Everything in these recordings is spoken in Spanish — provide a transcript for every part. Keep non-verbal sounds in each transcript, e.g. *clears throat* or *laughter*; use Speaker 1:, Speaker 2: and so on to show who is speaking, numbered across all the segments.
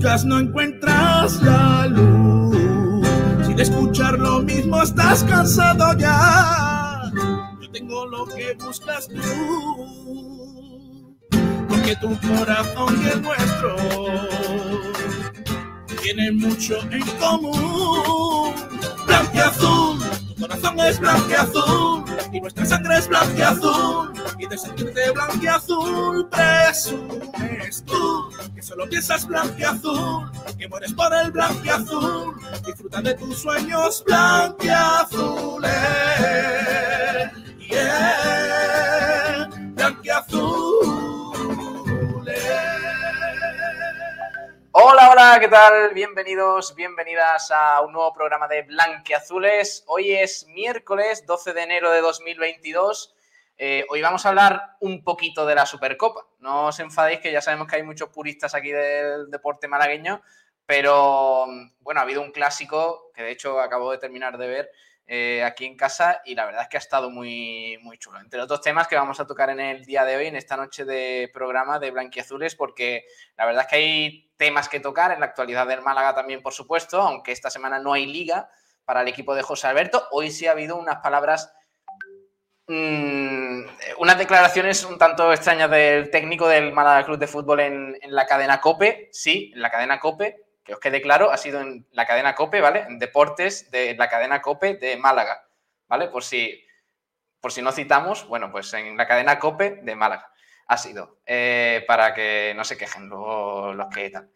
Speaker 1: buscas no encuentras la luz. Si de escuchar lo mismo estás cansado ya, yo tengo lo que buscas tú. Porque tu corazón y el nuestro tienen mucho en común. Blanco y azul, corazón es blanco y nuestra sangre es blanca y de sentirte blanco y azul presumes tú que solo piensas blanco y azul, que mueres por el blanco y azul. Disfruta de tus sueños blanco y azules. Yeah,
Speaker 2: Hola, hola, ¿qué tal? Bienvenidos, bienvenidas a un nuevo programa de Blanqueazules. Hoy es miércoles 12 de enero de 2022. Eh, hoy vamos a hablar un poquito de la Supercopa. No os enfadéis que ya sabemos que hay muchos puristas aquí del deporte malagueño, pero bueno, ha habido un clásico que de hecho acabo de terminar de ver eh, aquí en casa y la verdad es que ha estado muy, muy chulo. Entre otros temas que vamos a tocar en el día de hoy, en esta noche de programa de Blanquiazules, porque la verdad es que hay temas que tocar en la actualidad del Málaga también, por supuesto, aunque esta semana no hay liga para el equipo de José Alberto. Hoy sí ha habido unas palabras, mmm, unas declaraciones un tanto extrañas del técnico del Málaga Club de Fútbol en la cadena COPE, sí, en la cadena COPE, que os quede claro, ha sido en la cadena COPE, ¿vale? En deportes de la cadena COPE de Málaga, ¿vale? Por si, por si no citamos, bueno, pues en la cadena COPE de Málaga ha sido, eh, para que no se quejen luego los que tal.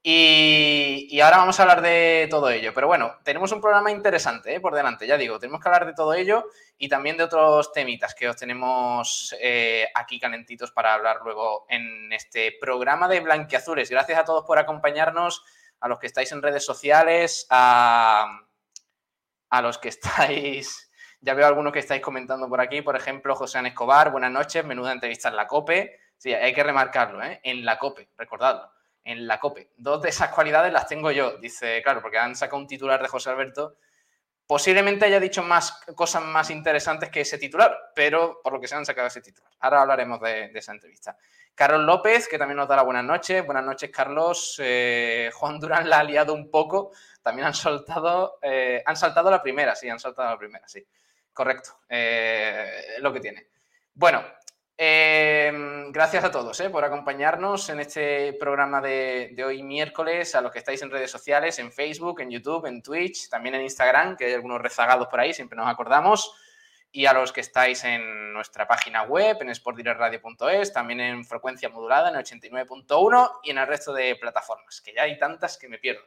Speaker 2: Y, y, ahora vamos a hablar de todo ello. Pero bueno, tenemos un programa interesante ¿eh? por delante, ya digo, tenemos que hablar de todo ello y también de otros temitas que os tenemos eh, aquí calentitos para hablar luego en este programa de Blanquiazules. Gracias a todos por acompañarnos a los que estáis en redes sociales, a, a los que *laughs* estáis, ya veo algunos que estáis comentando por aquí, por ejemplo, José An Escobar, buenas noches, menuda entrevista en la COPE. Sí, hay que remarcarlo, ¿eh? en la COPE, recordadlo, en la COPE. Dos de esas cualidades las tengo yo, dice, claro, porque han sacado un titular de José Alberto. Posiblemente haya dicho más cosas más interesantes que ese titular, pero por lo que se han sacado ese titular. Ahora hablaremos de, esa entrevista. Carlos López, que también nos da la buenas noches. Buenas noches, Carlos. Eh, Juan Durán la ha liado un poco. También han soltado, eh, han saltado la primera, sí, han saltado la primera, sí. Correcto. Eh, lo que tiene. Bueno, eh, gracias a todos por acompañarnos en este programa de, de, hoy miércoles, a los que estáis en redes sociales, en Facebook, en YouTube, en Twitch, también en Instagram, que hay algunos rezagados por ahí, siempre nos acordamos y a los que estáis en nuestra página web, en sportdirectradio.es, también en frecuencia modulada en 89.1 y en el resto de plataformas, que ya hay tantas que me pierdo.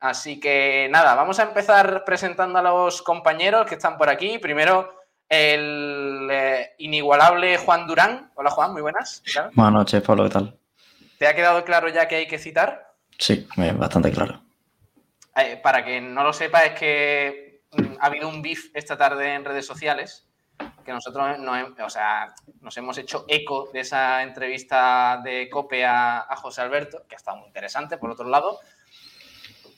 Speaker 2: Así que nada, vamos a empezar presentando a los compañeros que están por aquí. Primero, el eh, inigualable Juan Durán. Hola Juan, muy buenas.
Speaker 3: Buenas noches, Pablo, ¿qué tal?
Speaker 2: ¿Te ha quedado claro ya que hay que citar?
Speaker 3: Sí, bastante claro.
Speaker 2: Eh, para quien no lo sepa, es que ha habido un beef esta tarde en redes sociales que nosotros no, o sea, nos hemos hecho eco de esa entrevista de COPE a, a, José Alberto, que ha estado muy interesante, por otro lado.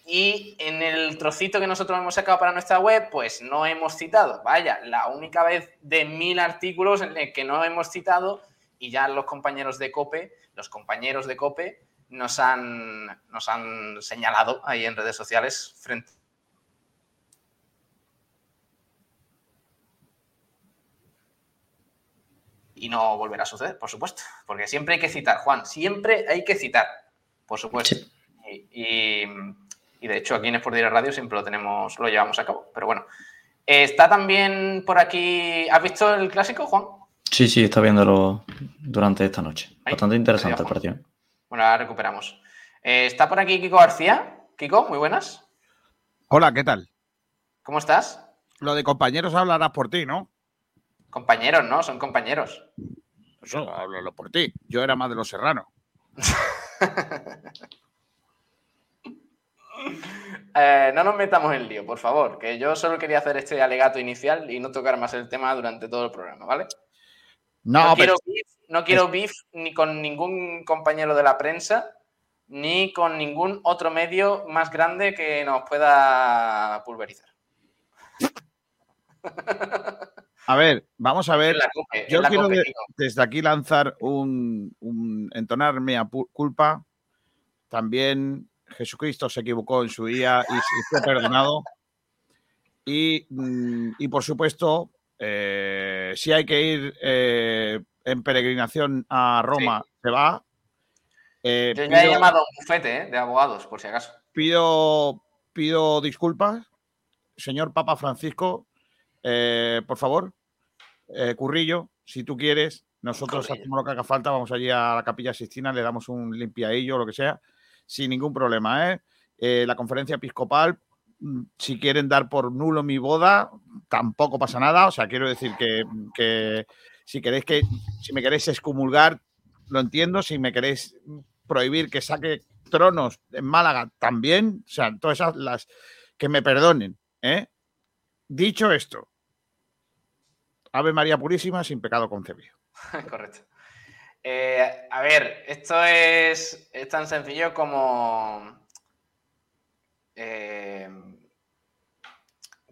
Speaker 2: Y en el trocito que nosotros hemos sacado para nuestra web, pues no hemos citado. Vaya, la única vez de mil artículos en el que no hemos citado y ya los compañeros de COPE, los compañeros de COPE, nos han, nos han señalado ahí en redes sociales frente y no volverá a suceder, por supuesto. Porque siempre hay que citar, Juan, siempre hay que citar, por supuesto. Sí. Y, y, y, de hecho, aquí en Sport Direct Radio siempre lo tenemos, lo llevamos a cabo. Pero bueno. Está también por aquí. ¿Has visto el clásico, Juan?
Speaker 3: Sí, sí, está viéndolo durante esta noche. Ahí, Bastante interesante el partido.
Speaker 2: Bueno, ahora recuperamos. Eh, está por aquí Kiko García. Kiko, muy buenas.
Speaker 4: Hola, ¿qué tal?
Speaker 2: ¿Cómo estás?
Speaker 4: Lo de compañeros hablarás por ti, ¿no?
Speaker 2: Compañeros, ¿no? Son compañeros.
Speaker 4: Eso, háblalo por ti. Yo era más de los serranos. *laughs* *laughs*
Speaker 2: eh, no nos metamos en lío, por favor, que yo solo quería hacer este alegato inicial y no tocar más el tema durante todo el programa, ¿vale?
Speaker 4: No,
Speaker 2: no
Speaker 4: pero...
Speaker 2: quiero, beef, no quiero beef ni con ningún compañero de la prensa ni con ningún otro medio más grande que nos pueda pulverizar.
Speaker 4: A ver, vamos a ver. Cope, Yo quiero de, desde aquí lanzar un, un entonar mea culpa también Jesucristo se equivocó en su día y, fue perdonado. Y, mm, y, por supuesto, eh, si hay que ir eh, en peregrinación a Roma, se va.
Speaker 2: Eh, Yo ya he llamado a un bufete de abogados, por si acaso.
Speaker 4: Pido, pido disculpas, señor Papa Francisco, por favor, Currillo, si tú quieres, nosotros hacemos lo que haga falta, vamos allí a la Capilla Sistina, le damos un limpiadillo o lo que sea, sin ningún problema. la conferencia episcopal Mm, si quieren dar por nulo mi boda, tampoco pasa nada. O sea, quiero decir que, si queréis que, si me queréis excomulgar, lo entiendo. Si me queréis prohibir que saque tronos en Málaga, también. O sea, todas esas las que me perdonen. ¿eh? Dicho esto, Ave María Purísima sin pecado concebido. *laughs*
Speaker 2: Correcto. Eh, a ver, esto es, tan sencillo como eh,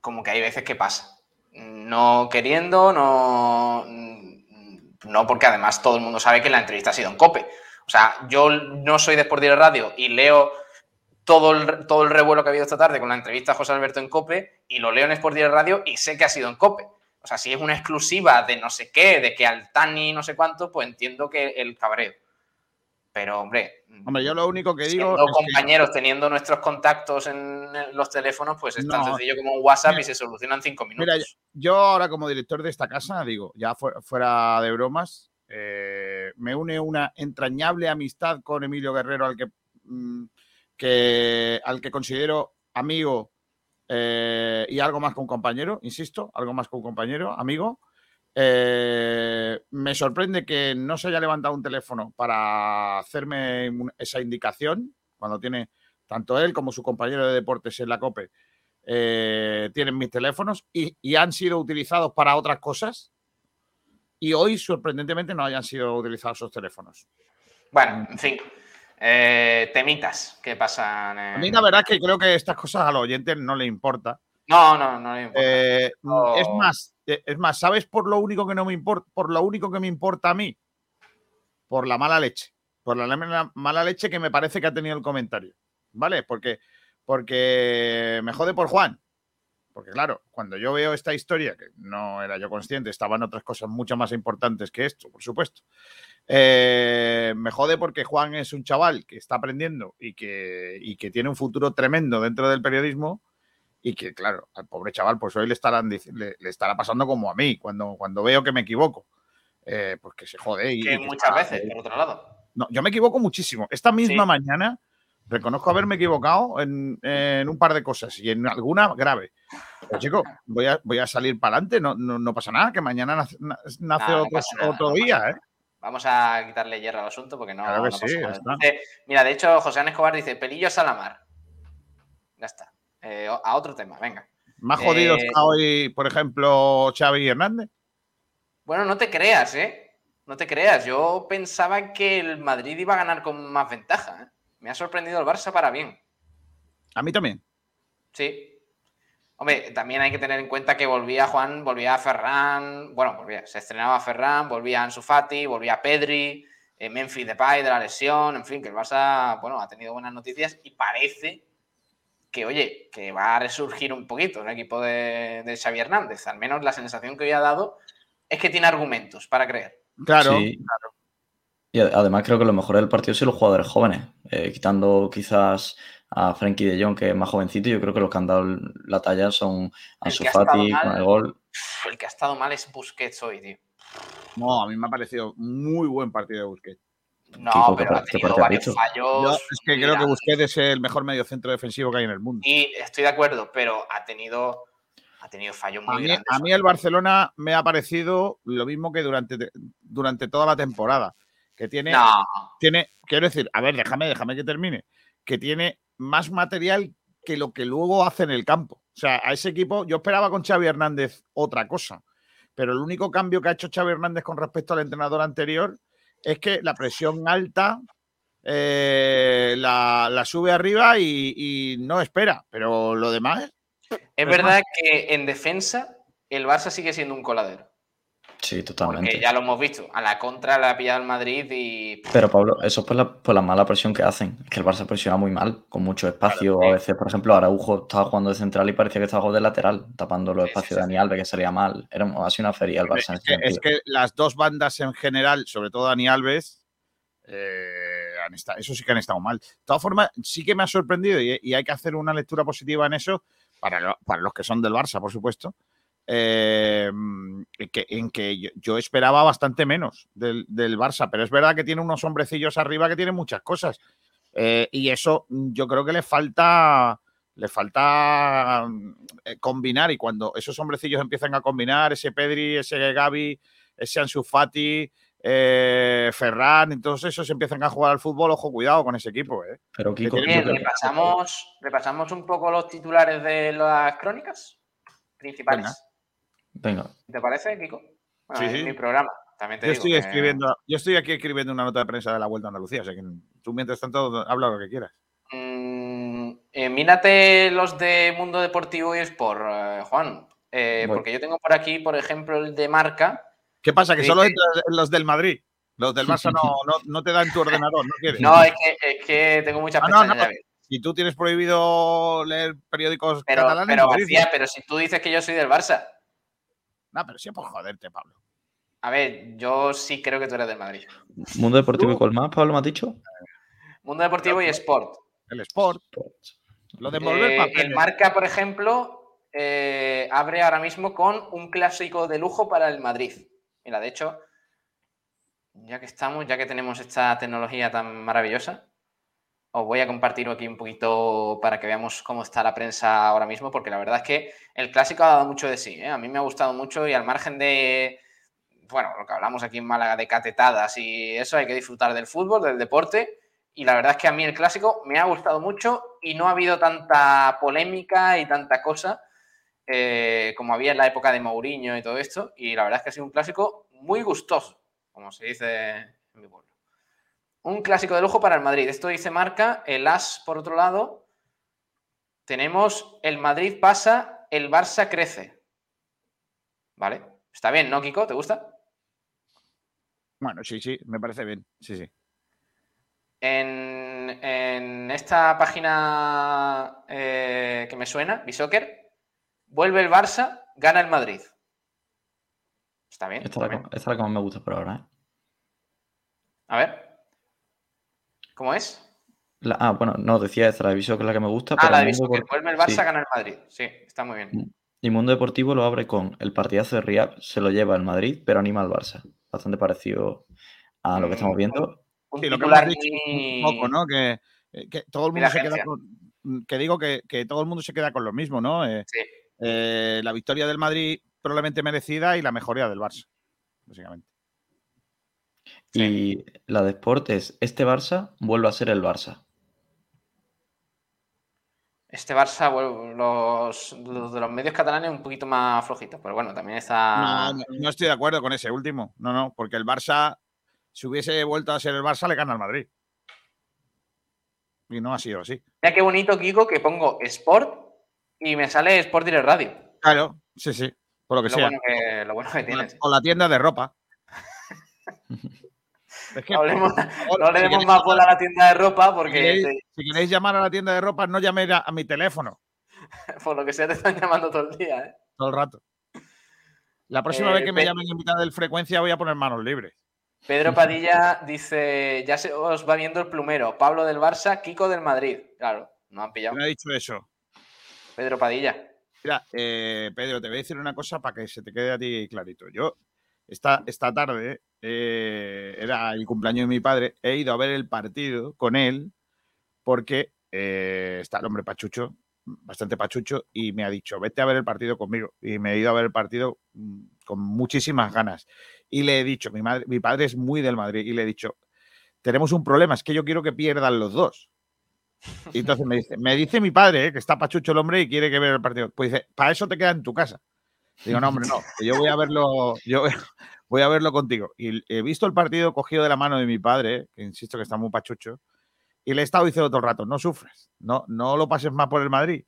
Speaker 2: como que hay veces que pasa. No queriendo, no, no porque además todo el mundo sabe que la entrevista ha sido en COPE. O sea, yo no soy de Sport Radio y leo todo el, todo el revuelo que ha habido esta tarde con la entrevista a José Alberto en COPE y lo leo en Sport Radio y sé que ha sido en COPE. O sea, si es una exclusiva de no sé qué, de que Altani no sé cuánto, pues entiendo que el cabreo. Pero, hombre.
Speaker 4: Hombre, yo lo único que digo.
Speaker 2: Siendo compañeros, teniendo nuestros contactos en los teléfonos, pues es tan sencillo como un WhatsApp y se solucionan cinco minutos. Mira,
Speaker 4: yo ahora, como director de esta casa, digo, ya fuera de bromas, eh, me une una entrañable amistad con Emilio Guerrero, al que, mm, que al que considero amigo eh, y algo más un compañero, insisto, algo más un compañero, amigo. Eh, me sorprende que no se haya levantado un teléfono para hacerme esa indicación cuando tiene tanto él como su compañero de deportes en la COPE. Eh, tienen mis teléfonos y, han sido utilizados para otras cosas y hoy sorprendentemente no hayan sido utilizados esos teléfonos.
Speaker 2: Bueno, en fin, eh, temitas que pasan.
Speaker 4: A mí la verdad es que creo que estas cosas a los oyentes no le importa.
Speaker 2: No, no, no le
Speaker 4: importa. Es más, eh, es más, ¿sabes por lo único que no me importa, por lo único que me importa a mí? Por la mala leche. Por la mala leche que me parece que ha tenido el comentario. ¿Vale? Porque, porque me jode por Juan. Porque claro, cuando yo veo esta historia, que no era yo consciente, estaban otras cosas mucho más importantes que esto, por supuesto. Eh, me jode porque Juan es un chaval que está aprendiendo y que, y que tiene un futuro tremendo dentro del periodismo y que, claro, al pobre chaval, pues hoy le, estarán, le, estará pasando como a mí, cuando, cuando veo que me equivoco. Eh, pues que se jode. Y,
Speaker 2: que muchas veces, por otro lado.
Speaker 4: No, yo me equivoco muchísimo. Esta misma mañana reconozco haberme equivocado en, un par de cosas y en alguna grave. Pero chico, voy a, voy a salir para adelante, no, no, pasa nada, que mañana nace, otro, día, ¿eh?
Speaker 2: Vamos a quitarle hierro al asunto porque no. Claro que sí, mira, de hecho, José Ana Escobar dice: pelillos a la mar. Ya está. Eh, a otro tema, venga.
Speaker 4: ¿Más jodido eh, está hoy, por ejemplo, Xavi Hernández?
Speaker 2: Bueno, no te creas, ¿eh? No te creas. Yo pensaba que el Madrid iba a ganar con más ventaja. ¿eh? Me ha sorprendido el Barça para bien.
Speaker 4: A mí también.
Speaker 2: Sí. Hombre, también hay que tener en cuenta que volvía Juan, volvía Ferran, bueno, volvía, se estrenaba Ferran, volvía Ansu Fati, volvía Pedri, Memphis Depay de la lesión, en fin, que el Barça, bueno, ha tenido buenas noticias y parece que, oye, que va a resurgir un poquito el equipo de, Xavi Hernández. Al menos la sensación que hoy ha dado es que tiene argumentos para creer.
Speaker 3: Claro, claro. Y además creo que lo mejor del partido son los jugadores jóvenes, eh, quitando quizás a Frankie de Jong, que es más jovencito, yo creo que los que han dado la talla son Ansu Fati con el gol.
Speaker 2: El que ha estado mal es Busquets hoy, tío.
Speaker 4: No, a mí me ha parecido muy buen partido de Busquets.
Speaker 2: No, pero ha tenido varios fallos.
Speaker 4: es que creo que Busquets es el mejor medio centro defensivo que hay en el mundo.
Speaker 2: Y estoy de acuerdo, pero ha tenido, ha tenido fallos muy
Speaker 4: a mí,
Speaker 2: grandes.
Speaker 4: A mí el Barcelona me ha parecido lo mismo que durante, durante toda la temporada. Que tiene, tiene, quiero decir, a ver, déjame, déjame que termine. Que tiene más material que lo que luego hace en el campo. O sea, a ese equipo, yo esperaba con Xavi Hernández otra cosa. Pero el único cambio que ha hecho Xavi Hernández con respecto al entrenador anterior es que la presión alta eh, la, sube arriba y, no espera, pero lo demás.
Speaker 2: Es verdad que en defensa el Barça sigue siendo un coladero.
Speaker 3: Sí, totalmente.
Speaker 2: Porque ya lo hemos visto. A la contra la ha pillado el Madrid y.
Speaker 3: Pero Pablo, eso es por la, por la mala presión que hacen. Es que el Barça presiona muy mal, con mucho espacio. a veces, por ejemplo, Araujo estaba jugando de central y parecía que estaba jugando de lateral, tapando los espacios de Dani Alves, que sería mal. Era así una feria el Barça.
Speaker 4: Es, que, las dos bandas en general, sobre todo Dani Alves, eh, han estado, eso sí que han estado mal. De todas formas, sí que me ha sorprendido y, hay que hacer una lectura positiva en eso para, para los que son del Barça, por supuesto eh, en que yo, esperaba bastante menos del, Barça, pero es verdad que tiene unos hombrecillos arriba que tienen muchas cosas. Eh, y eso yo creo que le falta, le falta eh, combinar. Y cuando esos hombrecillos empiezan a combinar, ese Pedri, ese Gaby, ese Ansu Fati, Ferran, entonces esos empiezan a jugar al fútbol, ojo, cuidado con ese equipo.
Speaker 2: Pero repasamos, repasamos un poco los titulares de las crónicas principales.
Speaker 3: Venga.
Speaker 2: ¿Te parece, Kiko? sí, sí. mi programa. También te
Speaker 4: yo,
Speaker 2: estoy
Speaker 4: escribiendo, yo estoy aquí escribiendo una nota de prensa de la Vuelta a Andalucía, o sea que tú mientras tanto habla lo que quieras.
Speaker 2: Mm, eh, mírate los de Mundo Deportivo y Sport, eh, Juan. Eh, porque yo tengo por aquí, por ejemplo, el de Marca.
Speaker 4: ¿Qué pasa? Que solo los del Madrid. Los del Barça *laughs* no, no, te dan tu ordenador, ¿no quieres?
Speaker 2: No, es que, es que tengo muchas ah, pestañas.
Speaker 4: Si tú tienes prohibido leer periódicos
Speaker 2: pero,
Speaker 4: catalanes.
Speaker 2: Pero, García, pero si tú dices que yo soy del Barça.
Speaker 4: No, pero sí por joderte, Pablo.
Speaker 2: A ver, yo sí creo que tú eres del Madrid.
Speaker 3: ¿Mundo Deportivo y cuál más, Pablo, me has dicho?
Speaker 2: Mundo Deportivo y Sport.
Speaker 4: El Sport.
Speaker 2: Lo de volver eh, El Marca, por ejemplo, eh, abre ahora mismo con un clásico de lujo para el Madrid. Mira, de hecho, ya que estamos, ya que tenemos esta tecnología tan maravillosa, os voy a compartir aquí un poquito para que veamos cómo está la prensa ahora mismo, porque la verdad es que el clásico ha dado mucho de sí. ¿eh? A mí me ha gustado mucho y al margen de, bueno, lo que hablamos aquí en Málaga de catetadas y eso, hay que disfrutar del fútbol, del deporte. Y la verdad es que a mí el clásico me ha gustado mucho y no ha habido tanta polémica y tanta cosa eh, como había en la época de Mourinho y todo esto. Y la verdad es que ha sido un clásico muy gustoso, como se dice en mi pueblo un clásico de lujo para el Madrid. Esto dice marca. El As, por otro lado, tenemos el Madrid pasa, el Barça crece. ¿Vale? Está bien, ¿no, Kiko? ¿Te gusta?
Speaker 4: Bueno, sí, sí, me parece bien. Sí, sí.
Speaker 2: En, esta página eh, que me suena, Bisoccer, vuelve el Barça, gana el Madrid. Está bien.
Speaker 3: Esta, es la que más me gusta por ahora. ¿eh?
Speaker 2: A ver. ¿Cómo es?
Speaker 3: ah, bueno, no, decía esta, la de que es la que me gusta.
Speaker 2: Ah, la de que vuelve el Barça, gana el Madrid. Sí, está muy bien.
Speaker 3: Y Mundo Deportivo lo abre con el partidazo de Riab, se lo lleva el Madrid, pero anima al Barça. Bastante parecido a lo que estamos viendo.
Speaker 4: sí, lo que hemos dicho un poco, ¿no? Que, eh, todo el mundo se queda con. Que digo que, todo el mundo se queda con lo mismo, ¿no? Eh, sí. Eh, la victoria del Madrid probablemente merecida y la mejoría del Barça, básicamente.
Speaker 3: Y la de Sportes, este Barça vuelve a ser el Barça.
Speaker 2: Este Barça, los, de los medios catalanes un poquito más flojitos, pero bueno, también está.
Speaker 4: No, no, estoy de acuerdo con ese último. No, no, porque el Barça, si hubiese vuelto a ser el Barça, le gana al Madrid. Y no ha sido así.
Speaker 2: Mira qué bonito, Kiko, que pongo Sport y me sale Sport Direct Radio.
Speaker 4: Claro, sí, sí. Por lo que sea.
Speaker 2: lo bueno que tienes.
Speaker 4: O la tienda de ropa. *laughs*
Speaker 2: no le demos más bola a la tienda de ropa porque...
Speaker 4: Si queréis, llamar a la tienda de ropa, no llaméis a, mi teléfono. *laughs*
Speaker 2: Por lo que sea, te están llamando todo el día, ¿eh?
Speaker 4: Todo el rato. La próxima vez que me llamen en mitad del frecuencia voy a poner manos libres.
Speaker 2: Pedro Padilla dice, ya se os va viendo el plumero. Pablo del Barça, Kiko del Madrid. Claro, no han pillado.
Speaker 4: Me ha dicho eso?
Speaker 2: Pedro Padilla.
Speaker 4: Mira, eh, Pedro, te voy a decir una cosa para que se te quede a ti clarito. Yo esta, esta tarde eh, era el cumpleaños de mi padre, he ido a ver el partido con él porque eh, está el hombre pachucho, bastante pachucho, y me ha dicho, vete a ver el partido conmigo. Y me he ido a ver el partido mm, con muchísimas ganas. Y le he dicho, mi, madre, mi padre es muy del Madrid, y le he dicho, tenemos un problema, es que yo quiero que pierdan los dos. Y entonces me dice, me dice mi padre, eh, que está pachucho el hombre y quiere que vea el partido. Pues dice, para eso te queda en tu casa. Digo, no, hombre, no, yo voy a verlo, yo voy a *laughs* verlo contigo. Y he visto el partido cogido de la mano de mi padre, que insisto que está muy pachucho, y le he estado diciendo todo el rato, no sufres, no, no lo pases más por el Madrid.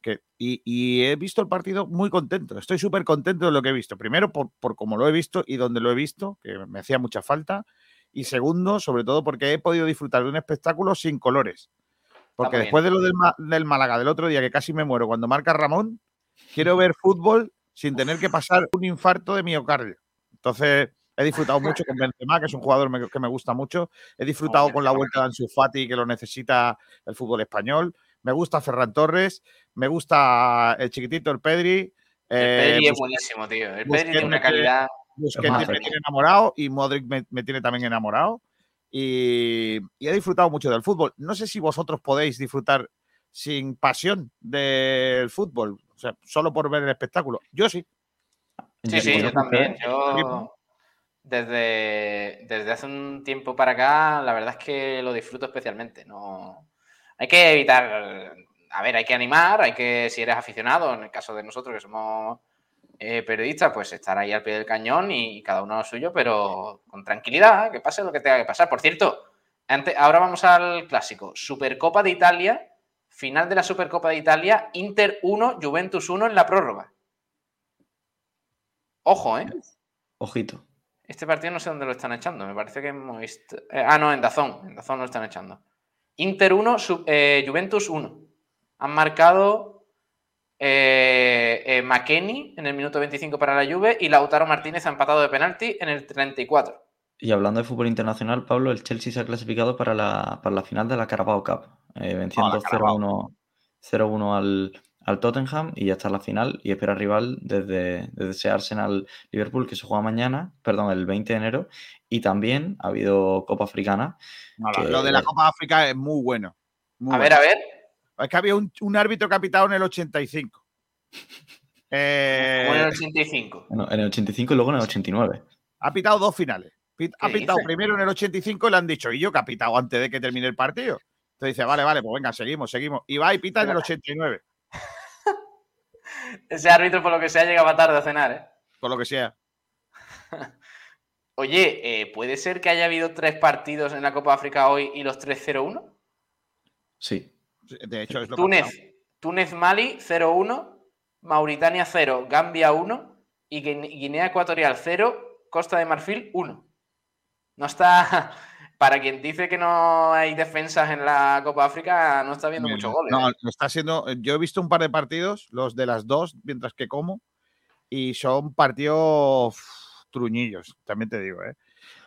Speaker 4: Que, y, he visto el partido muy contento. Estoy súper contento de lo que he visto. Primero, por, por cómo lo he visto y donde lo he visto, que me hacía mucha falta. Y segundo, sobre todo, porque he podido disfrutar de un espectáculo sin colores. Porque después de lo del, del, Málaga del otro día, que casi me muero, cuando marca Ramón, quiero ver fútbol sin tener que pasar un infarto de miocardio. Entonces, he disfrutado mucho con Benzema, que es un jugador que me gusta mucho. He disfrutado con la vuelta de Ansu Fati, que lo necesita el fútbol español. Me gusta Ferran Torres, me gusta el chiquitito, el Pedri.
Speaker 2: El Pedri es buenísimo, tío. El Pedri tiene una calidad.
Speaker 4: Busquets me tiene enamorado y Modric me, tiene también enamorado. Y, y, he disfrutado mucho del fútbol. No sé si vosotros podéis disfrutar sin pasión del fútbol, sea, solo por ver el espectáculo. Yo sí.
Speaker 2: Sí, sí, yo también. Yo desde, desde hace un tiempo para acá, la verdad es que lo disfruto especialmente. No, hay que evitar, a ver, hay que animar, hay que, si eres aficionado, en el caso de nosotros que somos eh, periodistas, pues estar ahí al pie del cañón y, cada uno lo suyo, pero con tranquilidad, que pase lo que tenga que pasar. Por cierto, antes, ahora vamos al clásico. Supercopa de Italia, final de la Supercopa de Italia, Inter 1, Juventus 1 en la prórroga. Ojo, ¿eh?
Speaker 3: Ojito.
Speaker 2: Este partido no sé dónde lo están echando. Me parece que hemos visto. Eh, ah, no, en Dazón. En Dazón lo están echando. Inter 1, eh, Juventus 1. Han marcado eh, eh en el minuto 25 para la Juve y Lautaro Martínez ha empatado de penalti en el 34.
Speaker 3: Y hablando de fútbol internacional, Pablo, el Chelsea se ha clasificado para la, para la final de la Carabao Cup, venciendo 0-1 al, al Tottenham y ya está en la final y espera rival desde, desde ese Arsenal Liverpool que se juega mañana, perdón, el 20 de enero. Y también ha habido Copa Africana.
Speaker 4: Lo de la Copa África es muy bueno.
Speaker 2: a ver, a ver.
Speaker 4: Es que había un, árbitro capitado en el 85.
Speaker 2: Eh, en el 85.
Speaker 3: en el 85 y luego en el 89.
Speaker 4: Ha pitado dos finales. Ha pitado primero en el 85 y le han dicho, y yo que ha pitado antes de que termine el partido. Entonces dice, vale, vale, pues venga, seguimos, seguimos. Y va y pita en el 89. *laughs*
Speaker 2: Ese árbitro, por lo que sea, llegaba tarde a cenar, ¿eh?
Speaker 4: Por lo que sea. *laughs*
Speaker 2: Oye, eh, ¿puede ser que haya habido tres partidos en la Copa África hoy y los tres 0-1?
Speaker 3: Sí.
Speaker 4: De hecho, es lo
Speaker 2: Túnez, Túnez-Mali 0-1, Mauritania 0, Gambia 1 y Guinea Ecuatorial 0, Costa de Marfil 1. No está. *laughs* Para quien dice que no hay defensas en la Copa África, no está viendo mucho goles.
Speaker 4: No,
Speaker 2: ¿eh?
Speaker 4: está siendo. Yo he visto un par de partidos, los de las dos, mientras que como, y son partidos truñillos, también te digo. ¿eh?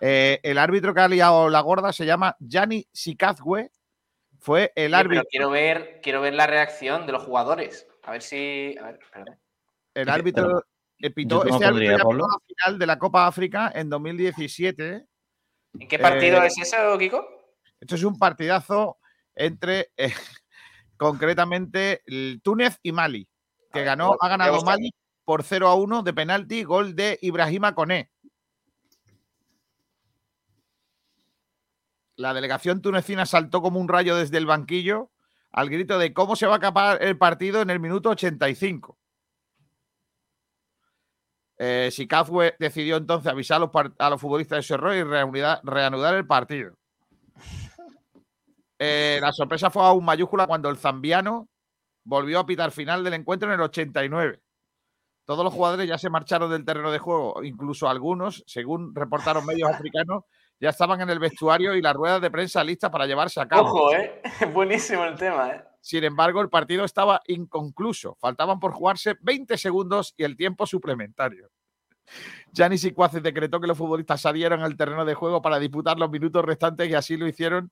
Speaker 4: ¿eh? el árbitro que ha liado la gorda se llama Gianni Sikazwe. Fue el árbitro.
Speaker 2: quiero ver, quiero ver la reacción de los jugadores. A ver si. A ver, perdón.
Speaker 4: El árbitro pitó este árbitro la final de la Copa África en 2017
Speaker 2: ¿En qué partido eh, es eso, Kiko?
Speaker 4: Esto es un partidazo entre eh, *laughs* concretamente Túnez y Mali, que ganó, ha ganado Mali por 0 a 1 de penalti, gol de Ibrahima Koné. La delegación tunecina saltó como un rayo desde el banquillo al grito de cómo se va a acabar el partido en el minuto 85. Eh, decidió entonces avisar a los, futbolistas de su error y reanudar, el partido. *laughs* Eh, la sorpresa fue aún mayúscula cuando el zambiano volvió a pitar final del encuentro en el 89. Todos los jugadores ya se marcharon del terreno de juego, incluso algunos, según reportaron medios africanos, ya estaban en el vestuario y las ruedas de prensa listas para llevarse a cabo.
Speaker 2: Ojo, ¿eh? *laughs* Buenísimo el tema, ¿eh?
Speaker 4: Sin embargo, el partido estaba inconcluso. Faltaban por jugarse 20 segundos y el tiempo suplementario. Gianni Sicuaces decretó que los futbolistas salieran al terreno de juego para disputar los minutos restantes y así lo hicieron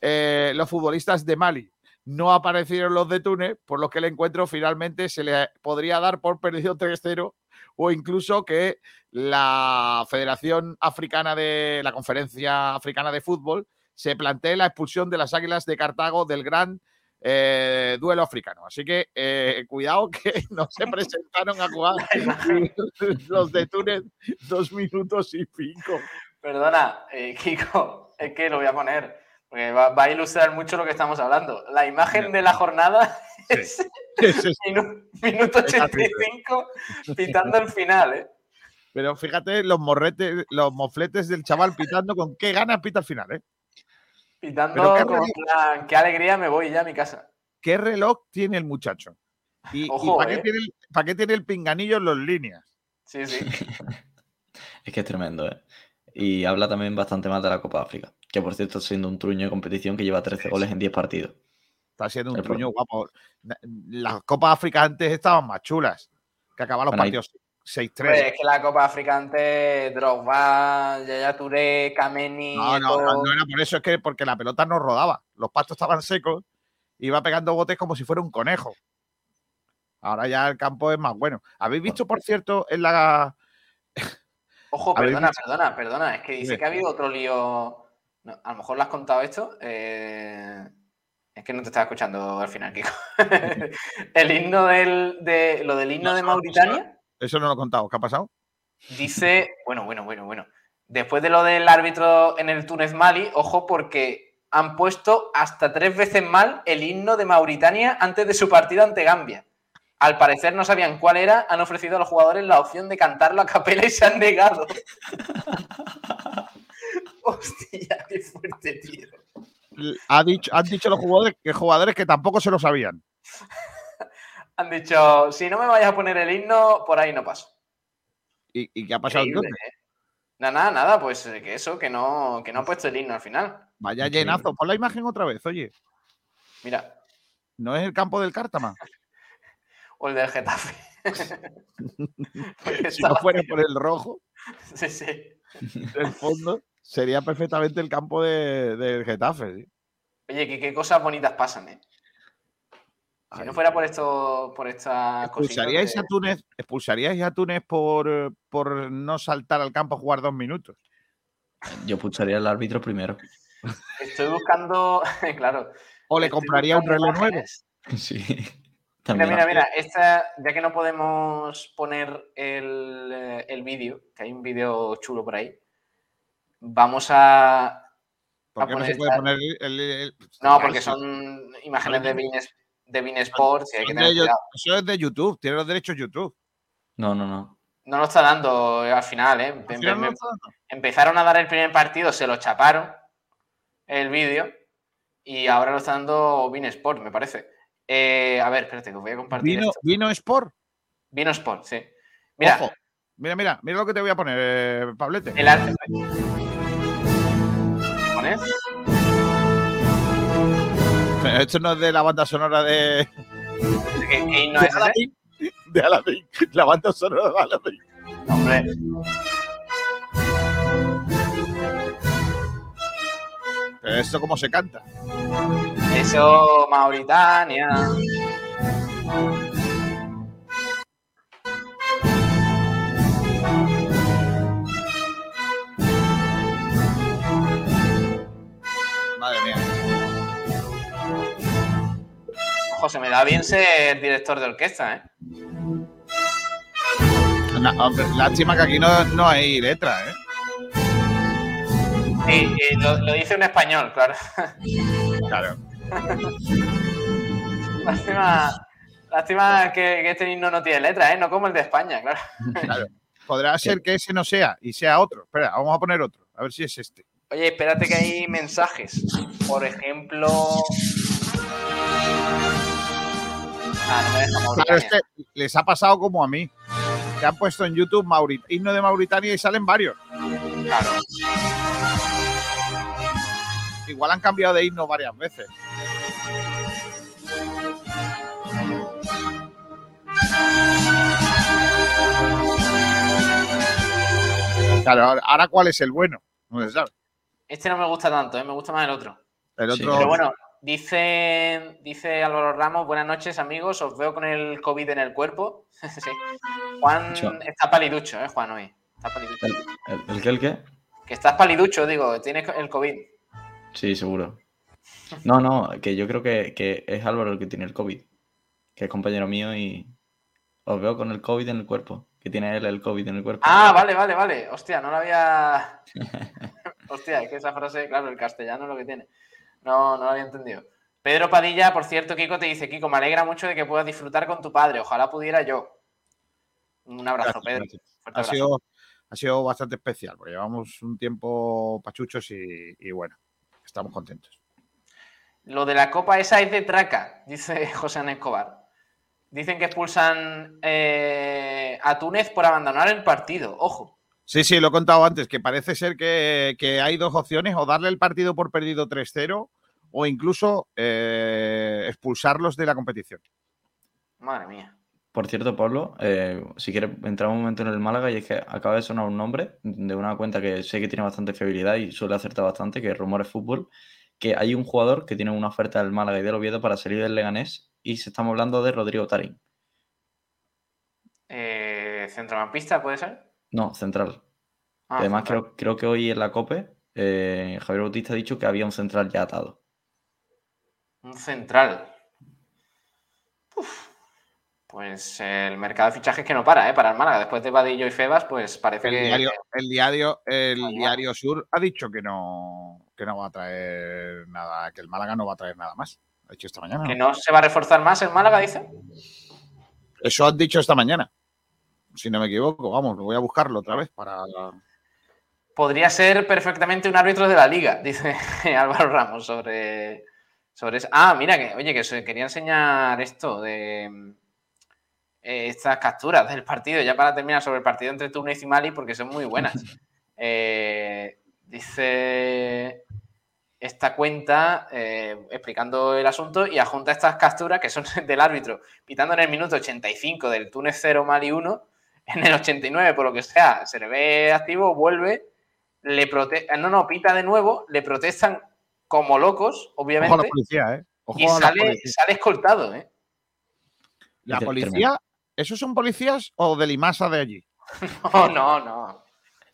Speaker 4: eh, los futbolistas de Mali. No aparecieron los de Túnez, por lo que el encuentro finalmente se le podría dar por perdido 3-0 o incluso que la Federación Africana de la Conferencia Africana de Fútbol se plantee la expulsión de las Águilas de Cartago del Gran eh, duelo africano. Así que eh, cuidado que *laughs* no se presentaron a jugar *laughs* los de Túnez dos minutos y pico.
Speaker 2: Perdona, eh, *laughs* Kiko, es que lo voy a poner, porque va, a ilustrar mucho lo que estamos hablando. La imagen de la jornada es, minuto 85 pitando el final, ¿eh?
Speaker 4: Pero fíjate los morretes, los mofletes del chaval pitando con qué ganas pita al final, ¿eh?
Speaker 2: Pitando qué, qué alegría me voy ya a mi casa.
Speaker 4: ¿Qué reloj tiene el muchacho? ¿Y, para, qué tiene para, qué tiene el, pinganillo en los líneas?
Speaker 2: Sí, sí. *laughs*
Speaker 3: es que es tremendo, ¿eh? Y habla también bastante más de la Copa África, que por cierto está siendo un truño de competición que lleva 13 goles en 10 partidos.
Speaker 4: Está siendo un truño guapo. Las Copas África antes estaban más chulas, que acaban los partidos 6-3. Pues
Speaker 2: es que la Copa África antes, Drogba, Yaya Touré, Kameni...
Speaker 4: No, no, no, era por eso, es que porque la pelota no rodaba. Los pastos estaban secos, iba pegando botes como si fuera un conejo. Ahora ya el campo es más bueno. ¿Habéis visto, por cierto, en la *laughs*
Speaker 2: Ojo, perdona, perdona, perdona. Es que dice que ha habido otro lío. a lo mejor lo has contado esto. Eh, es que no te estaba escuchando al final, Kiko. *laughs* *laughs* el himno del, de, lo del himno de Mauritania.
Speaker 4: Eso no lo he contado. ¿Qué ha pasado?
Speaker 2: Dice, bueno, bueno, bueno, bueno. Después de lo del árbitro en el Túnez Mali, ojo, porque han puesto hasta tres veces mal el himno de Mauritania antes de su partido ante Gambia al parecer no sabían cuál era, han ofrecido a los jugadores la opción de cantarlo a capela y se han negado. *laughs* Hostia, qué fuerte, tío.
Speaker 4: Ha dicho, han dicho los jugadores que jugadores que tampoco se lo sabían.
Speaker 2: Han dicho, si no me vayas a poner el himno, por ahí no paso.
Speaker 4: ¿Y, qué ha pasado entonces?
Speaker 2: ¿eh? Nada, nada, nada, pues eh, que eso, que no, que no ha puesto el himno al final.
Speaker 4: Vaya llenazo. Pon la imagen otra vez, oye.
Speaker 2: Mira.
Speaker 4: ¿No es el campo del Cártama? *laughs*
Speaker 2: o el del Getafe. *laughs*
Speaker 4: si no fuera por el rojo, *laughs*
Speaker 2: sí, sí.
Speaker 4: el fondo, sería perfectamente el campo del Getafe.
Speaker 2: Oye, que qué cosas bonitas pasan, ¿eh? Si no fuera por esto, por esta
Speaker 4: ¿Expulsaríais, a Túnez, ¿Expulsaríais a Túnez por, por no saltar al campo a jugar dos minutos?
Speaker 3: Yo expulsaría al árbitro primero.
Speaker 2: Estoy buscando, *laughs* claro.
Speaker 4: O le compraría un reloj nuevo.
Speaker 3: Sí.
Speaker 2: Mira, mira, mira, esta, ya que no podemos poner el, eh, el vídeo, que hay un vídeo chulo por ahí, vamos a.
Speaker 4: ¿Por qué no se puede poner el,
Speaker 2: No, porque son imágenes de Bean, de Sports y hay que tener
Speaker 4: Eso es de YouTube, tiene los derechos YouTube.
Speaker 3: No, no, no.
Speaker 2: No lo está dando al final, ¿eh? Empezaron a dar el primer partido, se lo chaparon el vídeo y ahora lo está dando Bean Sport, me parece. Eh, a ver, espérate, que os voy a compartir.
Speaker 4: ¿Vino, ¿Vino Sport?
Speaker 2: Vino Sport, sí. Mira,
Speaker 4: mira, mira, mira lo que te voy a poner, eh, Pablete.
Speaker 2: El arte. ¿Pones?
Speaker 4: Esto no es de la banda sonora de.
Speaker 2: ¿Qué, no es
Speaker 4: Aladdin, de Aladdin. La banda sonora de Aladdin.
Speaker 2: Hombre.
Speaker 4: Pero esto cómo se canta.
Speaker 2: Eso, Mauritania. José, me da bien ser director de orquesta, ¿eh?
Speaker 4: lástima que aquí no, no hay letra, ¿eh?
Speaker 2: Sí, lo, lo, dice un español, claro.
Speaker 4: Claro.
Speaker 2: lástima, que, este himno no tiene letra, ¿eh? No como el de España, claro.
Speaker 4: claro. Podrá ser que ese no sea y sea otro. Espera, vamos a poner otro. A ver si es este.
Speaker 2: Oye, espérate que hay mensajes. Por ejemplo.
Speaker 4: Me deja les ha pasado como a mí. Que han puesto en YouTube himno de Mauritania y salen varios.
Speaker 2: Claro
Speaker 4: igual han cambiado de himno varias veces. Claro, ahora cuál es el bueno, no se sabe.
Speaker 2: Este no me gusta tanto, ¿eh? me gusta más el otro.
Speaker 4: El otro.
Speaker 2: Pero bueno, dice, dice Álvaro Ramos, buenas noches amigos, os veo con el COVID en el cuerpo. *laughs* sí. Juan está paliducho, ¿eh, Juan, hoy? Está paliducho.
Speaker 3: ¿El, qué, el qué?
Speaker 2: Que estás paliducho, digo, tienes el COVID.
Speaker 3: Sí, seguro. No, no, que yo creo que, es Álvaro el que tiene el COVID, que es compañero mío y os veo con el COVID en el cuerpo, que tiene él el COVID en el cuerpo.
Speaker 2: Ah, vale, vale, vale. Hostia, no lo había... *laughs* Hostia, es que esa frase, claro, el castellano es lo que tiene. No, no lo había entendido. Pedro Padilla, por cierto, Kiko te dice, Kiko, me alegra mucho de que puedas disfrutar con tu padre. Ojalá pudiera yo. Un abrazo, Pedro.
Speaker 4: Ha, sido, ha sido bastante especial, porque llevamos un tiempo pachuchos y bueno estamos contentos.
Speaker 2: Lo de la copa esa es de traca, dice *laughs* José Ana Escobar. Dicen que expulsan eh, a Túnez por abandonar el partido. Ojo.
Speaker 4: Sí, sí, lo he contado antes, que parece ser que, hay dos opciones, o darle el partido por perdido 3-0 o incluso eh, expulsarlos de la competición.
Speaker 2: Madre mía.
Speaker 3: Por cierto, Pablo, eh, si quieres entrar un momento en el Málaga y es que acaba de sonar un nombre de una cuenta que sé que tiene bastante fiabilidad y suele acertar bastante, que es Rumores Fútbol, que hay un jugador que tiene una oferta del Málaga y del Oviedo para salir del Leganés y se estamos hablando de Rodrigo Tarín.
Speaker 2: Eh, ¿Centrocampista puede ser?
Speaker 3: No, central. Ah, Además, creo, creo, que hoy en la COPE eh, Javier Bautista ha dicho que había un central ya atado.
Speaker 2: Un central. Pues el mercado de fichajes que no para, ¿eh? Para el Málaga. Después de Vadillo y Febas, pues parece
Speaker 4: el
Speaker 2: que.
Speaker 4: Diario, el diario, el diario Sur ha dicho que no, que no va a traer nada, que el Málaga no va a traer nada más. Ha dicho esta mañana.
Speaker 2: ¿Que no se va a reforzar más el Málaga, dice?
Speaker 4: Eso han dicho esta mañana. Si no me equivoco, vamos, voy a buscarlo otra vez para.
Speaker 2: Podría ser perfectamente un árbitro de la liga, *laughs* dice Álvaro Ramos sobre, sobre eso. Ah, mira, que, oye, que se quería enseñar esto de eh, estas capturas del partido, ya para terminar sobre el partido entre Túnez y Mali, porque son muy buenas. *laughs* Eh, dice esta cuenta eh, explicando el asunto y adjunta estas capturas que son *laughs* del árbitro, pitando en el minuto 85 del Túnez 0 Mali 1, *laughs* en el 89, por lo que sea, se le ve activo, vuelve, le protesta, no, no, pita de nuevo, le protestan como locos, obviamente.
Speaker 4: la policía,
Speaker 2: y sale, sale escoltado, ¿eh?
Speaker 4: La policía ¿Esos son policías o de Limasa de allí? *laughs*
Speaker 2: No, no, no.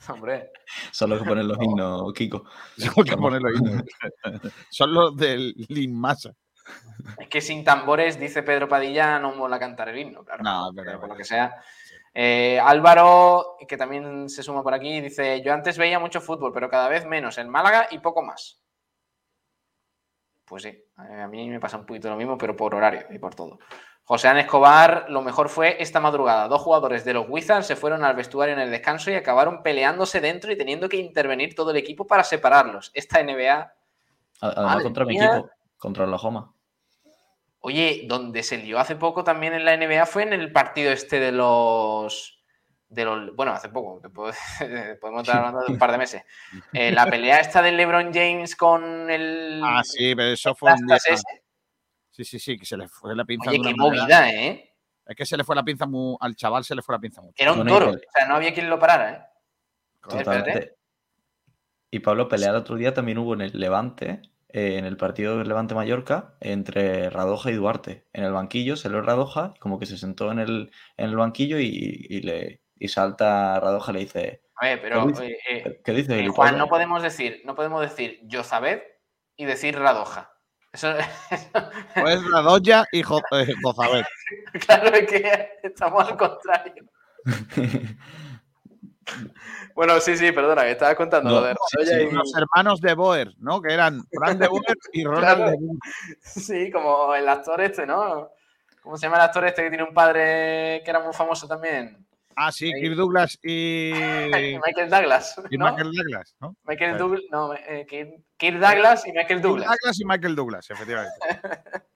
Speaker 2: Hombre.
Speaker 3: Son los que ponen los himnos, Kiko. *laughs*
Speaker 4: Son los que ponen los himnos. Son los del Limasa.
Speaker 2: Es que sin tambores, dice Pedro Padilla, no mola cantar el himno, claro. No, pero, por lo que sea. Eh, Álvaro, que también se suma por aquí, dice: Yo antes veía mucho fútbol, pero cada vez menos en Málaga y poco más. Pues sí, a mí me pasa un poquito lo mismo, pero por horario y por todo. José An Escobar, lo mejor fue esta madrugada. Dos jugadores de los Wizards se fueron al vestuario en el descanso y acabaron peleándose dentro y teniendo que intervenir todo el equipo para separarlos. Esta NBA.
Speaker 3: Además, contra mi equipo, contra Oklahoma.
Speaker 2: Oye, donde se lió hace poco también en la NBA fue en el partido este de los. De los bueno, hace poco, *laughs* podemos estar hablando de un par de meses. Eh, la pelea esta de LeBron James con el.
Speaker 4: Ah, sí, pero eso fue un día. Sí, sí, sí, que se le fue la pinza.
Speaker 2: Oye, qué movida, ¿eh?
Speaker 4: Es que se le fue la pinza al chaval, se le fue la pinza mucho.
Speaker 2: Era un toro, o sea, no había quien lo parara, ¿eh?
Speaker 3: Totalmente. Y Pablo, pelea el otro día también hubo en el Levante, eh, en el partido del Levante Mallorca, entre Radoja y Duarte. En el banquillo se lo Radoja, como que se sentó en el, en el banquillo y, le y salta Radoja y le dice.
Speaker 2: A ver, pero. ¿Qué dice? Eh, Juan, no podemos decir, no podemos decir yo sabed y decir Radoja. Eso, *laughs*
Speaker 4: Pues Radoya y eh, Jozabet. *laughs*
Speaker 2: claro, es que estamos al contrario. *laughs* bueno, sí, sí, perdona, que estaba contando lo de
Speaker 4: y... Los hermanos de Boer, ¿no? Que eran Fran de Boer y Ronald de Boer.
Speaker 2: Sí, como el actor este, ¿no? ¿Cómo se llama el actor este que tiene un padre que era muy famoso también?
Speaker 4: Ah, sí, Kirk Douglas y.
Speaker 2: Michael Douglas.
Speaker 4: Y Michael Douglas, ¿no?
Speaker 2: Michael Douglas, no, eh, Kirk, Douglas y Michael Douglas.
Speaker 4: Kirk Douglas y Michael Douglas, efectivamente. *laughs*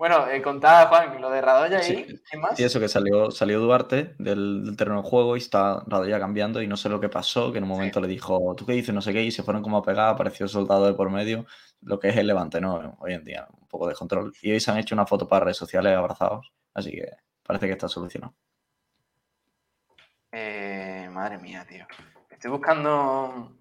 Speaker 2: bueno, eh, contaba Juan lo de Radoya y ¿qué más?
Speaker 3: Sí, eso que salió, salió Duarte del, terreno de juego y está Radoya cambiando y no sé lo que pasó, que en un momento le dijo, ¿tú qué dices? No sé qué, y se fueron como a pegar, apareció soldado de por medio, lo que es el levante, ¿no? Hoy en día, un poco de control. Y hoy se han hecho una foto para redes sociales abrazados, así que parece que está solucionado.
Speaker 2: Eh, madre mía, tío. Estoy buscando.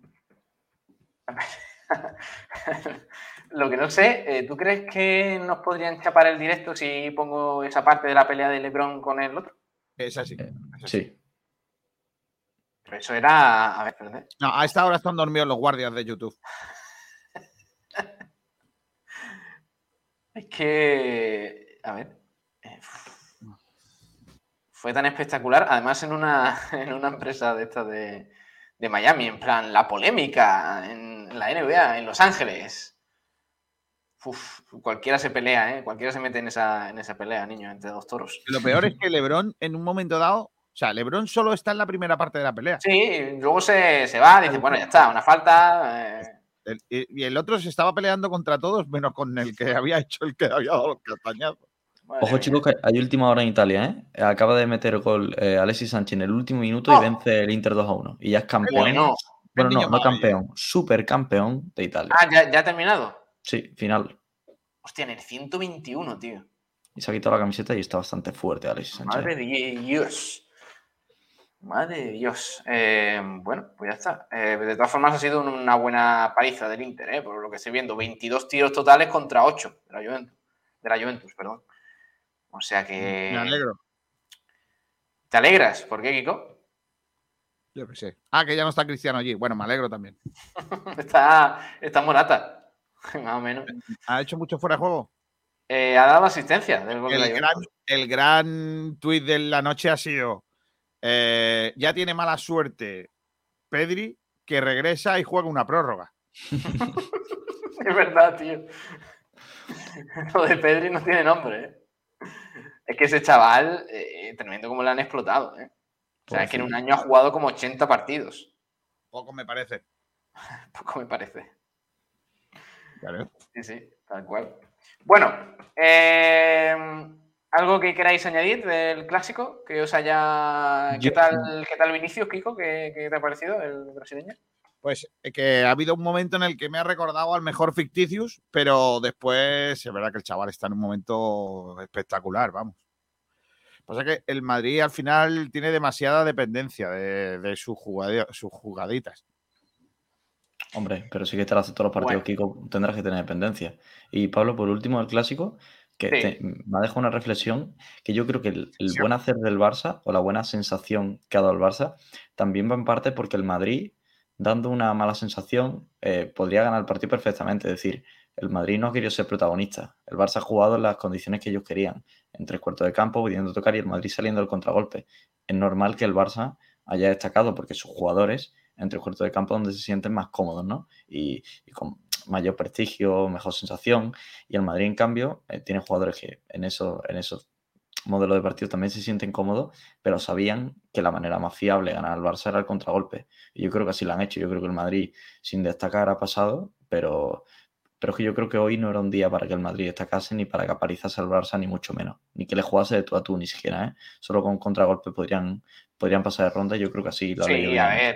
Speaker 2: *laughs* *laughs* Lo que no sé, eh, ¿tú crees que nos podrían escapar el directo si pongo esa parte de la pelea de LeBron con el otro?
Speaker 4: Es así.
Speaker 3: Eh, sí.
Speaker 2: Pero eso era. A ver, perdón.
Speaker 4: No, a esta hora están dormidos los guardias de YouTube. *laughs*
Speaker 2: es que. A ver fue tan espectacular, además en una, *laughs* en una empresa de esta de, Miami, en plan, la polémica en la NBA, en Los Ángeles. Cualquiera se pelea, ¿eh? Cualquiera se mete en esa, en esa pelea, niño, entre dos toros.
Speaker 4: Lo peor es que Lebron, en un momento dado, o sea, Lebron solo está en la primera parte de la pelea.
Speaker 2: Sí, luego se, va, dice, bueno, ya está, una falta. Eh".
Speaker 4: y el otro se estaba peleando contra todos, menos con el que había hecho el que había dado los castañazos.
Speaker 3: Ojo, chicos, que hay última hora en Italia, ¿eh? Acaba de meter gol eh, Alexis Sánchez en el último minuto y ¡Oh! vence el Inter 2 a 1. Y ya es campeón. Bueno, bueno no, no campeón, supercampeón de Italia.
Speaker 2: Ah, ¿ya, ¿ya ha terminado?
Speaker 3: Sí, final.
Speaker 2: Hostia, en el 121, tío.
Speaker 3: Y se ha quitado la camiseta y está bastante fuerte Alexis Sánchez.
Speaker 2: Madre de Dios. Madre de Dios. Eh, bueno, pues ya está. Eh, de todas formas, ha sido una buena paliza del Inter, eh, por lo que estoy viendo. 22 tiros totales contra 8 de la Juventus. De la Juventus, perdón. O sea que.
Speaker 4: Me alegro.
Speaker 2: ¿Te alegras? ¿Por qué, Kiko?
Speaker 4: Yo qué sé. Ah, que ya no está Cristiano allí. Bueno, me alegro también. *laughs*
Speaker 2: está, está Morata, *laughs* más o menos.
Speaker 4: ¿Ha hecho mucho fuera de juego?
Speaker 2: Eh, ha dado asistencia del gol
Speaker 4: el,
Speaker 2: de
Speaker 4: gran, el gran tuit de la noche ha sido: eh, ya tiene mala suerte Pedri, que regresa y juega una prórroga. *laughs*
Speaker 2: es verdad, tío. *laughs* Lo de Pedri no tiene nombre. ¿eh? Es que ese chaval, tremendo como le han explotado. ¿eh? O sea, es que en un año ha jugado como 80 partidos.
Speaker 4: Poco me parece.
Speaker 2: Poco me parece. Sí, sí, tal cual. Bueno, eh, ¿algo que queráis añadir del clásico? Que os haya. ¿Qué tal, ¿qué tal Vinicius, Kiko? ¿Qué, ¿Qué, te ha parecido el brasileño?
Speaker 4: Pues eh, que ha habido un momento en el que me ha recordado al mejor Ficticius, pero después es verdad que el chaval está en un momento espectacular, vamos. Pasa que el Madrid al final tiene demasiada dependencia de, sus, jugaditas.
Speaker 3: Hombre, pero sí que te hace todos los partidos, Kiko, tendrás que tener dependencia. Y Pablo, por último, el clásico, que me ha dejado una reflexión que yo creo que el, el, buen hacer del Barça o la buena sensación que ha dado el Barça también va en parte porque el Madrid dando una mala sensación, eh, podría ganar el partido perfectamente. Es decir, el Madrid no ha querido ser protagonista. El Barça ha jugado en las condiciones que ellos querían, en tres cuartos de campo, pudiendo tocar y el Madrid saliendo del contragolpe. Es normal que el Barça haya destacado porque sus jugadores en tres cuartos de campo donde se sienten más cómodos, ¿no? Y, con mayor prestigio, mejor sensación. Y el Madrid, en cambio, eh, tiene jugadores que en, eso, en esos modelo de partido también se sienten cómodos, pero sabían que la manera más fiable de ganar al Barça era el contragolpe. Y yo creo que así lo han hecho. Yo creo que el Madrid, sin destacar, ha pasado, pero, pero es que yo creo que hoy no era un día para que el Madrid destacase ni para que aparizase al Barça, ni mucho menos. Ni que le jugase de tú a tú, ni siquiera. ¿eh? Solo con contragolpe podrían, podrían pasar de ronda. Yo creo que así
Speaker 2: lo sí, a ver.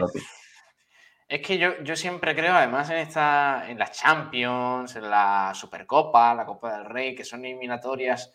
Speaker 2: Es que yo, yo siempre creo, además, en esta, en las Champions, en la Supercopa, la Copa del Rey, que son eliminatorias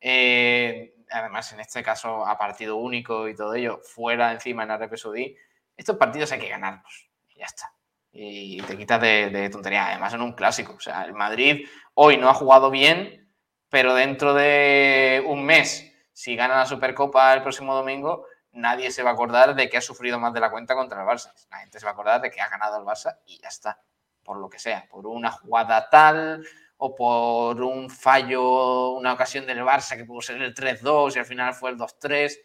Speaker 2: eh, además, en este caso, a partido único y todo ello, fuera encima en Arabia Saudí, estos partidos hay que ganarlos. Y ya está. Y te quitas de, de tontería. Además, en un clásico. O sea, el Madrid hoy no ha jugado bien, pero dentro de un mes, si gana la Supercopa el próximo domingo, nadie se va a acordar de que ha sufrido más de la cuenta contra el Barça. La gente se va a acordar de que ha ganado el Barça y ya está. Por lo que sea, por una jugada tal, o por un fallo, una ocasión del Barça que pudo ser el 3-2 y al final fue el 2-3.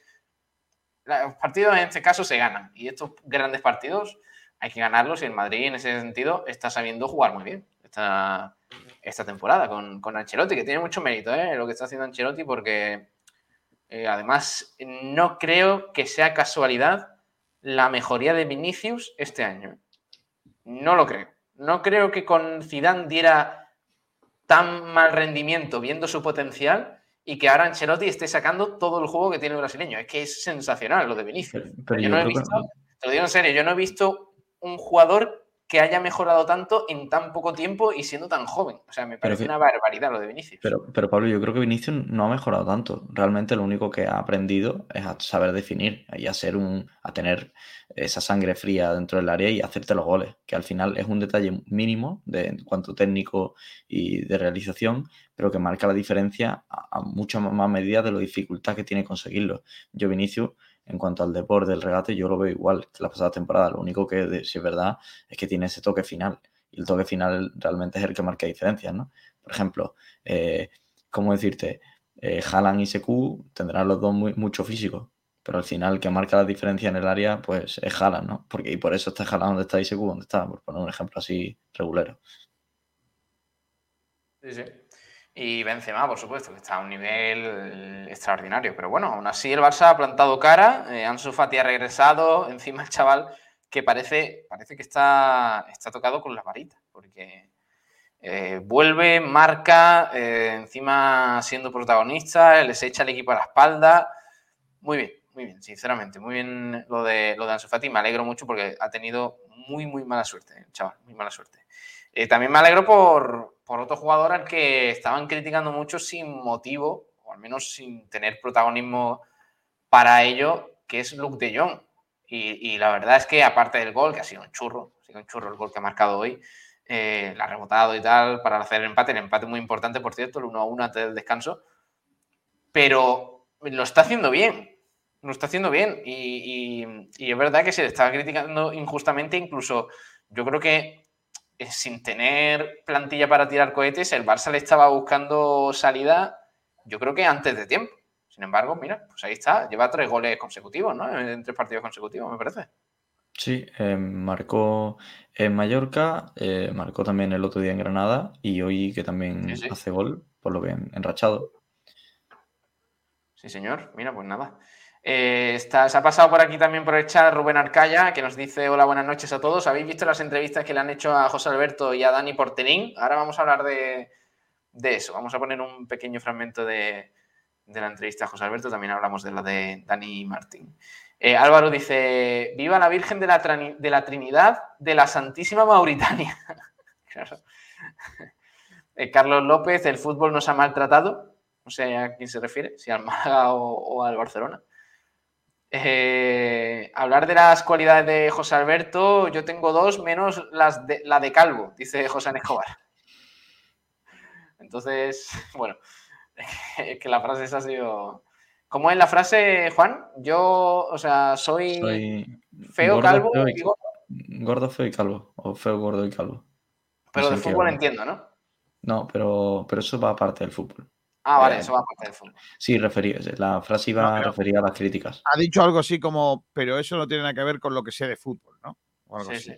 Speaker 2: Los partidos en este caso se ganan y estos grandes partidos hay que ganarlos y el Madrid en ese sentido está sabiendo jugar muy bien esta, temporada con, con Ancelotti, que tiene mucho mérito ¿eh? lo que está haciendo Ancelotti porque eh, además no creo que sea casualidad la mejoría de Vinicius este año. No lo creo. No creo que con Zidane diera tan mal rendimiento viendo su potencial y que ahora Ancelotti esté sacando todo el juego que tiene el brasileño. Es que es sensacional lo de Vinicius. Pero, yo, no he visto, te lo digo en serio, yo no he visto un jugador que haya mejorado tanto en tan poco tiempo y siendo tan joven. O sea, me parece una barbaridad lo de Vinicius.
Speaker 3: Pero, pero Pablo, yo creo que Vinicius no ha mejorado tanto. Realmente lo único que ha aprendido es a saber definir y a ser un, a tener esa sangre fría dentro del área y hacerte los goles, que al final es un detalle mínimo de en cuanto técnico y de realización, pero que marca la diferencia a, a mucha más medida de lo dificultad que tiene conseguirlo. Yo, Vinicius, en cuanto al deporte del regate, yo lo veo igual que la pasada temporada. Lo único que, si es verdad, es que tiene ese toque final. Y el toque final realmente es el que marca diferencias, ¿no? Por ejemplo, eh, ¿cómo decirte? Eh, y Seku tendrán los dos mucho físico, pero al final el que marca la diferencia en el área, pues es Haaland, ¿no? Porque, y por eso está Haaland donde está Iseku donde está, por poner un ejemplo así regulero.
Speaker 2: Sí, sí. Y Benzema, por supuesto, que está a un nivel extraordinario. Pero bueno, aún así el Barça ha plantado cara, eh, Ansu Fati ha regresado, encima el chaval que parece, parece que está, está tocado con las varitas, porque Eh, vuelve, marca, eh, encima siendo protagonista, les echa el equipo a la espalda. Muy bien, muy bien, sinceramente, muy bien lo de, lo de Ansu Fati. Me alegro mucho porque ha tenido muy, muy mala suerte, chaval, muy mala suerte. también me alegro por, por otro jugador al que estaban criticando mucho sin motivo, o al menos sin tener protagonismo para ello, que es Luke de Jong. Y, la verdad es que aparte del gol, que ha sido un churro, ha sido un churro el gol que ha marcado hoy, eh, la ha rebotado y tal para hacer el empate, el empate muy importante, por cierto, el 1-1 antes del descanso, pero lo está haciendo bien, lo está haciendo bien y, es verdad que se le estaba criticando injustamente, incluso yo creo que sin tener plantilla para tirar cohetes, el Barça le estaba buscando salida, yo creo que antes de tiempo. Sin embargo, mira, pues ahí está, lleva tres goles consecutivos, ¿no? En tres partidos consecutivos, me parece.
Speaker 3: Sí, eh, marcó en Mallorca, eh, marcó también el otro día en Granada y hoy que también hace gol, por lo que enrachado.
Speaker 2: Sí, señor. Mira, pues nada. Eh, se ha pasado por aquí también por el chat Rubén Arcaya, que nos dice hola, buenas noches a todos. ¿Habéis visto las entrevistas que le han hecho a José Alberto y a Dani Porterín? Ahora vamos a hablar de, eso. Vamos a poner un pequeño fragmento de, la entrevista a José Alberto. También hablamos de la de Dani Martín. Eh, Álvaro dice, viva la Virgen de la, de la Trinidad de la Santísima Mauritania. *laughs* Eh, Carlos López, el fútbol nos ha maltratado. No sé a quién se refiere, si al Málaga o al Barcelona. Eh, hablar de las cualidades de José Alberto, yo tengo dos menos las de, la de Calvo, dice José Escobar. Entonces, *laughs* bueno, es *laughs* que la frase esa ha sido. ¿Cómo es la frase, Juan? Yo, o sea, soy, feo, calvo.
Speaker 3: y, gordo, feo y calvo. O feo, gordo y calvo.
Speaker 2: Pero de fútbol entiendo, ¿no?
Speaker 3: No, pero, pero eso va aparte del fútbol.
Speaker 2: Ah, vale, eh, eso va a parte del fútbol.
Speaker 3: Sí, la frase iba a referir a las críticas.
Speaker 4: Ha dicho algo así como, pero eso no tiene nada que ver con lo que sé de fútbol, ¿no?
Speaker 3: sí, sí.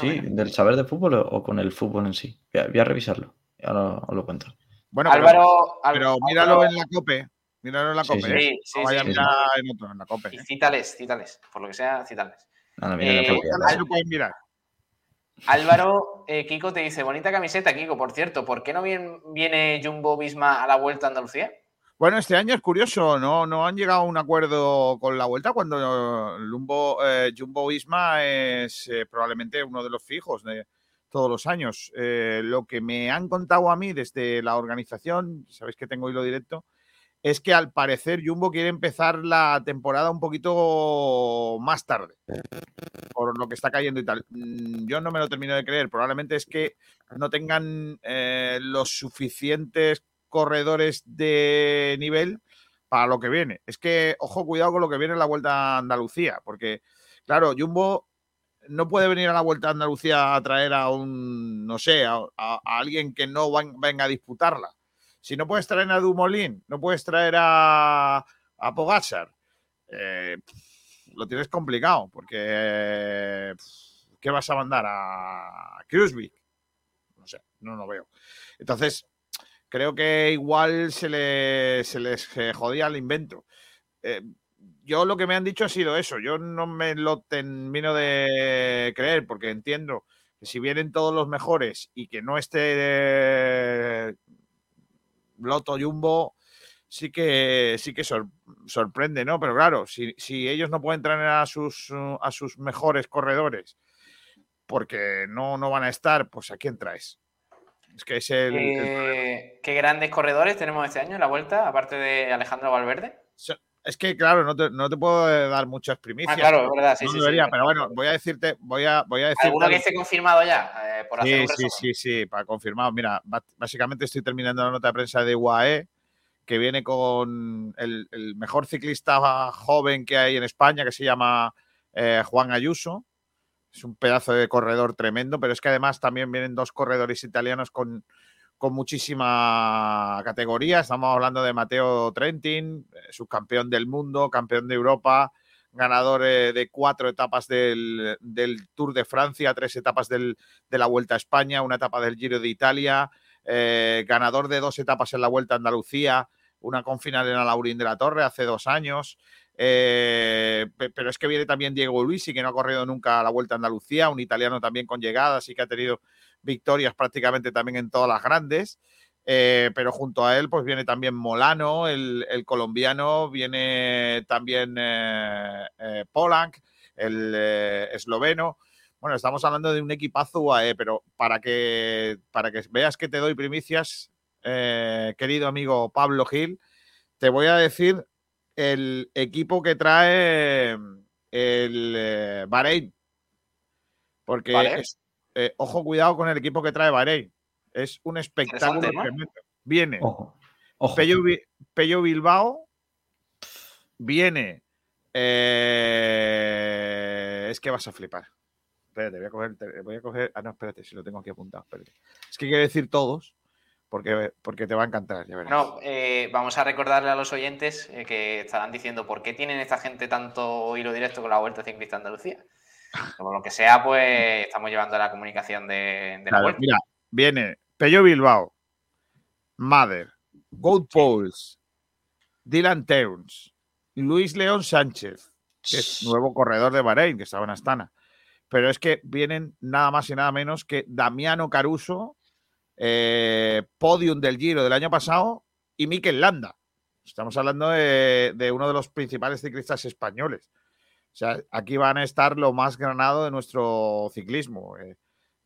Speaker 3: sí del saber de fútbol o con el fútbol en sí. Voy a, revisarlo. Ahora os lo cuento.
Speaker 4: Bueno, Álvaro, pero, míralo en la COPE. Míralo en la COPE. Sí, ¿eh? sí, vaya a mirar en otro, en la COPE.
Speaker 2: Y cítales, cítales. Por lo que sea, cítales.
Speaker 3: Nada, mira, eh,
Speaker 4: lo pueden mirar.
Speaker 2: Álvaro, eh, Kiko te dice, bonita camiseta, Kiko, por cierto, ¿por qué no viene, Jumbo Visma a la vuelta a Andalucía?
Speaker 4: Bueno, este año es curioso, no, no han llegado a un acuerdo con la vuelta cuando eh, Jumbo Visma es eh, probablemente uno de los fijos de todos los años. lo que me han contado a mí desde la organización, sabéis que tengo hilo directo, es que al parecer Jumbo quiere empezar la temporada un poquito más tarde, por lo que está cayendo y tal. Mm, yo no me lo termino de creer, probablemente es que no tengan eh, los suficientes corredores de nivel para lo que viene. Es que, ojo, cuidado con lo que viene en la Vuelta a Andalucía, porque, claro, Jumbo no puede venir a la Vuelta a Andalucía a traer a un, no sé, a, alguien que no venga a disputarla si no puedes traer a Dumolín, no puedes traer a, a eh, lo tienes complicado, porque ¿qué vas a mandar? ¿A Krusvik? No sé, no lo veo. Entonces, creo que igual se, se les jodía el invento. Eh, yo lo que me han dicho ha sido eso. Yo no me lo termino de creer porque entiendo que si vienen todos los mejores y que no esté Loto Jumbo sí que sí que sorprende, ¿no? Pero claro, si, ellos no pueden traer a sus, a sus mejores corredores porque no, no van a estar, pues ¿a quién traes? Es que es el,
Speaker 2: eh, ¿Qué grandes corredores tenemos este año en la vuelta, aparte de Alejandro Valverde?
Speaker 4: Es que, claro, no te, no te puedo dar muchas primicias.
Speaker 2: Ah, claro, es verdad, sí, sí,
Speaker 4: Pero bueno, voy a decirte, voy a, voy a decir.
Speaker 2: ¿Alguno que esté confirmado ya? Eh, por
Speaker 4: sí, sí, sí, sí, para confirmado. Mira, básicamente estoy terminando la nota de prensa de UAE, que viene con el, mejor ciclista joven que hay en España, que se llama eh, Juan Ayuso. Es un pedazo de corredor tremendo, pero es que además también vienen dos corredores italianos con con muchísima categoría. Estamos hablando de Mateo Trentin, eh, subcampeón del mundo, campeón de Europa, ganador eh, de cuatro etapas del, Tour de Francia, tres etapas de la Vuelta a España, una etapa del Giro de Italia, eh, ganador de dos etapas en la Vuelta a Andalucía, una con final en Laurín de la Torre hace dos años. pero es que viene también Diego Luisi, que no ha corrido nunca la Vuelta a Andalucía, un italiano también con llegada, así que ha tenido victorias prácticamente también en todas las grandes. Eh, pero junto a él, pues viene también Molano, el, colombiano, viene también eh, eh Polanc, el esloveno. Bueno, estamos hablando de un equipazo UAE, pero para que, para que veas que te doy primicias, querido amigo Pablo Gil, te voy a decir el equipo que trae el Bahrein. Porque, ojo, cuidado con el equipo que trae Bahrein es un espectáculo Viene Pello, Bilbao, viene. Eh, es que vas a flipar. Espérate, voy a coger. Voy a coger ah, no, espérate, si lo tengo aquí apuntado. Es que quiero decir todos. Porque, porque, te va a encantar.
Speaker 2: No, eh, vamos a recordarle a los oyentes eh, que estarán diciendo por qué tienen esta gente tanto hilo directo con la Vuelta Ciclista Andalucía. Como lo que sea, pues estamos llevando la comunicación de, la vuelta.
Speaker 4: Mira, viene Pello Bilbao, Mother, Gold Poles, Dylan Teuns, Luis León Sánchez, que es nuevo corredor de Bahrein, que estaba en Astana. Pero es que vienen nada más y nada menos que Damiano Caruso, eh, podium del Giro del año pasado, y Mikel Landa. Estamos hablando de, uno de los principales ciclistas españoles. O sea, aquí van a estar lo más granado de nuestro ciclismo. Eh,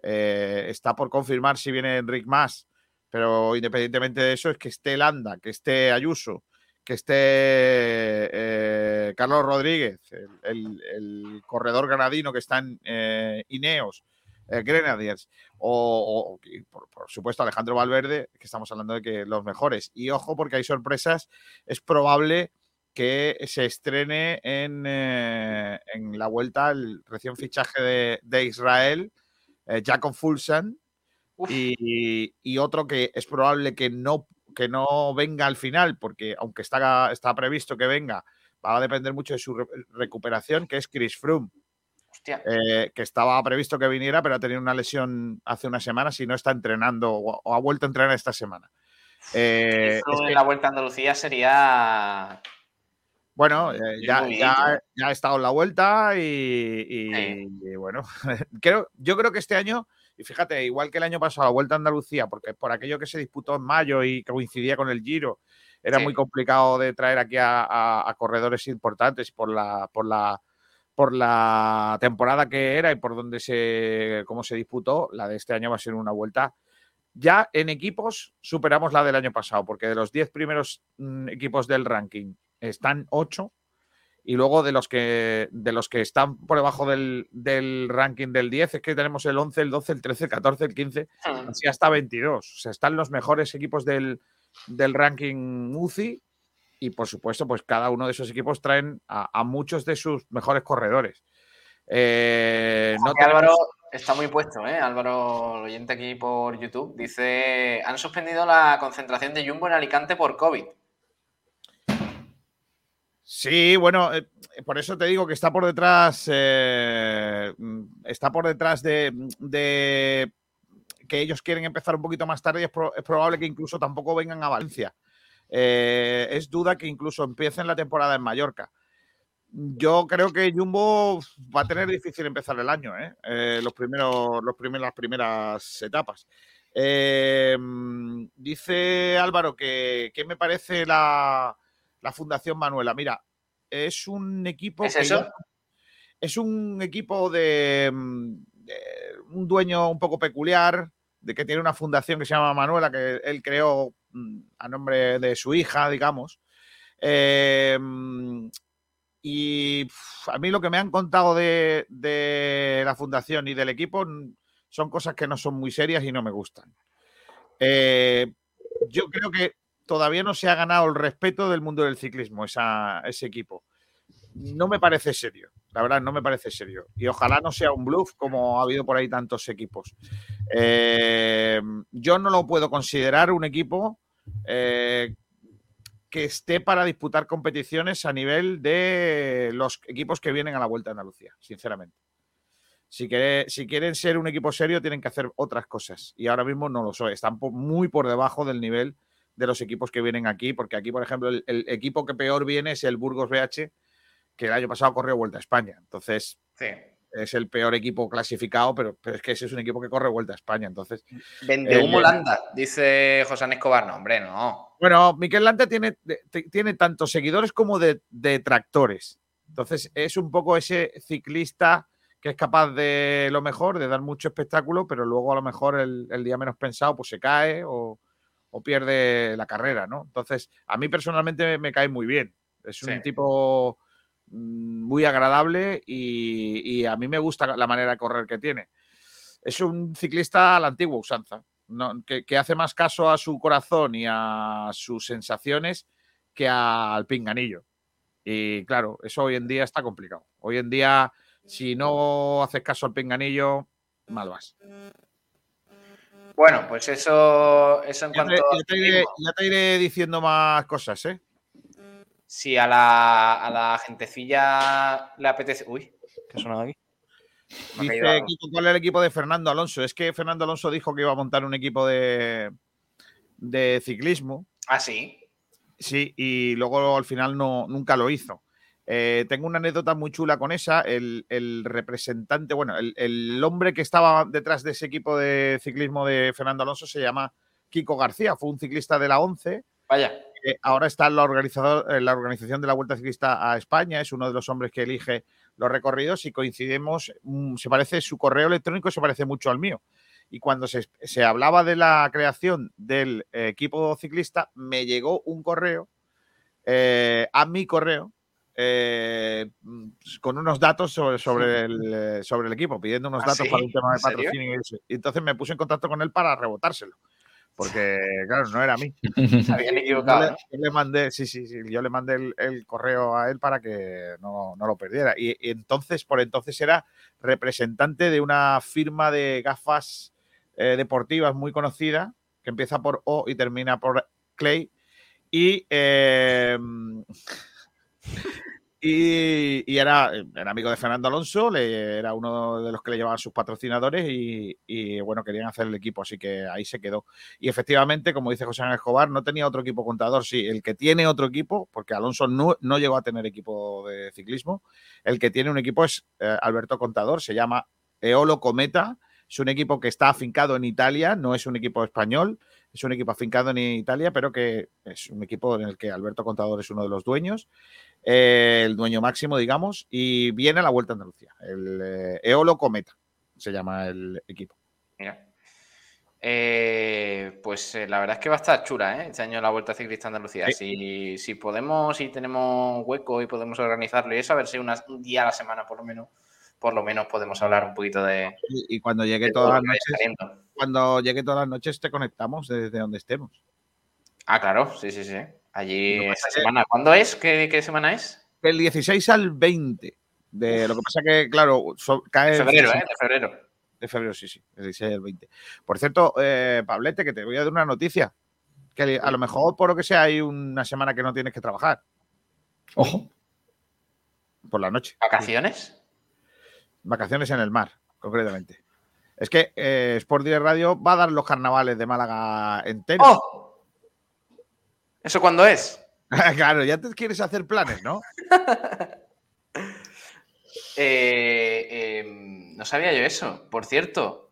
Speaker 4: eh, está por confirmar si viene Enric Más, pero independientemente de eso, es que esté Landa, que esté Ayuso, que esté eh, Carlos Rodríguez, el, corredor granadino que está en Ineos, Grenadiers, o, por, supuesto Alejandro Valverde, que estamos hablando de que los mejores. Y ojo, porque hay sorpresas, es probable que se estrene en, en la vuelta el recién fichaje de Israel eh, Jacob Fulsan, y, otro que es probable que no, que no venga al final, porque aunque está, está previsto que venga, va a depender mucho de su recuperación, que es Chris Froome. Eh, que estaba previsto que viniera, pero ha tenido una lesión hace unas semanas y no está entrenando o, ha vuelto a entrenar esta semana.
Speaker 2: Eh, en la vuelta a Andalucía sería
Speaker 4: bueno, eh, ya, ha estado en la vuelta y, bueno, *laughs* creo, yo creo que este año, y fíjate, igual que el año pasado, la vuelta a Andalucía, porque por aquello que se disputó en mayo y que coincidía con el Giro, era muy complicado de traer aquí a, corredores importantes por la, por la por la temporada que era y por donde se cómo se disputó, la de este año va a ser una vuelta. Ya en equipos superamos la del año pasado, porque de los 10 primeros mm, equipos del ranking están 8 y luego de los que de los que están por debajo del, ranking del 10 es que tenemos el 11, el 12, el 13, el 14, el 15, así hasta 22. O sea, están los mejores equipos del, ranking UCI y por supuesto, pues cada uno de esos equipos traen a, muchos de sus mejores corredores.
Speaker 2: Eh, Álvaro está muy puesto, ¿eh? Álvaro, oyente aquí por YouTube, dice, han suspendido la concentración de Jumbo en Alicante por COVID.
Speaker 4: Sí, bueno, eh, por eso te digo que está por detrás, eh, mm, está por detrás de, que ellos quieren empezar un poquito más tarde y es, probable que incluso tampoco vengan a Valencia. Eh, es duda que incluso empiecen la temporada en Mallorca. Yo creo que Jumbo va a tener difícil empezar el año, los primeros, las primeras etapas. dice Álvaro que me parece la, la Fundación Manuela. Mira, es un equipo.
Speaker 2: ¿Es eso?
Speaker 4: es un equipo de, mm, un dueño un poco peculiar, de que tiene una fundación que se llama Manuela, que él creó mm, a nombre de su hija, digamos. Em, y a mí lo que me han contado de, la fundación y del equipo son cosas que no son muy serias y no me gustan. Eh, yo creo que todavía no se ha ganado el respeto del mundo del ciclismo, ese equipo. No me parece serio, la verdad, no me parece serio. Y ojalá no sea un bluff como ha habido por ahí tantos equipos. Eh, yo no lo puedo considerar un equipo eh, que esté para disputar competiciones a nivel de los equipos que vienen a la Vuelta a Andalucía, sinceramente. Si, si, quieren ser un equipo serio, tienen que hacer otras cosas. Y ahora mismo no lo son. Están muy por debajo del nivel de los equipos que vienen aquí, porque aquí, por ejemplo, el, equipo que peor viene es el Burgos BH, que el año pasado corrió Vuelta a España. Entonces, es el peor equipo clasificado, pero, pero, es que ese es un equipo que corre vuelta a España. Entonces.
Speaker 2: Vende eh, humo Landa, dice José Escobar. No, hombre, no.
Speaker 4: Bueno, Miquel Landa tiene, tiene tanto seguidores como detractores. Entonces, es un poco ese ciclista que es capaz de lo mejor, de dar mucho espectáculo, pero luego a lo mejor el, día menos pensado pues se cae o, pierde la carrera, ¿no? Entonces, a mí personalmente me, cae muy bien. Es un tipo mm, muy agradable y, a mí me gusta la manera de correr que tiene. Es un ciclista a la antigua usanza, que, hace más caso a su corazón y a sus sensaciones que al pinganillo. Y claro, eso hoy en día está complicado. Hoy en día si no haces caso al pinganillo, mal vas.
Speaker 2: Bueno, pues eso, eso en cuanto.
Speaker 4: ya, te iré, diciendo más cosas, ¿eh?
Speaker 2: Si a la, a la gentecilla le apetece. Uy, ¿qué ha sonado aquí?
Speaker 4: Dice ¿cuál es el equipo de Fernando Alonso? Es que Fernando Alonso dijo que iba a montar un equipo de, de ciclismo.
Speaker 2: Ah, sí.
Speaker 4: Sí, y luego al final no, nunca lo hizo. Eh, tengo una anécdota muy chula con esa. El, representante, bueno, el, hombre que estaba detrás de ese equipo de ciclismo de Fernando Alonso se llama Kiko García, fue un ciclista de la 11.
Speaker 2: Vaya.
Speaker 4: ahora está en la, en la organización de la Vuelta Ciclista a España, es uno de los hombres que elige los recorridos y coincidimos, mm, se parece, su correo electrónico se parece mucho al mío. Y cuando se, hablaba de la creación del equipo ciclista, me llegó un correo eh, a mi correo eh, mm, con unos datos sobre, sobre, el, eh, sobre el equipo, pidiendo unos ¿Ah, datos para un tema de patrocinio. Y, y, entonces me puse en contacto con él para rebotárselo. Porque, claro, no era a mí. *laughs*
Speaker 2: equivocado.
Speaker 4: Yo le, mandé, sí, sí, sí, yo le mandé el, correo a él para que no, no lo perdiera. Y, entonces, por entonces era representante de una firma de gafas eh, deportivas muy conocida, que empieza por O y termina por Clay. Y eh, y, era, amigo de Fernando Alonso, le, era uno de los que le llevaban sus patrocinadores y, bueno, querían hacer el equipo, así que ahí se quedó. Y efectivamente, como dice José Ángel Escobar, no tenía otro equipo contador, sí, el que tiene otro equipo, porque Alonso no, llegó a tener equipo de ciclismo, el que tiene un equipo es eh, Alberto Contador, se llama Eolo Cometa, es un equipo que está afincado en Italia, no es un equipo español, es un equipo afincado en Italia, pero que es un equipo en el que Alberto Contador es uno de los dueños. Eh, el dueño máximo, digamos, y viene a la Vuelta a Andalucía. El eh, Eolo Cometa se llama el equipo.
Speaker 2: Eh, pues la verdad es que va a estar chula este año la Vuelta Ciclista Andalucía. Si, si, podemos, si tenemos hueco y podemos organizarlo y eso, a ver si un día a la semana por lo menos, por lo menos podemos hablar un poquito de.
Speaker 4: Y, cuando llegue todas las noches, cuando llegue todas las noches te conectamos desde donde estemos.
Speaker 2: Ah, claro, sí, sí, sí. Allí esta semana. ¿Cuándo es? ¿Qué, semana es?
Speaker 4: El 16 al 20. De, lo que pasa que, claro, cae.
Speaker 2: De febrero, ¿eh? De febrero.
Speaker 4: De febrero, sí, sí. El 16 al 20. Por cierto, eh, Pablete, que te voy a dar una noticia. Que a lo mejor, por lo que sea, hay una semana que no tienes que trabajar.
Speaker 3: Ojo.
Speaker 4: Por la noche.
Speaker 2: ¿Vacaciones?
Speaker 4: Vacaciones en el mar, concretamente. Es que eh, Sport Direct Radio va a dar los carnavales de Málaga enteros. ¡Oh!
Speaker 2: ¿Eso cuándo es? *laughs*
Speaker 4: claro, ya te quieres hacer planes, ¿no? *laughs*
Speaker 2: Eh, em, no sabía yo eso. Por cierto,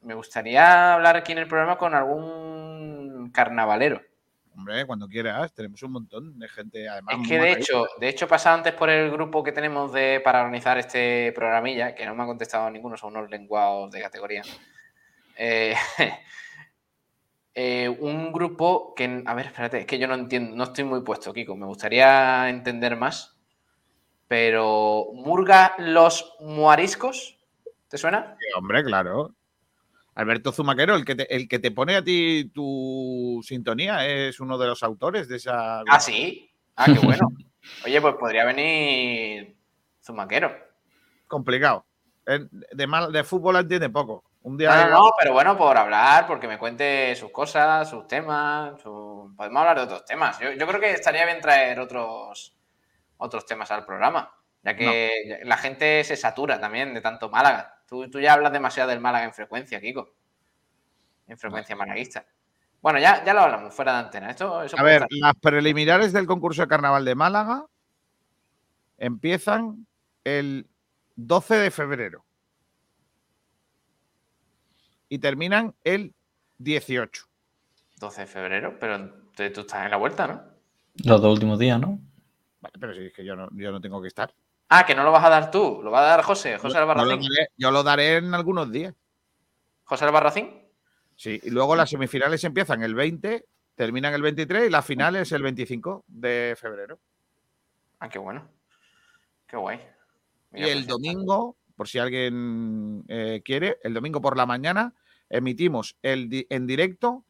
Speaker 2: me gustaría hablar aquí en el programa con algún carnavalero.
Speaker 4: Hombre, cuando quieras, tenemos un montón de gente. Además,
Speaker 2: es que de hecho, de hecho, he pasado antes por el grupo que tenemos de, para organizar este programilla, que no me ha contestado ninguno, son unos lenguados de categoría. Eh, *laughs* Eh, un grupo que, a ver, espérate, es que yo no entiendo, no estoy muy puesto, Kiko, me gustaría entender más, pero Murga los Muariscos, ¿te suena?
Speaker 4: hombre, claro. Alberto Zumaquero, el que, te, el que te pone a ti tu sintonía, es uno de los autores de esa...
Speaker 2: Ah, sí. Ah, qué bueno. *laughs* Oye, pues podría venir Zumaquero.
Speaker 4: Complicado. De, mal, de fútbol entiende poco. Un día
Speaker 2: no, no, pero bueno, por hablar, porque me cuente sus cosas, sus temas. Podemos hablar de otros temas. Yo, creo que estaría bien traer otros, otros temas al programa, ya que la gente se satura también de tanto Málaga. Tú, ya hablas demasiado del Málaga en frecuencia, Kiko. En frecuencia malaguista. Bueno, ya, ya lo hablamos fuera de antena. Esto,
Speaker 4: A ver, las preliminares del concurso de carnaval de Málaga empiezan el 12 de febrero. Y terminan el 18.
Speaker 2: 12 de febrero, pero tú estás en la vuelta, ¿no?
Speaker 3: Los dos últimos días, ¿no?
Speaker 4: Vale, pero si es que yo no, yo no tengo que estar.
Speaker 2: Ah, que no lo vas a dar tú, lo va a dar José, José Albarracín.
Speaker 4: yo lo daré en algunos días.
Speaker 2: ¿José Albarracín?
Speaker 4: Sí, y luego las semifinales empiezan el 20, terminan el 23 y la final es el 25 de febrero.
Speaker 2: Ah, qué bueno. Qué guay.
Speaker 4: y el pues domingo, por si alguien eh, quiere, el domingo por la mañana emitimos el, en directo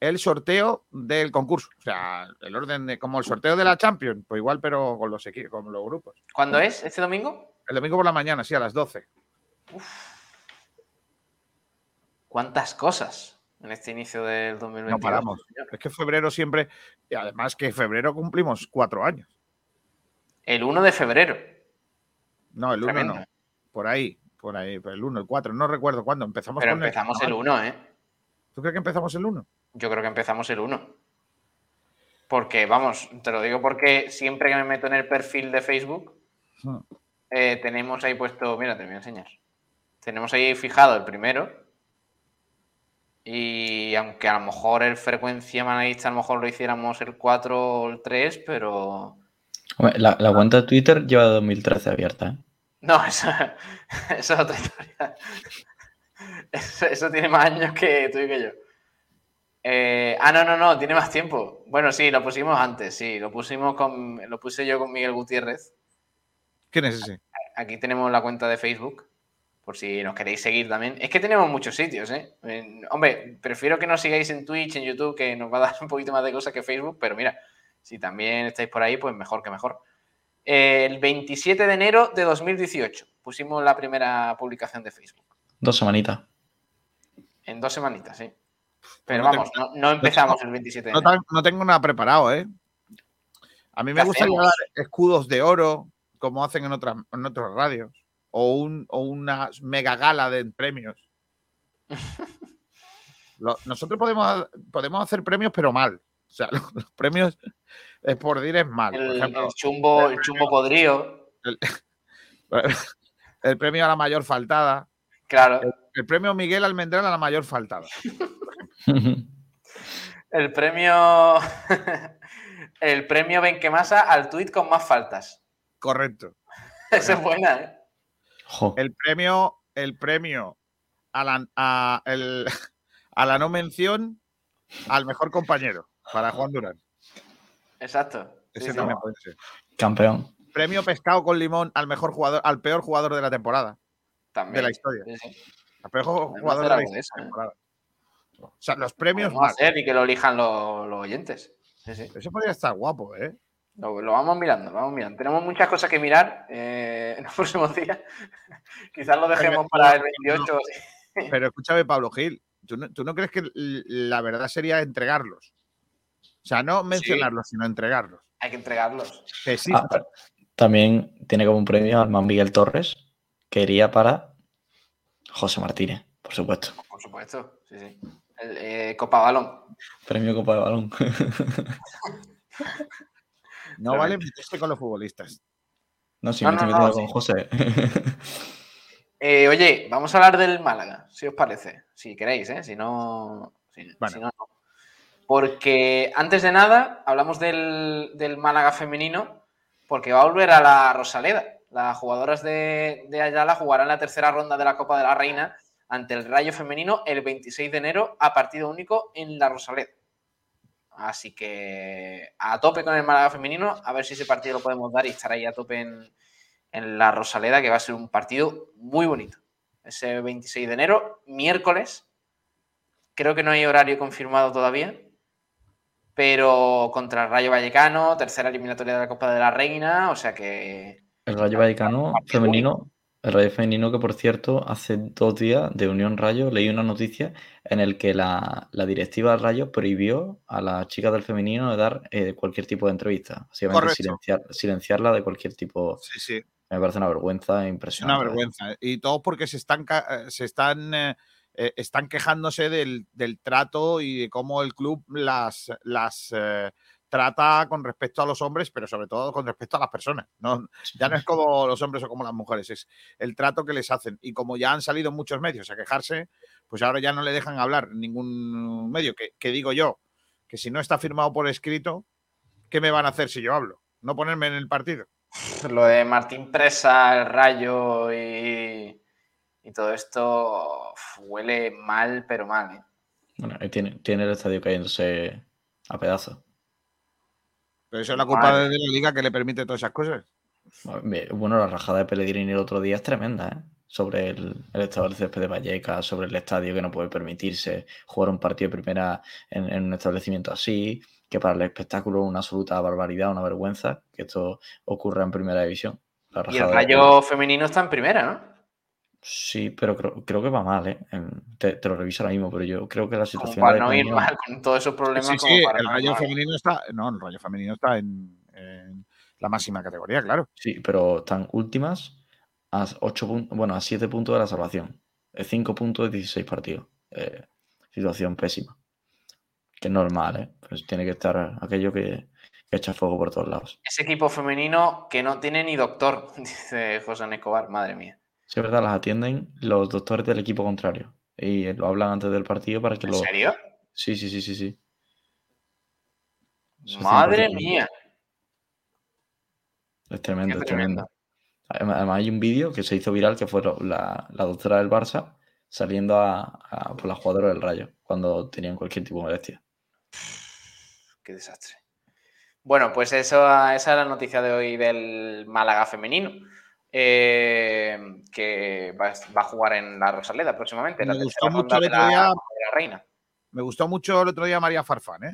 Speaker 4: el sorteo del concurso. O sea, el orden de, como el sorteo de la Champions, pues igual, pero con los equipos, con los grupos.
Speaker 2: ¿Cuándo es? ¿Este domingo?
Speaker 4: El domingo por la mañana, sí, a las 12. Uf.
Speaker 2: ¿Cuántas cosas en este inicio del 2021?
Speaker 4: No paramos. Es que febrero siempre, y además que febrero cumplimos cuatro años.
Speaker 2: El 1 de febrero.
Speaker 4: No, el 1 no. Por ahí, por ahí, el 1, el 4, no recuerdo cuándo. Empezamos
Speaker 2: Pero empezamos el 1, ¿eh?
Speaker 4: ¿Tú crees que empezamos el 1?
Speaker 2: Yo creo que empezamos el 1. Porque, vamos, te lo digo porque siempre que me meto en el perfil de Facebook, hmm. eh, tenemos ahí puesto, mira, te voy a enseñar. Tenemos ahí fijado el primero. Y aunque a lo mejor el frecuencia manalista a lo mejor lo hiciéramos el 4 o el 3, pero...
Speaker 3: La, cuenta de Twitter lleva 2013 abierta, ¿eh?
Speaker 2: No, *laughs* eso, es otra historia. eso, tiene más años que tú y que yo. Eh, ah, no, no, no, tiene más tiempo. Bueno, sí, lo pusimos antes, sí, lo pusimos con, lo puse yo con Miguel Gutiérrez.
Speaker 4: ¿Quién es ese?
Speaker 2: Aquí tenemos la cuenta de Facebook, por si nos queréis seguir también. Es que tenemos muchos sitios, ¿eh? hombre, prefiero que nos sigáis en Twitch, en YouTube, que nos va a dar *laughs* un poquito más de cosas que Facebook, pero mira, si también estáis por ahí, pues mejor que mejor. El 27 de enero de 2018 pusimos la primera publicación de Facebook.
Speaker 3: Dos semanitas.
Speaker 2: En dos semanitas, sí. Pero vamos, no, empezamos el 27 de
Speaker 4: No, tengo nada preparado, ¿eh? A mí me gusta llevar escudos de oro, como hacen en, otras, en otras radios, o, un, o una mega gala de premios. *laughs* nosotros podemos, podemos hacer premios, pero mal. O sea, *laughs* los, premios es por decir es mal.
Speaker 2: El, chumbo, el, chumbo *laughs* podrido.
Speaker 4: El, premio a la mayor faltada.
Speaker 2: Claro.
Speaker 4: El, premio Miguel Almendral a la mayor faltada. *laughs*
Speaker 2: El premio. *laughs* El premio Benquemasa al tuit con más faltas.
Speaker 4: Correcto.
Speaker 2: Esa es buena, ¿eh?
Speaker 4: El premio, el premio a la, a, la no mención al mejor compañero para Juan Durán.
Speaker 2: Exacto.
Speaker 4: Ese también puede ser.
Speaker 3: Campeón.
Speaker 4: Premio pescado con limón al mejor jugador, al peor jugador de la temporada. También. De la historia. Al peor jugador de la ¿eh? temporada. O sea, los premios.
Speaker 2: Vamos a y que lo elijan los, oyentes.
Speaker 4: Eso podría estar guapo, ¿eh?
Speaker 2: Lo, vamos mirando, lo vamos mirando. Tenemos muchas cosas que mirar eh, *laughs* en los próximos días. Quizás lo dejemos para el 28.
Speaker 4: Pero escúchame, Pablo Gil, ¿tú no, crees que la verdad sería entregarlos? O sea, no mencionarlos, sino entregarlos.
Speaker 2: Hay que entregarlos.
Speaker 3: Ah, también tiene como un premio al man Miguel Torres, que iría para José Martínez, por supuesto.
Speaker 2: Por supuesto, sí, sí. Eh, Copa Balón.
Speaker 3: Premio Copa de Balón.
Speaker 4: no vale meterse con los futbolistas.
Speaker 3: No, si me estoy metiendo con José. *laughs*
Speaker 2: Eh, oye, vamos a hablar del Málaga, si os parece. Si queréis, ¿eh? Si no. Si, no, Porque antes de nada, hablamos del, del, Málaga femenino, porque va a volver a la Rosaleda. Las jugadoras de, de Ayala jugarán la tercera ronda de la Copa de la Reina ante el Rayo Femenino el 26 de enero a partido único en la Rosaleda. Así que a tope con el Málaga Femenino, a ver si ese partido lo podemos dar y estar ahí a tope en, la Rosaleda, que va a ser un partido muy bonito. Ese 26 de enero, miércoles. Creo que no hay horario confirmado todavía, pero contra el Rayo Vallecano, tercera eliminatoria de la Copa de la Reina, o sea que...
Speaker 3: El Rayo Vallecano femenino el Rayo Femenino, que por cierto, hace dos días de Unión Rayo leí una noticia en el que la, directiva del Rayo prohibió a las chicas del femenino de dar eh, cualquier tipo de entrevista. Básicamente silenciar, silenciarla de cualquier tipo.
Speaker 4: Sí, sí.
Speaker 3: Me parece una vergüenza impresionante.
Speaker 4: Una vergüenza. Y todo porque se están, eh, se están, eh, están quejándose del, trato y de cómo el club las, las trata con respecto a los hombres, pero sobre todo con respecto a las personas. ¿no? Ya no es como los hombres o como las mujeres, es el trato que les hacen. Y como ya han salido muchos medios a quejarse, pues ahora ya no le dejan hablar ningún medio. Que, digo yo, que si no está firmado por escrito, ¿qué me van a hacer si yo hablo? No ponerme en el partido.
Speaker 2: Lo de Martín Presa, el rayo y, todo esto huele mal, pero mal. ¿eh?
Speaker 3: Bueno, ahí tiene, tiene el estadio cayéndose a pedazos.
Speaker 4: Pero eso es la culpa de la liga que le permite todas esas cosas.
Speaker 3: Bueno, la rajada de Pellegrini el otro día es tremenda, ¿eh? Sobre el, estado del césped de Vallecas, sobre el estadio que no puede permitirse jugar un partido de primera en, un establecimiento así, que para el espectáculo es una absoluta barbaridad, una vergüenza que esto ocurra en primera división.
Speaker 2: y el rayo femenino está en primera, ¿no?
Speaker 3: Sí, pero creo, que va mal, ¿eh? Te, lo reviso ahora mismo, pero yo creo que la situación.
Speaker 2: para no ir mal con todos esos problemas.
Speaker 4: Sí, sí, el rayo femenino está. No, el rayo femenino está en, la máxima categoría, claro.
Speaker 3: Sí, pero están últimas a 8 bueno, a 7 puntos de la salvación. 5 puntos de 16 partidos. Eh, situación pésima. Que es normal, ¿eh? Pues tiene que estar aquello que, que echa fuego por todos lados.
Speaker 2: Ese equipo femenino que no tiene ni doctor, *laughs* dice José Escobar, madre mía.
Speaker 3: Sí, es verdad, las atienden los doctores del equipo contrario. Y lo hablan antes del partido para que lo.
Speaker 2: ¿En serio?
Speaker 3: Sí, sí, sí, sí, sí.
Speaker 2: Madre mía.
Speaker 3: Es tremendo, es tremendo. Además, hay un vídeo que se hizo viral que fue la, doctora del Barça saliendo a, por la jugadora del Rayo cuando tenían cualquier tipo de molestia.
Speaker 2: Qué desastre. Bueno, pues eso, esa es la noticia de hoy del Málaga femenino. Eh, que va, a jugar en la Rosaleda próximamente.
Speaker 4: Me gustó mucho el otro día. Reina. Me gustó mucho el otro día María Farfán, ¿eh?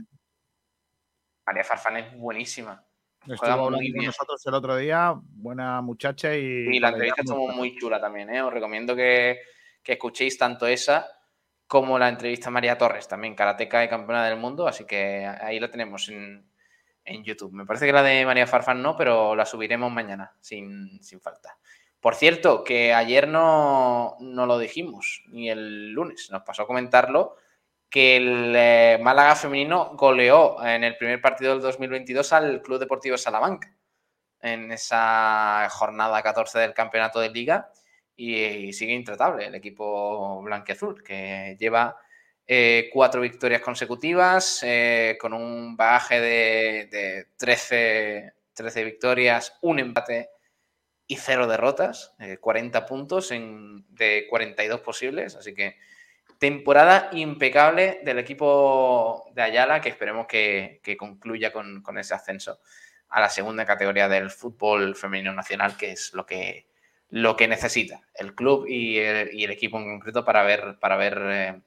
Speaker 2: María Farfán es buenísima.
Speaker 4: Estuvo hablando con nosotros el otro día, buena muchacha y.
Speaker 2: Y la entrevista estuvo muy chula también, ¿eh? Os recomiendo que, que, escuchéis tanto esa como la entrevista a María Torres, también karateca y campeona del mundo, así que ahí la tenemos en, en YouTube. Me parece que la de María Farfán no, pero la subiremos mañana, sin, falta. Por cierto, que ayer no, lo dijimos, ni el lunes, nos pasó a comentarlo, que el eh, Málaga femenino goleó en el primer partido del 2022 al Club Deportivo Salamanca, en esa jornada 14 del campeonato de liga, y, sigue intratable el equipo blanqueazul, que lleva eh, cuatro victorias consecutivas, eh, con un bagaje de, 13, 13, victorias, un empate y cero derrotas, 40 eh, puntos en, de 42 posibles, así que temporada impecable del equipo de Ayala, que esperemos que, concluya con, ese ascenso a la segunda categoría del fútbol femenino nacional, que es lo que, lo que necesita el club y el, equipo en concreto para ver, para ver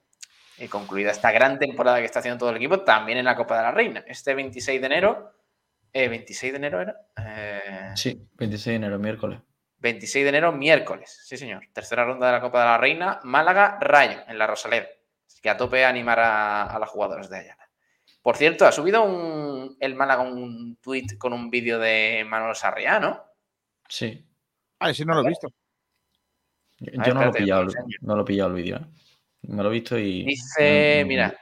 Speaker 2: y concluida esta gran temporada que está haciendo todo el equipo, también en la Copa de la Reina. Este 26 de enero, eh, ¿26 de enero era?
Speaker 3: Eh, sí, 26 de enero, miércoles.
Speaker 2: 26 de enero, miércoles, sí señor. Tercera ronda de la Copa de la Reina, Málaga, Rayo, en la Rosaleda. Así que a tope animar a, las jugadoras de allá. Por cierto, ha subido un, el Málaga un tuit con un vídeo de Manuel Sarriá, ¿no?
Speaker 3: Sí.
Speaker 4: Ah, sí, no lo he visto.
Speaker 3: Yo, no, lo he pillado, no lo he pillado el vídeo. ¿eh? Me lo he visto y.
Speaker 2: Dice, mira.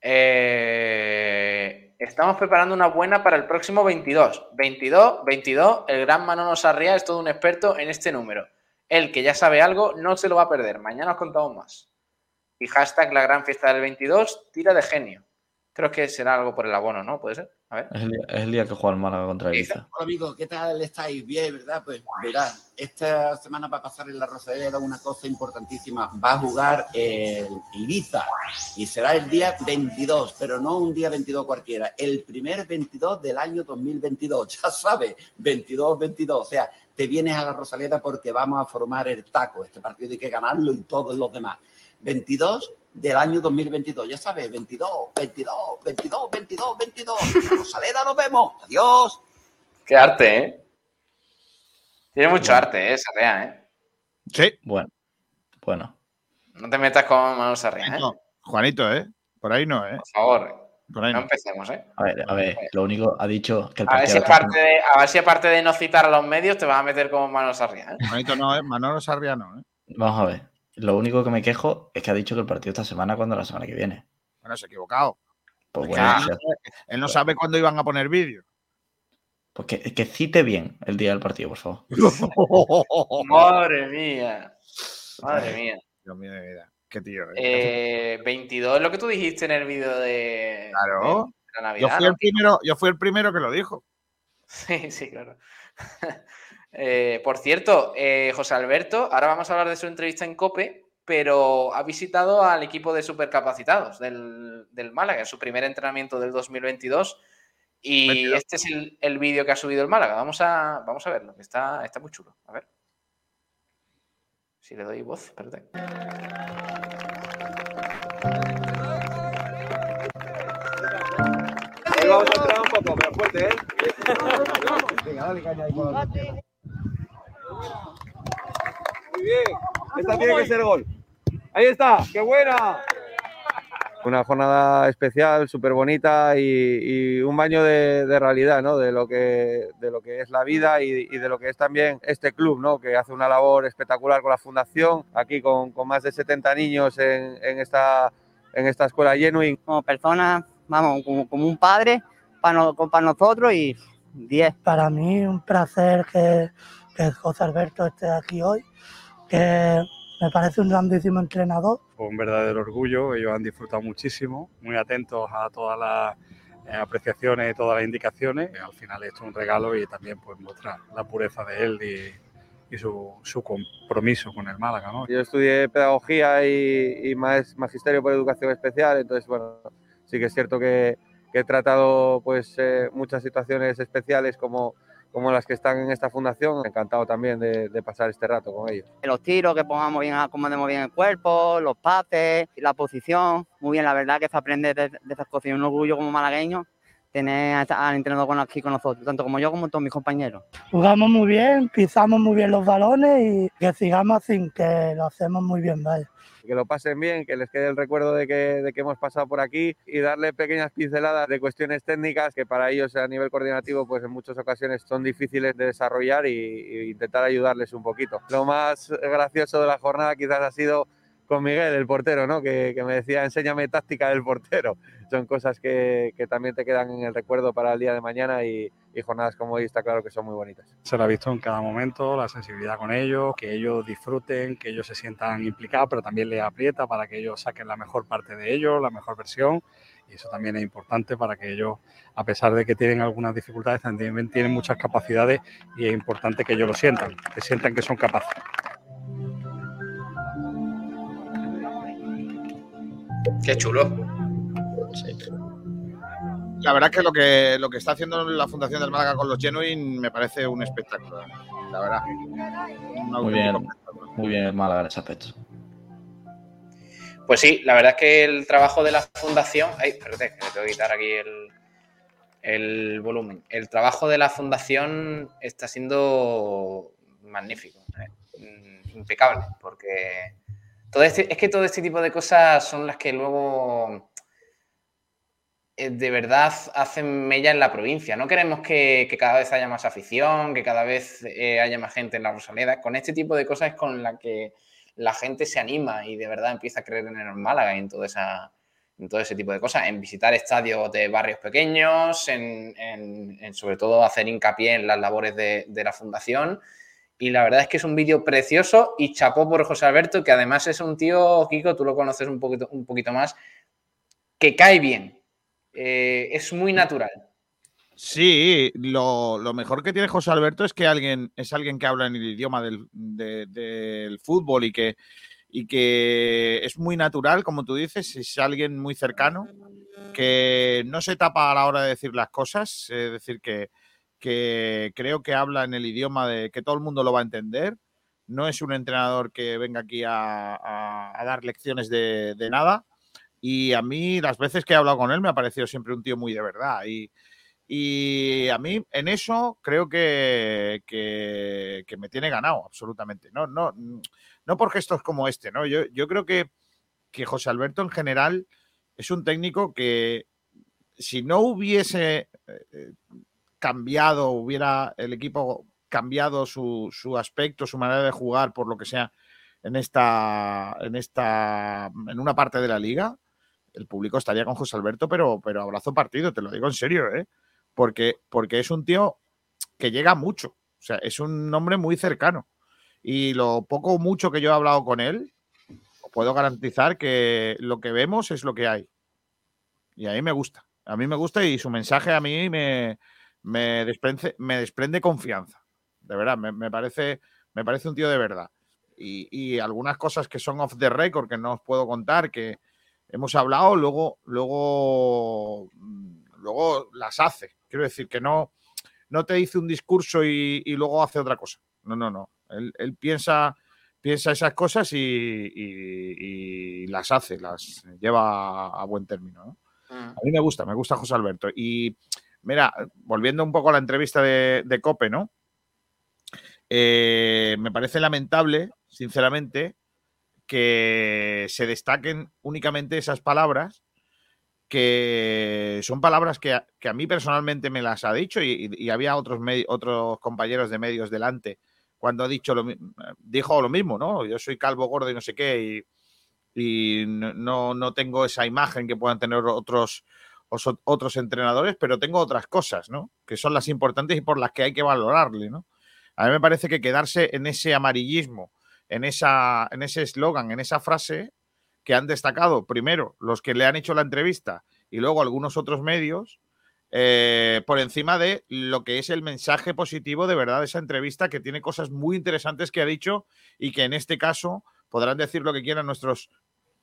Speaker 2: Eh, estamos preparando una buena para el próximo 22. 22, 22. El gran Manolo Sarria es todo un experto en este número. El que ya sabe algo no se lo va a perder. Mañana os contamos más. Y hashtag la gran fiesta del 22, tira de genio. Creo que será algo por el abono, ¿no? ¿Puede ser?
Speaker 3: Es el, día, que juega el Málaga contra Ibiza.
Speaker 5: Hola amigos, ¿qué tal estáis? Bien, ¿verdad? Pues verán, esta semana va a pasar en la Rosaleda una cosa importantísima. Va a jugar el Ibiza y será el día 22, pero no un día 22 cualquiera, el primer 22 del año 2022. *laughs* Ya sabes, 22-22. O sea, te vienes a la Rosaleda porque vamos a formar el taco. Este partido hay que ganarlo y todos los demás. 22 del año 2022. Ya sabes, 22, 22, 22, 22, 22. Rosaleda, nos vemos. Adiós.
Speaker 2: Qué arte, ¿eh? Tiene mucho arte, ¿eh? Sarrea, ¿eh?
Speaker 4: Sí.
Speaker 3: Bueno. Bueno.
Speaker 2: No te metas con Manuel Sarrea, ¿eh?
Speaker 4: Juanito, ¿eh? Por ahí no, ¿eh?
Speaker 2: Por favor. Por ahí no, empecemos, ¿eh?
Speaker 3: A ver, a ver, lo único ha dicho que el
Speaker 2: a ver, si aparte de, a ver si aparte de no citar a los medios te vas a meter con Manuel Sarria, ¿eh?
Speaker 4: Juanito no, ¿eh? Manolo Sarria no, ¿eh?
Speaker 3: Vamos a ver. Lo único que me quejo es que ha dicho que el partido esta semana cuando la semana que viene.
Speaker 4: Bueno, se ha equivocado.
Speaker 3: Pues
Speaker 4: él no sabe cuándo iban a poner vídeo.
Speaker 3: Pues que, cite bien el día del partido, por favor. *laughs*
Speaker 2: Madre mía. Madre mía.
Speaker 4: Dios mío de vida. Qué tío.
Speaker 2: 22 eh, es lo que tú dijiste en el vídeo de,
Speaker 4: claro. la Navidad. Yo fui, el primero, yo fui el primero que lo dijo. *laughs*
Speaker 2: Sí, sí, claro. Eh, por cierto, eh, José Alberto, ahora vamos a hablar de su entrevista en COPE, pero ha visitado al equipo de supercapacitados del, del Málaga en su primer entrenamiento del 2022 y este es el, vídeo que ha subido el Málaga. Vamos a, vamos a verlo, que está, está muy chulo. A ver. Si le doy voz, espérate.
Speaker 6: vamos a entrar un poco, pero fuerte, ¿eh? Venga, dale caña ahí con bien. Esta tiene que ser gol. Ahí está, qué buena. Una jornada especial, súper bonita y, un baño de, realidad, ¿no? De lo, que, de lo que es la vida y, de lo que es también este club, ¿no? Que hace una labor espectacular con la fundación, aquí con, con más de 70 niños en, en, esta, en esta escuela Genuine.
Speaker 7: Como persona, vamos, como, como un padre para, para nosotros y 10.
Speaker 8: Para mí un placer que, que José Alberto esté aquí hoy, que me parece un grandísimo entrenador.
Speaker 9: Un verdadero orgullo, ellos han disfrutado muchísimo, muy atentos a todas las eh, apreciaciones y todas las indicaciones. Al final esto es un regalo y también pues mostrar la pureza de él y, su, su, compromiso con el Málaga. ¿no?
Speaker 6: Yo estudié pedagogía y, y más magisterio por educación especial, entonces bueno, sí que es cierto que, que he tratado pues eh, muchas situaciones especiales como como las que están en esta fundación. Encantado también de, pasar este rato con ellos.
Speaker 7: Los tiros, que pongamos bien, acomodemos bien el cuerpo, los pases, la posición. Muy bien, la verdad que se aprende de, esas cosas. Y un orgullo como malagueño tener al entrenador con, aquí con nosotros, tanto como yo como todos mis compañeros.
Speaker 8: Jugamos muy bien, pisamos muy bien los balones y que sigamos sin que lo hacemos muy bien, vaya
Speaker 6: que lo pasen bien, que les quede el recuerdo de que, de que hemos pasado por aquí y darle pequeñas pinceladas de cuestiones técnicas que para ellos a nivel coordinativo pues en muchas ocasiones son difíciles de desarrollar y, intentar ayudarles un poquito. Lo más gracioso de la jornada quizás ha sido con Miguel, el portero, ¿no? que, que me decía, enséñame táctica del portero *laughs* son cosas que, también te quedan en el recuerdo para el día de mañana y, jornadas como hoy está claro que son muy bonitas.
Speaker 9: Se lo ha visto en cada momento, la sensibilidad con ellos, que ellos disfruten, que ellos se sientan implicados, pero también les aprieta para que ellos saquen la mejor parte de ellos, la mejor versión. Y eso también es importante para que ellos, a pesar de que tienen algunas dificultades, también tienen muchas capacidades y es importante que ellos lo sientan, que sientan que son capaces.
Speaker 2: Qué chulo.
Speaker 4: La verdad es que lo que lo que está haciendo la Fundación del Málaga con los Genuine me parece un espectáculo, la verdad.
Speaker 3: muy bien, muy bien el Málaga en ese aspecto.
Speaker 2: Pues sí, la verdad es que el trabajo de la fundación. Ay, espérate, que tengo que quitar aquí el, el volumen. El trabajo de la fundación está siendo magnífico, ¿eh? impecable, porque este, es que todo este tipo de cosas son las que luego eh, de verdad hacen mella en la provincia. No queremos que, cada vez haya más afición, que cada vez eh, haya más gente en la Rosaleda. Con este tipo de cosas es con la que la gente se anima y de verdad empieza a creer en el Málaga y en todo ese tipo de cosas. En visitar estadios de barrios pequeños, en, sobre todo hacer hincapié en las labores de, la fundación. Y la verdad es que es un vídeo precioso y chapó por José Alberto, que además es un tío, Kiko, tú lo conoces un poquito, un poquito más, que cae bien eh, es muy natural.
Speaker 4: Sí, lo, mejor que tiene José Alberto es que alguien es alguien que habla en el idioma del, fútbol y que, y que es muy natural, como tú dices, es alguien muy cercano, que no se tapa a la hora de decir las cosas, es decir, que, creo que habla en el idioma de que todo el mundo lo va a entender. No es un entrenador que venga aquí a, dar lecciones de nada, y a mí, las veces que he hablado con él, me ha parecido siempre un tío muy de verdad. Y, a mí, en eso, creo que, que, me tiene ganado, absolutamente. No, no, no por gestos como este, ¿no? Yo, yo creo que, que José Alberto, en general, es un técnico que, si no hubiese eh, cambiado, hubiera el equipo cambiado su, su aspecto, su manera de jugar, por lo que sea, en esta, en esta, en una parte de la liga, el público estaría con José Alberto, pero, pero abrazo partido, te lo digo en serio, ¿eh? Porque, porque es un tío que llega mucho, o sea, es un hombre muy cercano. Y lo poco o mucho que yo he hablado con él, puedo garantizar que lo que vemos es lo que hay. Y a mí me gusta. A mí me gusta y su mensaje a mí me, me, desprende, me desprende confianza. De verdad, me, parece, me parece un tío de verdad. Y, y, algunas cosas que son off the record que no os puedo contar, que hemos hablado, luego, luego, luego las hace. Quiero decir que no, no te dice un discurso y, y luego hace otra cosa. No, no, no. Él, él piensa, piensa esas cosas y, y, las hace, las lleva a, buen término. Mm. A mí me gusta, me gusta José Alberto. Y mira, volviendo un poco a la entrevista de, de Cope, ¿no? Eh, me parece lamentable, sinceramente, que se destaquen únicamente esas palabras que son palabras que a, que a mí personalmente me las ha dicho y, y había otros, otros compañeros de medios delante cuando ha dicho lo, dijo lo mismo, ¿no? Yo soy calvo, gordo y no sé qué, y, no, no, tengo esa imagen que puedan tener otros, otros entrenadores, pero tengo otras cosas, ¿no? Que son las importantes y por las que hay que valorarle, ¿no? A mí me parece que quedarse en ese amarillismo, en, esa, en ese eslogan, en esa frase que han destacado primero los que le han hecho la entrevista y luego algunos otros medios, eh, por encima de lo que es el mensaje positivo de verdad de esa entrevista, que tiene cosas muy interesantes que ha dicho y que en este caso podrán decir lo que quieran nuestros,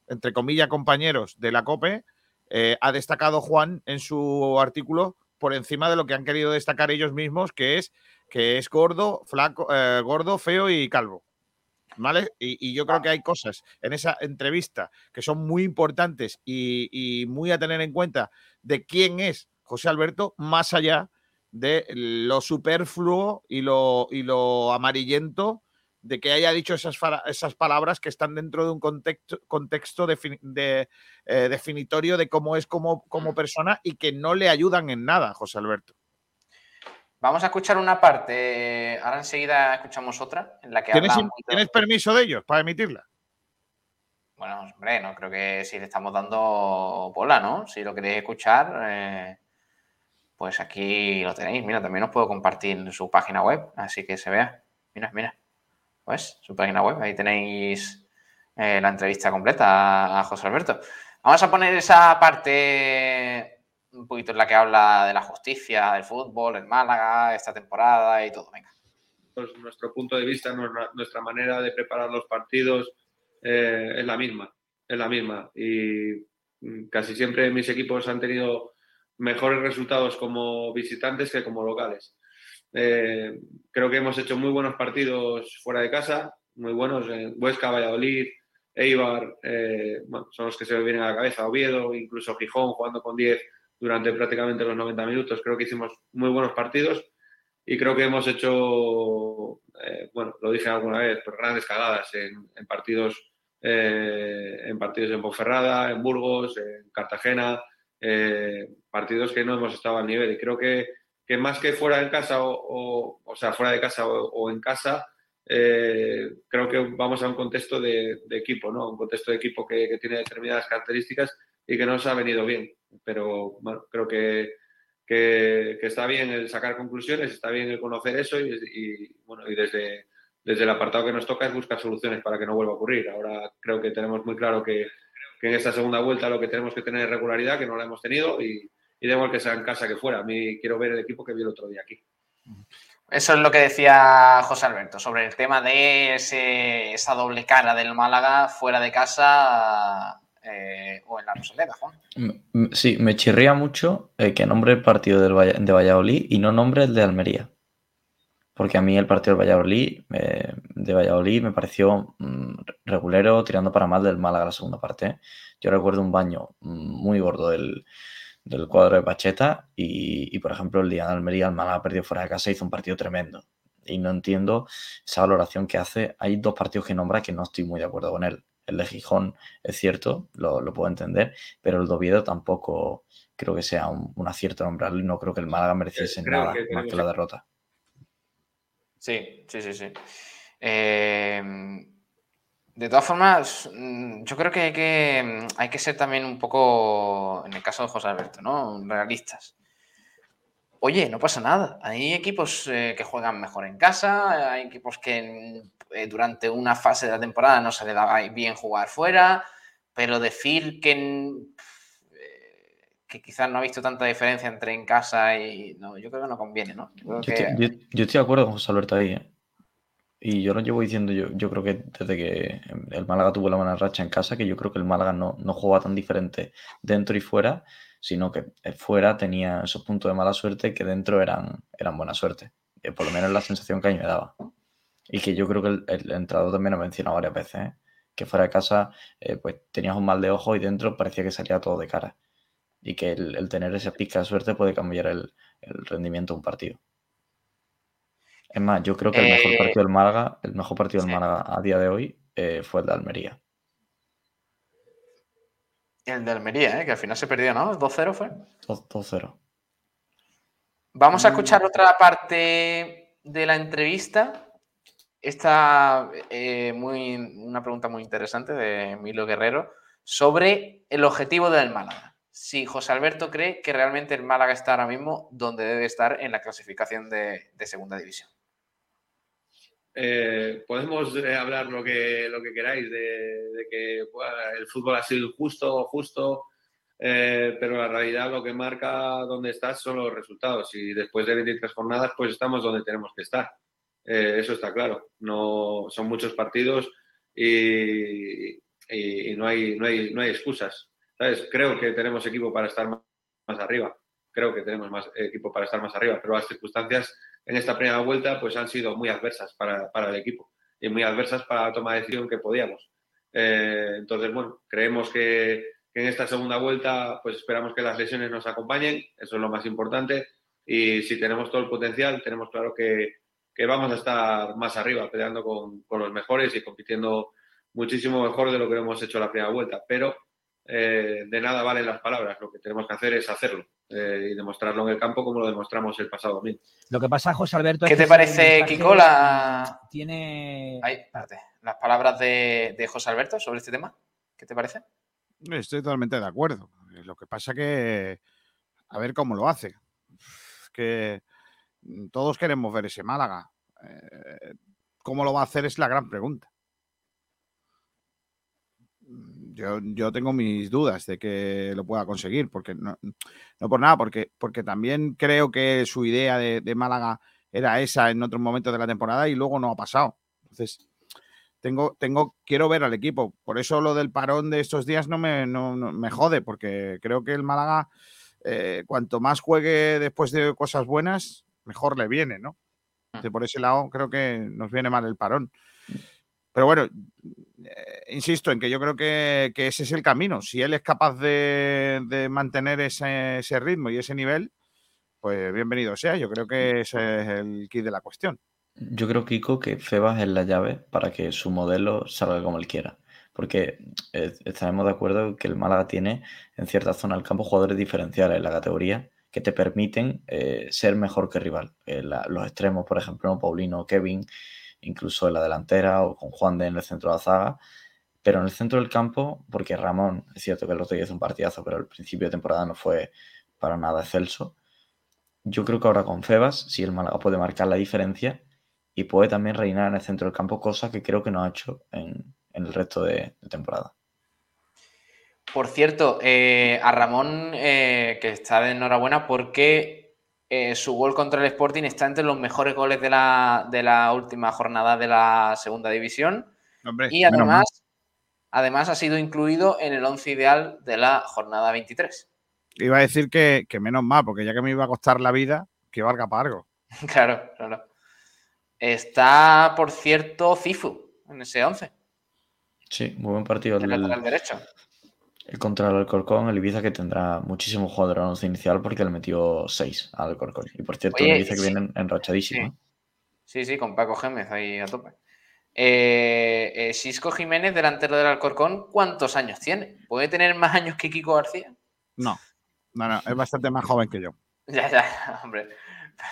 Speaker 4: entre comillas, compañeros de la COPE. Eh, ha destacado Juan en su artículo por encima de lo que han querido destacar ellos mismos, que es que es gordo, flaco, eh, gordo, feo y calvo. ¿Vale? Y, yo creo que hay cosas en esa entrevista que son muy importantes y muy a tener en cuenta de quién es José Alberto, más allá de lo superfluo y lo, y lo amarillento de que haya dicho esas, esas palabras que están dentro de un contexto, contexto de, eh, definitorio de cómo es como, como persona y que no le ayudan en nada, José Alberto.
Speaker 2: Vamos a escuchar una parte, ahora enseguida escuchamos otra, en la que
Speaker 4: ¿Tienes, ¿Tienes permiso de ellos para emitirla?
Speaker 2: Bueno, hombre, no creo que si le estamos dando bola, ¿no? Si lo queréis escuchar, eh, pues aquí lo tenéis. Mira, también os puedo compartir su página web, así que se vea. Mira, mira. Pues su página web, ahí tenéis eh, la entrevista completa a, José Alberto. Vamos a poner esa parte un poquito en la que habla de la justicia, del fútbol, el Málaga, esta temporada y todo. Venga.
Speaker 10: Pues nuestro punto de vista, nuestra manera de preparar los partidos eh, es la misma, es la misma. Y mm, casi siempre mis equipos han tenido mejores resultados como visitantes que como locales. Eh, creo que hemos hecho muy buenos partidos fuera de casa, muy buenos en Huesca, Valladolid, Eibar, eh, son los que se me vienen a la cabeza, Oviedo, incluso Gijón jugando con 10 durante prácticamente los 90 minutos. Creo que hicimos muy buenos partidos y creo que hemos hecho, eh, bueno, lo dije alguna vez, grandes cagadas en, partidos en partidos en Ponferrada, en Burgos, en Cartagena, eh, partidos que no hemos estado al nivel. Y creo que, que más que fuera de casa o, o, sea, fuera de casa o, en casa, eh, creo que vamos a un contexto de, equipo, ¿no? Un contexto de equipo que, tiene determinadas características y que nos ha venido bien. Pero creo que, que, está bien el sacar conclusiones, está bien el conocer eso y, bueno, y desde, desde el apartado que nos toca es buscar soluciones para que no vuelva a ocurrir. Ahora creo que tenemos muy claro que que en esta segunda vuelta lo que tenemos que tener es regularidad, que no la hemos tenido, y, y da igual que sea en casa que fuera. A mí quiero ver el equipo que vi el otro día aquí.
Speaker 2: Eso es lo que decía José Alberto sobre el tema de esa doble cara del Málaga fuera de casa eh, o en la Rosaleda, Juan.
Speaker 3: Sí, me chirría mucho eh, que nombre el partido del de Valladolid y no nombre el de Almería porque a mí el partido del Valladolid, eh, de Valladolid me pareció mm, regulero, tirando para mal del Málaga la segunda parte. Yo recuerdo un baño mm, muy gordo del, cuadro de Pacheta y, por ejemplo, el día de Almería, el Málaga perdió fuera de casa y hizo un partido tremendo. Y no entiendo esa valoración que hace. Hay dos partidos que nombra que no estoy muy de acuerdo con él. El de Gijón es cierto, lo, puedo entender, pero el de Oviedo tampoco creo que sea un, acierto nombrarlo y no creo que el Málaga mereciese nada más que la derrota.
Speaker 2: Sí, sí, sí, sí. Em, De todas formas, mm, yo creo que hay, que mm, hay que ser también un poco, en el caso de José Alberto, ¿no? Realistas. Oye, no pasa nada. Hay equipos eh, que juegan mejor en casa, hay equipos que eh, durante una fase de la temporada no se le da bien jugar fuera, pero decir que, eh, que quizás no ha visto tanta diferencia entre en casa y... No, yo creo que no conviene, ¿no?
Speaker 3: Yo, estoy, de acuerdo con José Alberto ahí. Y yo lo llevo diciendo, yo, yo creo que desde que el Málaga tuvo la buena racha en casa, que yo creo que el Málaga no, no juega tan diferente dentro y fuera, sino que fuera tenía esos puntos de mala suerte que dentro eran, eran buena suerte. por lo menos la sensación que a mí me daba. Y que yo creo que el, el entrenador también lo ha mencionado varias veces, ¿eh? que fuera de casa eh, pues tenías un mal de ojo y dentro parecía que salía todo de cara. Y que el, tener esa pica de suerte puede cambiar el, el rendimiento de un partido. Es más, yo creo que el mejor eh, partido del Málaga, el mejor partido del Málaga a día de hoy eh, fue el de Almería.
Speaker 2: El de Almería, ¿eh? que al final se perdió, ¿no? ¿2-0 fue?
Speaker 3: 2-0.
Speaker 2: Vamos a escuchar otra parte de la entrevista. Esta muy, una pregunta muy interesante de Milo Guerrero sobre el objetivo del Málaga. Si José Alberto cree que realmente el Málaga está ahora mismo donde debe estar en la clasificación de Segunda División.
Speaker 10: Eh, podemos eh, hablar lo que, lo que queráis de, que el fútbol ha sido justo, justo, eh, pero la realidad lo que marca dónde estás son los resultados y después de 23 jornadas pues estamos donde tenemos que estar. eso está claro. No, son muchos partidos y, no, hay, no, hay, no hay excusas. ¿sabes? Creo que tenemos equipo para estar más, más arriba. Creo que tenemos más equipo para estar más arriba, pero las circunstancias en esta primera vuelta pues han sido muy adversas para, el equipo y muy adversas para la toma de decisión que podíamos. Eh, entonces, bueno, creemos que, en esta segunda vuelta pues esperamos que las lesiones nos acompañen, eso es lo más importante y si tenemos todo el potencial, tenemos claro que, que vamos a estar más arriba, peleando con, con, los mejores y compitiendo muchísimo mejor de lo que hemos hecho la primera vuelta, pero eh, de nada valen las palabras, lo que tenemos que hacer es hacerlo eh, y demostrarlo en el campo como lo demostramos el pasado domingo.
Speaker 11: Lo que pasa, José Alberto.
Speaker 2: ¿Qué te parece, Kiko, la...
Speaker 11: tiene...
Speaker 2: las palabras de, José Alberto sobre este tema? ¿Qué te parece?
Speaker 4: Estoy totalmente de acuerdo. Lo que pasa que a ver cómo lo hace. Que todos queremos ver ese Málaga. Eh, ¿Cómo lo va a hacer? Es la gran pregunta. Yo, tengo mis dudas de que lo pueda conseguir, porque no, no por nada, porque, porque también creo que su idea de, Málaga era esa en otros momentos de la temporada y luego no ha pasado. Entonces, tengo, tengo, quiero ver al equipo. Por eso lo del parón de estos días no me, no, me jode, porque creo que el Málaga, eh, cuanto más juegue después de cosas buenas, mejor le viene, ¿no? Ah. por ese lado creo que nos viene mal el parón. Pero bueno, eh, insisto en que yo creo que, ese es el camino. Si él es capaz de, mantener ese, ritmo y ese nivel, pues bienvenido sea. Yo creo que ese es el kit de la cuestión.
Speaker 3: Yo creo, Kiko, que Febas es la llave para que su modelo salga como él quiera. Porque eh, estaremos de acuerdo que el Málaga tiene en cierta zona del campo jugadores diferenciales en la categoría que te permiten eh, ser mejor que rival. los extremos, por ejemplo, Paulino, Kevin, incluso en la delantera o con Juan de en el centro de la zaga. Pero en el centro del campo, porque Ramón, es cierto que el otro día hizo un partidazo, pero el principio de temporada no fue para nada excelso. Yo creo que ahora con Febas, si el Málaga puede marcar la diferencia y puede también reinar en el centro del campo, cosa que creo que no ha hecho en, el resto de, temporada.
Speaker 2: Por cierto, eh, a Ramón, eh, que está de enhorabuena porque eh, su gol contra el Sporting está entre los mejores goles de la, última jornada de la segunda división. y además, además ha sido incluido en el once ideal de la jornada 23.
Speaker 4: Iba a decir que, menos mal, porque ya que me iba a costar la vida, que valga para algo. *laughs*
Speaker 2: claro, claro. Está, por cierto, Cifu en ese 11.
Speaker 3: Sí, muy buen partido.
Speaker 2: El, el derecho.
Speaker 3: El contra el Alcorcón, el Ibiza que tendrá muchísimo jugador once inicial porque le metió 6 al Alcorcón. Y por cierto, el Ibiza que viene enrachadísimo.
Speaker 2: Sí. sí, con Paco Gémez ahí a tope. Eh, eh, Cisco Jiménez, delantero del Alcorcón, ¿cuántos años tiene? ¿Puede tener más años que Kiko García?
Speaker 4: No, no, no, es bastante más joven que yo. *laughs*
Speaker 2: Ya, ya, hombre.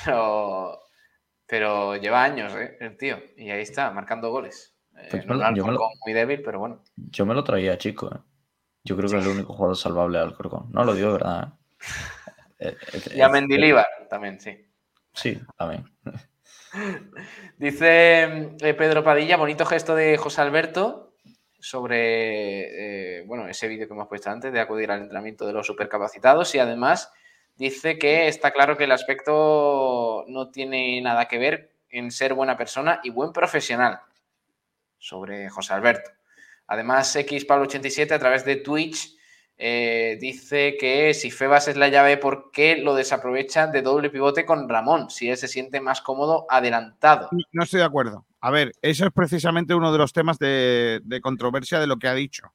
Speaker 2: Pero, pero lleva años, ¿eh? El tío. Y ahí está, marcando goles.
Speaker 3: Pues
Speaker 2: Eh,
Speaker 3: me lo-
Speaker 2: Alcorcón muy débil, pero bueno.
Speaker 3: Yo me lo traía, chico. ¿eh? Yo creo que es el único jugador salvable al Alcorcón. No lo digo, de ¿verdad? *laughs* ¿eh? Eh, eh,
Speaker 2: Y a Mendilibar también, sí.
Speaker 3: Sí, también. *laughs*
Speaker 2: Dice eh, Pedro Padilla, bonito gesto de José Alberto sobre eh, bueno, ese vídeo que hemos puesto antes de acudir al entrenamiento de los supercapacitados y además dice que está claro que el aspecto no tiene nada que ver en ser buena persona y buen profesional sobre José Alberto. Además, X Pablo 87 a través de Twitch eh, dice que si Febas es la llave, ¿por qué lo desaprovecha de doble pivote con Ramón? Si él se siente más cómodo adelantado.
Speaker 4: No estoy de acuerdo. A ver, eso es precisamente uno de los temas de, controversia de lo que ha dicho.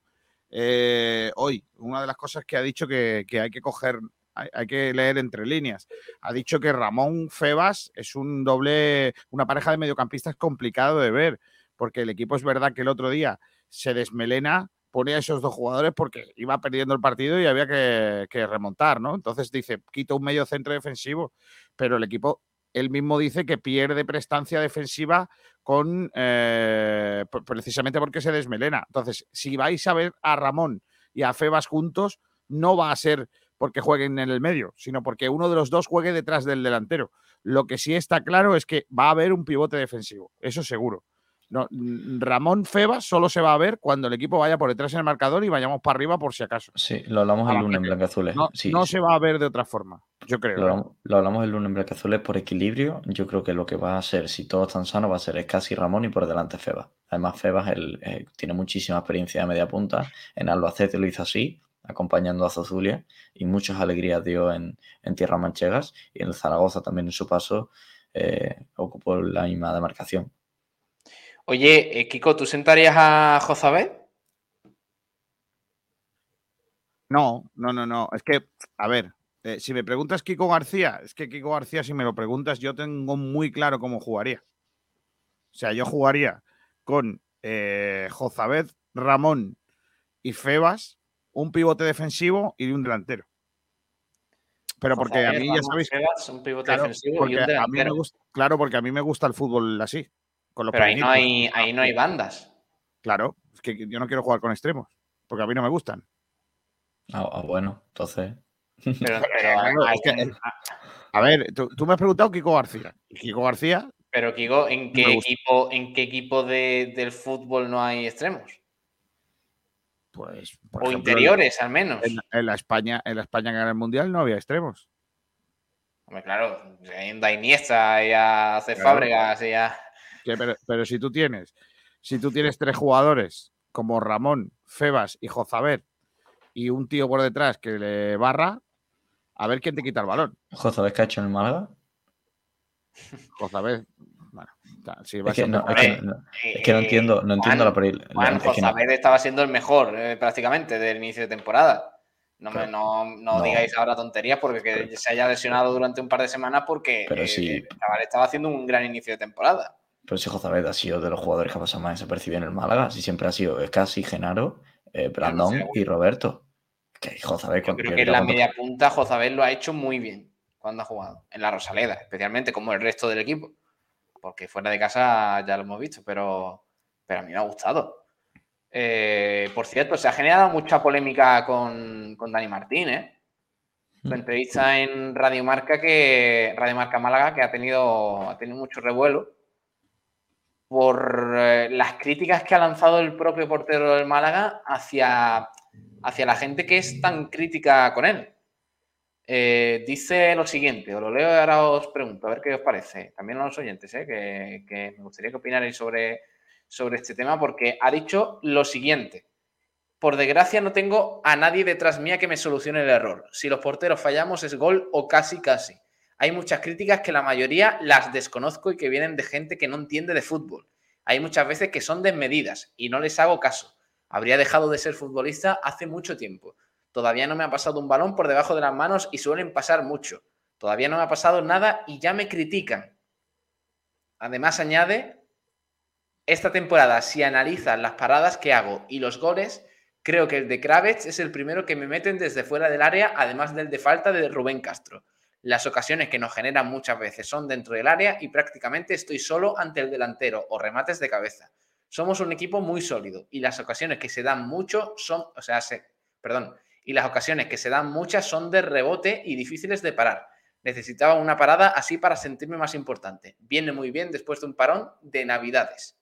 Speaker 4: Eh, hoy, una de las cosas que ha dicho que, que hay que coger, hay, hay, que leer entre líneas. Ha dicho que Ramón Febas es un doble, una pareja de mediocampistas complicado de ver, porque el equipo es verdad que el otro día se desmelena, pone a esos dos jugadores porque iba perdiendo el partido y había que, remontar, ¿no? Entonces dice, quito un medio centro defensivo, pero el equipo él mismo dice que pierde prestancia defensiva con eh, precisamente porque se desmelena. Entonces, si vais a ver a Ramón y a Febas juntos, no va a ser porque jueguen en el medio, sino porque uno de los dos juegue detrás del delantero. Lo que sí está claro es que va a haber un pivote defensivo, eso seguro. No, Ramón Febas solo se va a ver cuando el equipo vaya por detrás en el marcador y vayamos para arriba por si acaso.
Speaker 3: Sí, lo hablamos el lunes en Blancazules.
Speaker 4: No,
Speaker 3: sí,
Speaker 4: no
Speaker 3: sí.
Speaker 4: se va a ver de otra forma, yo creo.
Speaker 3: Lo hablamos, lo hablamos el lunes en Blancazules por equilibrio. Yo creo que lo que va a ser, si todos están sanos, va a ser casi Ramón y por delante Febas. Además, Febas el, eh, tiene muchísima experiencia de media punta. En Albacete lo hizo así, acompañando a Zozulia, y muchas alegrías dio en, en Tierra Manchegas. Y en el Zaragoza también en su paso eh, ocupó la misma demarcación.
Speaker 2: Oye, eh, Kiko, ¿tú sentarías a Jozabet?
Speaker 4: No, no, no, no. Es que, a ver, eh, si me preguntas Kiko García, es que Kiko García, si me lo preguntas, yo tengo muy claro cómo jugaría. O sea, yo jugaría con eh, Jozabed, Ramón y Febas, un pivote defensivo y un delantero. Pero porque
Speaker 2: Jozabed,
Speaker 4: a mí ya sabéis.
Speaker 2: Febas, un pivote
Speaker 4: claro,
Speaker 2: defensivo y un
Speaker 4: a mí me
Speaker 2: delantero.
Speaker 4: gusta, claro, porque a mí me gusta el fútbol así. Con los
Speaker 2: Pero ahí no, hay, ahí no hay bandas.
Speaker 4: Claro, es que yo no quiero jugar con extremos, porque a mí no me gustan.
Speaker 3: Ah, ah, bueno, entonces.
Speaker 2: Pero, *laughs* pero
Speaker 4: Claro,
Speaker 2: hay-
Speaker 4: es que, a ver, tú, tú me has preguntado Kiko García. Kiko García,
Speaker 2: pero, Kiko, ¿en qué equipo, en qué equipo de- del fútbol no hay extremos?
Speaker 4: pues. por
Speaker 2: O
Speaker 4: ejemplo,
Speaker 2: interiores, al menos.
Speaker 4: En, en la España, en la España que gana el mundial no había extremos.
Speaker 2: Hombre, claro, hay un Iniesta, y a hace
Speaker 4: Claro.
Speaker 2: Fábregas, y a...
Speaker 4: Que, pero, pero si tú tienes, si tú tienes tres jugadores como Ramón, Febas y Jozabet y un tío por detrás que le barra, a ver quién te quita el balón.
Speaker 3: José, ¿sabes qué ha hecho en el Málaga?
Speaker 4: Jozabet, bueno, va
Speaker 3: Es que,
Speaker 4: siendo-
Speaker 3: no, es, que, no, es que no entiendo, no entiendo la peri- la-
Speaker 2: Juan
Speaker 3: que no-
Speaker 2: Jozabed estaba siendo el mejor eh, prácticamente del inicio de temporada. No, me, no, no
Speaker 3: No.
Speaker 2: digáis ahora tonterías porque que se haya lesionado durante un par de semanas porque
Speaker 3: Pero
Speaker 2: eh,
Speaker 3: sí.
Speaker 2: el chaval estaba haciendo un gran inicio de temporada.
Speaker 3: Pero si Jozabed ha sido de los jugadores que ha pasado más desapercibido en el Málaga, si siempre ha sido casi Genaro, eh, Brandón
Speaker 2: sé,
Speaker 3: y Roberto. Que Jozabed
Speaker 2: Yo creo que en la
Speaker 3: cuando-
Speaker 2: media punta Jozabed lo ha hecho muy bien cuando ha jugado. En la Rosaleda, especialmente como el resto del equipo. Porque fuera de casa ya lo hemos visto, pero, pero a mí me ha gustado. Eh, por cierto, se ha generado mucha polémica con, con Dani Martín, ¿eh? Su
Speaker 3: Mm.
Speaker 2: entrevista en Radio Marca, que, Radio Marca Málaga, que ha tenido, ha tenido mucho revuelo por eh, las críticas que ha lanzado el propio portero del Málaga hacia, hacia la gente que es tan crítica con él. Eh, dice lo siguiente, os lo leo y ahora os pregunto, a ver qué os parece. También a los oyentes, eh, que, me gustaría que opinarais sobre, sobre este tema, porque ha dicho lo siguiente. Por desgracia no tengo a nadie detrás mía que me solucione el error. Si los porteros fallamos es gol o casi casi. Hay muchas críticas que la mayoría las desconozco y que vienen de gente que no entiende de fútbol. Hay muchas veces que son desmedidas y no les hago caso. Habría dejado de ser futbolista hace mucho tiempo. Todavía no me ha pasado un balón por debajo de las manos y suelen pasar mucho. Todavía no me ha pasado nada y ya me critican. Además añade, esta temporada si analizas las paradas que hago y los goles, creo que el de Kravets es el primero que me meten desde fuera del área, además del de falta de Rubén Castro. Las ocasiones que nos generan muchas veces son dentro del área y prácticamente estoy solo ante el delantero o remates de cabeza. somos un equipo muy sólido y las ocasiones que se dan mucho son, o sea, se, perdón, y las ocasiones que se dan muchas son de rebote y difíciles de parar. Necesitaba una parada así para sentirme más importante. Viene muy bien después de un parón de Navidades.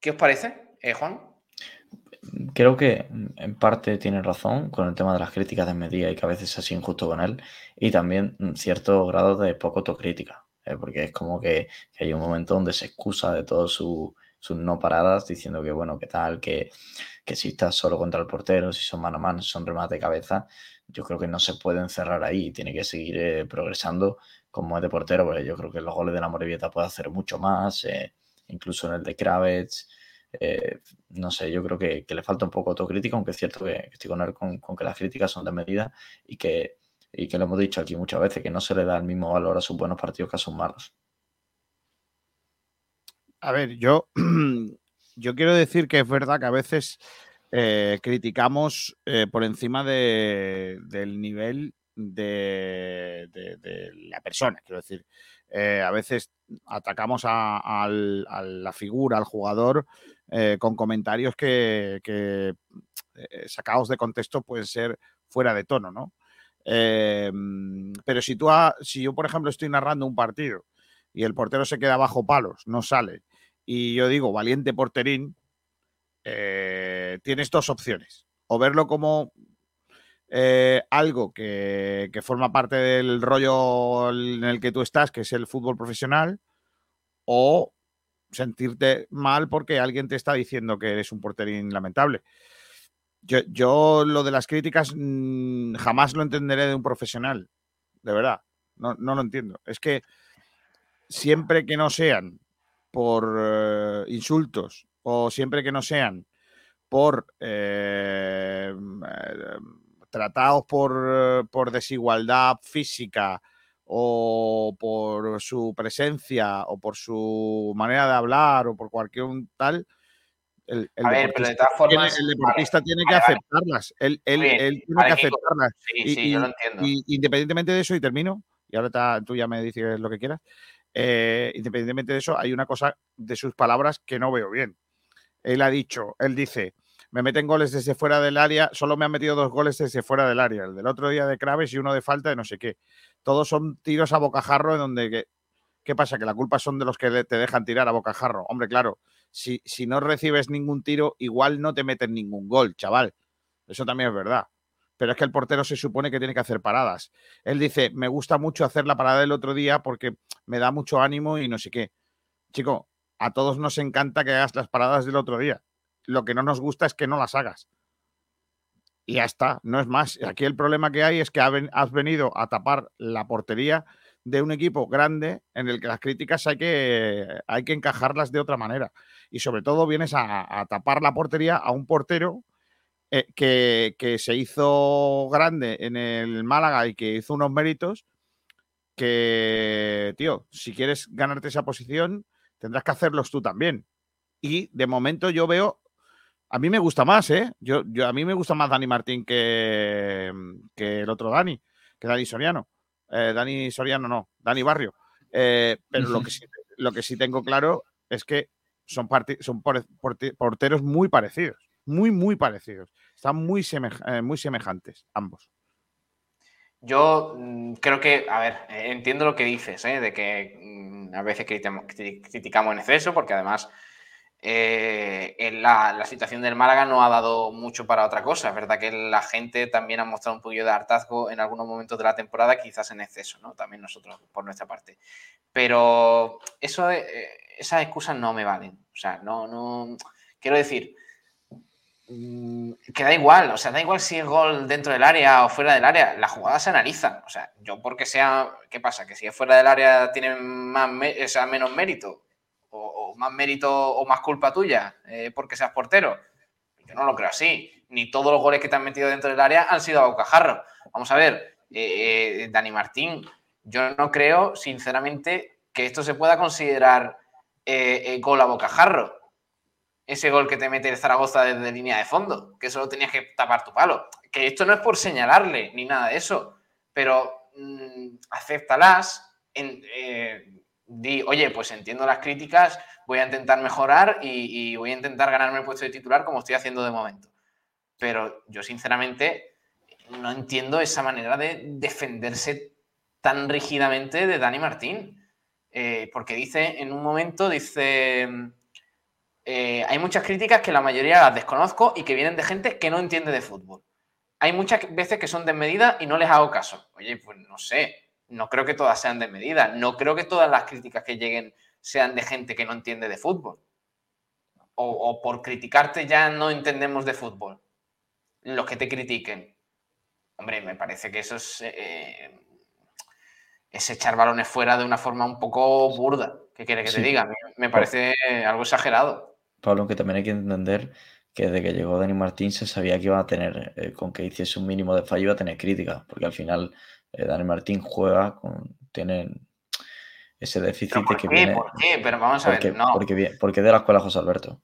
Speaker 2: ¿Qué os parece, eh, Juan?
Speaker 3: Creo que en parte tiene razón con el tema de las críticas de Medía y que a veces es injusto con él y también cierto grado de poco autocrítica, ¿eh? porque es como que, hay un momento donde se excusa de todas sus no paradas diciendo que bueno, que tal, que, que si estás solo contra el portero, si son mano a mano, son remate de cabeza, yo creo que no se puede encerrar ahí, tiene que seguir eh, progresando como es de portero, porque yo creo que los goles de la Morevieta puede hacer mucho más, eh, incluso en el de Kravets. Eh, no sé, yo creo que, le falta un poco autocrítica, aunque es cierto que, estoy con él con, que las críticas son de medida y que, y que lo hemos dicho aquí muchas veces, que no se le da el mismo valor a sus buenos partidos que a sus malos.
Speaker 4: A ver, yo, *clears throat* yo quiero decir que es verdad que a veces eh, criticamos eh, por encima del nivel de, la persona. Quiero decir, a veces atacamos a, la figura, al jugador, con comentarios que, sacados de contexto pueden ser fuera de tono, ¿no? pero si tú, si yo, por ejemplo, estoy narrando un partido y el portero se queda bajo palos, no sale, y yo digo, valiente porterín, eh, tienes dos opciones. O verlo como eh, algo que, forma parte del rollo en el que tú estás, que es el fútbol profesional, o sentirte mal porque alguien te está diciendo que eres un porterín lamentable. Yo, lo de las críticas mm, jamás lo entenderé de un profesional, de verdad. No, lo entiendo. Es que siempre que no sean por eh, insultos o siempre que no sean por eh, tratados por, por, desigualdad física o por su presencia o por su manera de hablar o por cualquier tal, el, deportista, tiene, que aceptarlas. Él, tiene que aceptarlas. y, independientemente de eso, y termino, y ahora tú ya me dices lo que quieras, eh, independientemente de eso, hay una cosa de sus palabras que no veo bien él ha dicho, él dice, me meten goles desde fuera del área, solo me han metido dos goles desde fuera del área, el del otro día de Craves y uno de falta de no sé qué. Todos son tiros a bocajarro en donde, ¿qué, pasa? Que la culpa son de los que te dejan tirar a bocajarro. Hombre, claro, si, si no recibes ningún tiro, igual no te meten ningún gol, chaval. Eso también es verdad. Pero es que el portero se supone que tiene que hacer paradas. Él dice, me gusta mucho hacer la parada del otro día porque me da mucho ánimo y no sé qué. Chico, a todos nos encanta que hagas las paradas del otro día. Lo que no nos gusta es que no las hagas. Y ya está, no es más. Aquí el problema que hay es que has venido a tapar la portería de un equipo grande en el que las críticas hay que, hay que encajarlas de otra manera. Y sobre todo vienes a, tapar la portería a un portero eh, que, que, se hizo grande en el Málaga y que hizo unos méritos que, tío, si quieres ganarte esa posición, tendrás que hacerlos tú también. Y de momento yo veo, a mí me gusta más, ¿eh? Yo, yo, a mí me gusta más Dani Martín que, que el otro Dani, que Dani Soriano. Eh, Dani Soriano no, Dani Barrio. Eh, pero lo, que sí, lo que sí tengo claro es que son, son porteros muy parecidos, muy, muy parecidos. Están muy, eh, muy semejantes ambos.
Speaker 2: Yo mm, creo que, a ver, entiendo lo que dices, de que mm, a veces criticamos en exceso, porque además eh, en la, situación del Málaga no ha dado mucho para otra cosa. Es verdad que la gente también ha mostrado un poquillo de hartazgo en algunos momentos de la temporada, quizás en exceso, ¿no? También nosotros por nuestra parte. Pero eso, eh, esas excusas no me valen. O sea, no, no. Quiero decir, mm, que da igual, o sea, da igual si es gol dentro del área o fuera del área, la jugada se analiza. O sea, yo porque sea, ¿qué pasa? Que si es fuera del área tiene más, o menos mérito, más mérito o más culpa tuya eh, porque seas portero. Yo no lo creo así. Ni todos los goles que te han metido dentro del área han sido a bocajarro. Vamos a ver, eh, eh, Dani Martín, yo no creo, sinceramente, que esto se pueda considerar gol a bocajarro ese gol que te mete Zaragoza desde línea de fondo, que solo tenías que tapar tu palo. Que esto no es por señalarle ni nada de eso, pero mmm, acéptalas. En, Di, oye, pues entiendo las críticas, voy a intentar mejorar y, voy a intentar ganarme el puesto de titular como estoy haciendo de momento. Pero yo sinceramente no entiendo esa manera de defenderse tan rígidamente de Dani Martín. Eh, porque dice, en un momento, dice, eh, hay muchas críticas que la mayoría las desconozco y que vienen de gente que no entiende de fútbol. Hay muchas veces que son desmedidas y no les hago caso. Oye, pues no sé, no creo que todas sean desmedidas, no creo que todas las críticas que lleguen sean de gente que no entiende de fútbol. O, por criticarte ya no entendemos de fútbol. Los que te critiquen. Hombre, me parece que eso es, eh, es echar balones fuera de una forma un poco burda. ¿Qué quiere que te diga? Me parece algo exagerado.
Speaker 3: Pablo, aunque también hay que entender que desde que llegó Dani Martín se sabía que iba a tener, eh, con que hiciese un mínimo de fallo, iba a tener crítica, porque al final eh, Dani Martín juega con, tiene ese déficit
Speaker 2: ¿Pero por
Speaker 3: que
Speaker 2: qué?
Speaker 3: viene.
Speaker 2: ¿Por qué? Pero vamos a
Speaker 3: porque,
Speaker 2: ver, no.
Speaker 3: Porque, porque de la escuela José Alberto.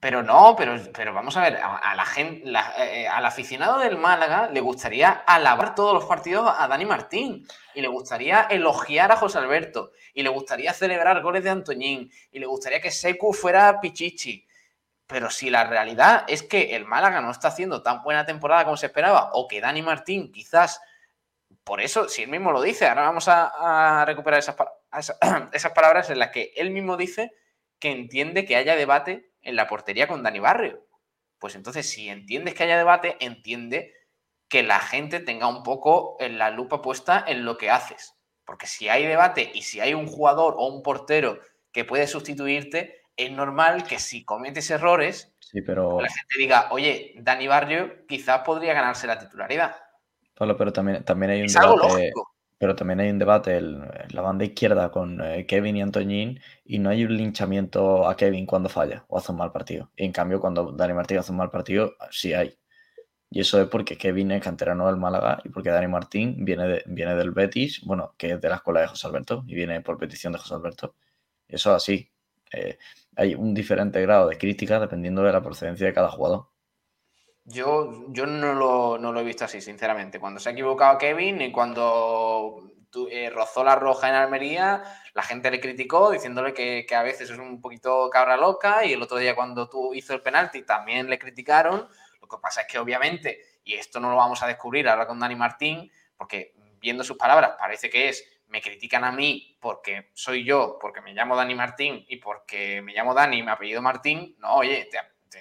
Speaker 2: Pero no, pero, pero vamos a ver, a, a la gente, la- eh, al aficionado del Málaga le gustaría alabar todos los partidos a Dani Martín y le gustaría elogiar a José Alberto y le gustaría celebrar goles de Antoñín y le gustaría que Secu fuera Pichichi. Pero si la realidad es que el Málaga no está haciendo tan buena temporada como se esperaba o que Dani Martín quizás, por eso, si él mismo lo dice, ahora vamos a, a recuperar a *clears throat* esas palabras en las que él mismo dice que entiende que haya debate en la portería con Dani Barrio. Pues entonces, si entiendes que haya debate, entiende que la gente tenga un poco en la lupa puesta en lo que haces. Porque si hay debate y si hay un jugador o un portero que puede sustituirte, es normal que si cometes errores,
Speaker 3: Sí, pero,
Speaker 2: la gente diga, oye, Dani Barrio quizás podría ganarse la titularidad.
Speaker 3: Pablo, pero también, también hay un
Speaker 2: Es algo
Speaker 3: debate.
Speaker 2: lógico.
Speaker 3: Pero también hay un debate en en la banda izquierda con eh, Kevin y Antoñín y no hay un linchamiento a Kevin cuando falla o hace un mal partido. Y en cambio, cuando Dani Martín hace un mal partido, sí hay. Y eso es porque Kevin es canterano del Málaga y porque Dani Martín viene, de- viene del Betis, bueno, que es de la escuela de José Alberto y viene por petición de José Alberto. Eso es así. Eh, hay un diferente grado de crítica dependiendo de la procedencia de cada jugador.
Speaker 2: Yo, yo no, lo, no lo he visto así, sinceramente. Cuando se ha equivocado Kevin y cuando eh, rozó la roja en Almería, la gente le criticó diciéndole que, a veces es un poquito cabra loca y el otro día cuando tú hizo el penalti también le criticaron. Lo que pasa es que obviamente, y esto no lo vamos a descubrir ahora con Dani Martín, porque viendo sus palabras parece que es, me critican a mí porque soy yo, porque me llamo Dani Martín y porque me llamo Dani y mi apellido Martín. No, oye,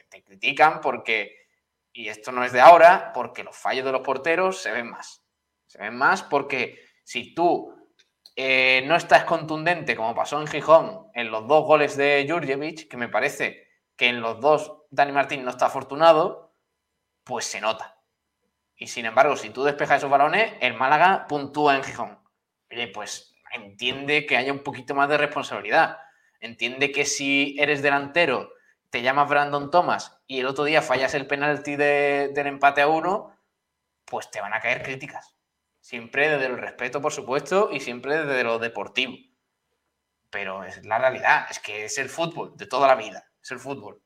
Speaker 2: te critican porque y esto no es de ahora, porque los fallos de los porteros se ven más. Se ven más porque si tú eh, no estás contundente, como pasó en Gijón, en los dos goles de Jurjevic, que me parece que en los dos Dani Martín no está afortunado, pues se nota. Y sin embargo, si tú despejas esos balones, el Málaga puntúa en Gijón. Oye, pues entiende que haya un poquito más de responsabilidad. Entiende que si eres delantero, te llamas Brandon Thomas y el otro día fallas el penalti de- del empate a uno, pues te van a caer críticas. Siempre desde el respeto, por supuesto, y siempre desde lo deportivo. Pero es la realidad, es que es el fútbol de toda la vida, es el fútbol.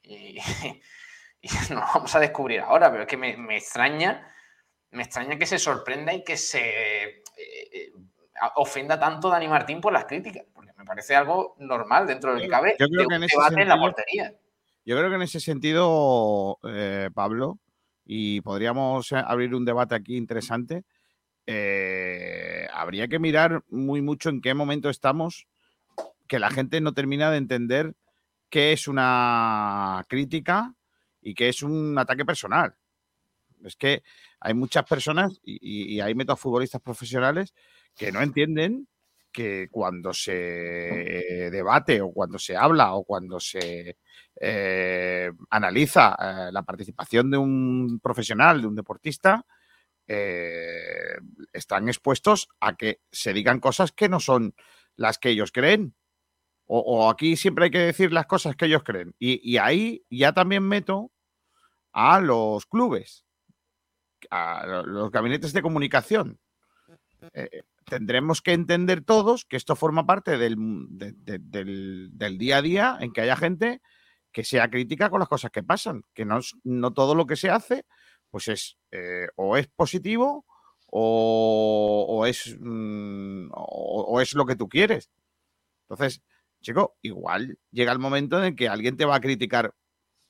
Speaker 2: Y, *laughs* y no lo vamos a descubrir ahora, pero es que me, extraña, me extraña que se sorprenda y que se eh, eh, ofenda tanto Dani Martín por las críticas, me parece algo normal dentro de lo que cabe
Speaker 4: Yo creo
Speaker 2: de
Speaker 4: que en ese
Speaker 2: debate en la
Speaker 4: sentido-
Speaker 2: portería.
Speaker 4: Yo creo que en ese sentido, eh, Pablo, y podríamos abrir un debate aquí interesante, eh, habría que mirar muy mucho en qué momento estamos, que la gente no termina de entender qué es una crítica y qué es un ataque personal. Es que hay muchas personas, y, y- y ahí meto a futbolistas profesionales, que no entienden que cuando se debate o cuando se habla o cuando se eh, analiza eh, la participación de un profesional, de un deportista, eh, están expuestos a que se digan cosas que no son las que ellos creen. O, o aquí siempre hay que decir las cosas que ellos creen. Y, y ahí ya también meto a los clubes, a los gabinetes de comunicación. Eh, tendremos que entender todos que esto forma parte de- del- día a día en que haya gente que sea crítica con las cosas que pasan, que no, no todo lo que se hace pues es eh, o es positivo o, es, mm, o, es lo que tú quieres. Entonces, chico, igual llega el momento en que alguien te va a criticar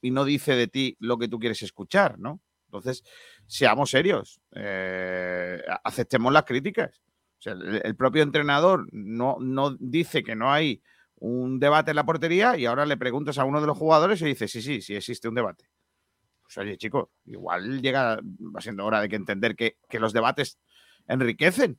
Speaker 4: y no dice de ti lo que tú quieres escuchar, ¿no? Entonces, seamos serios, eh, aceptemos las críticas. El, propio entrenador no, no dice que no hay un debate en la portería y ahora le preguntas a uno de los jugadores y dice, sí, sí, sí existe un debate. Pues oye, chico, igual llega, va siendo hora de que entender que, que los debates enriquecen,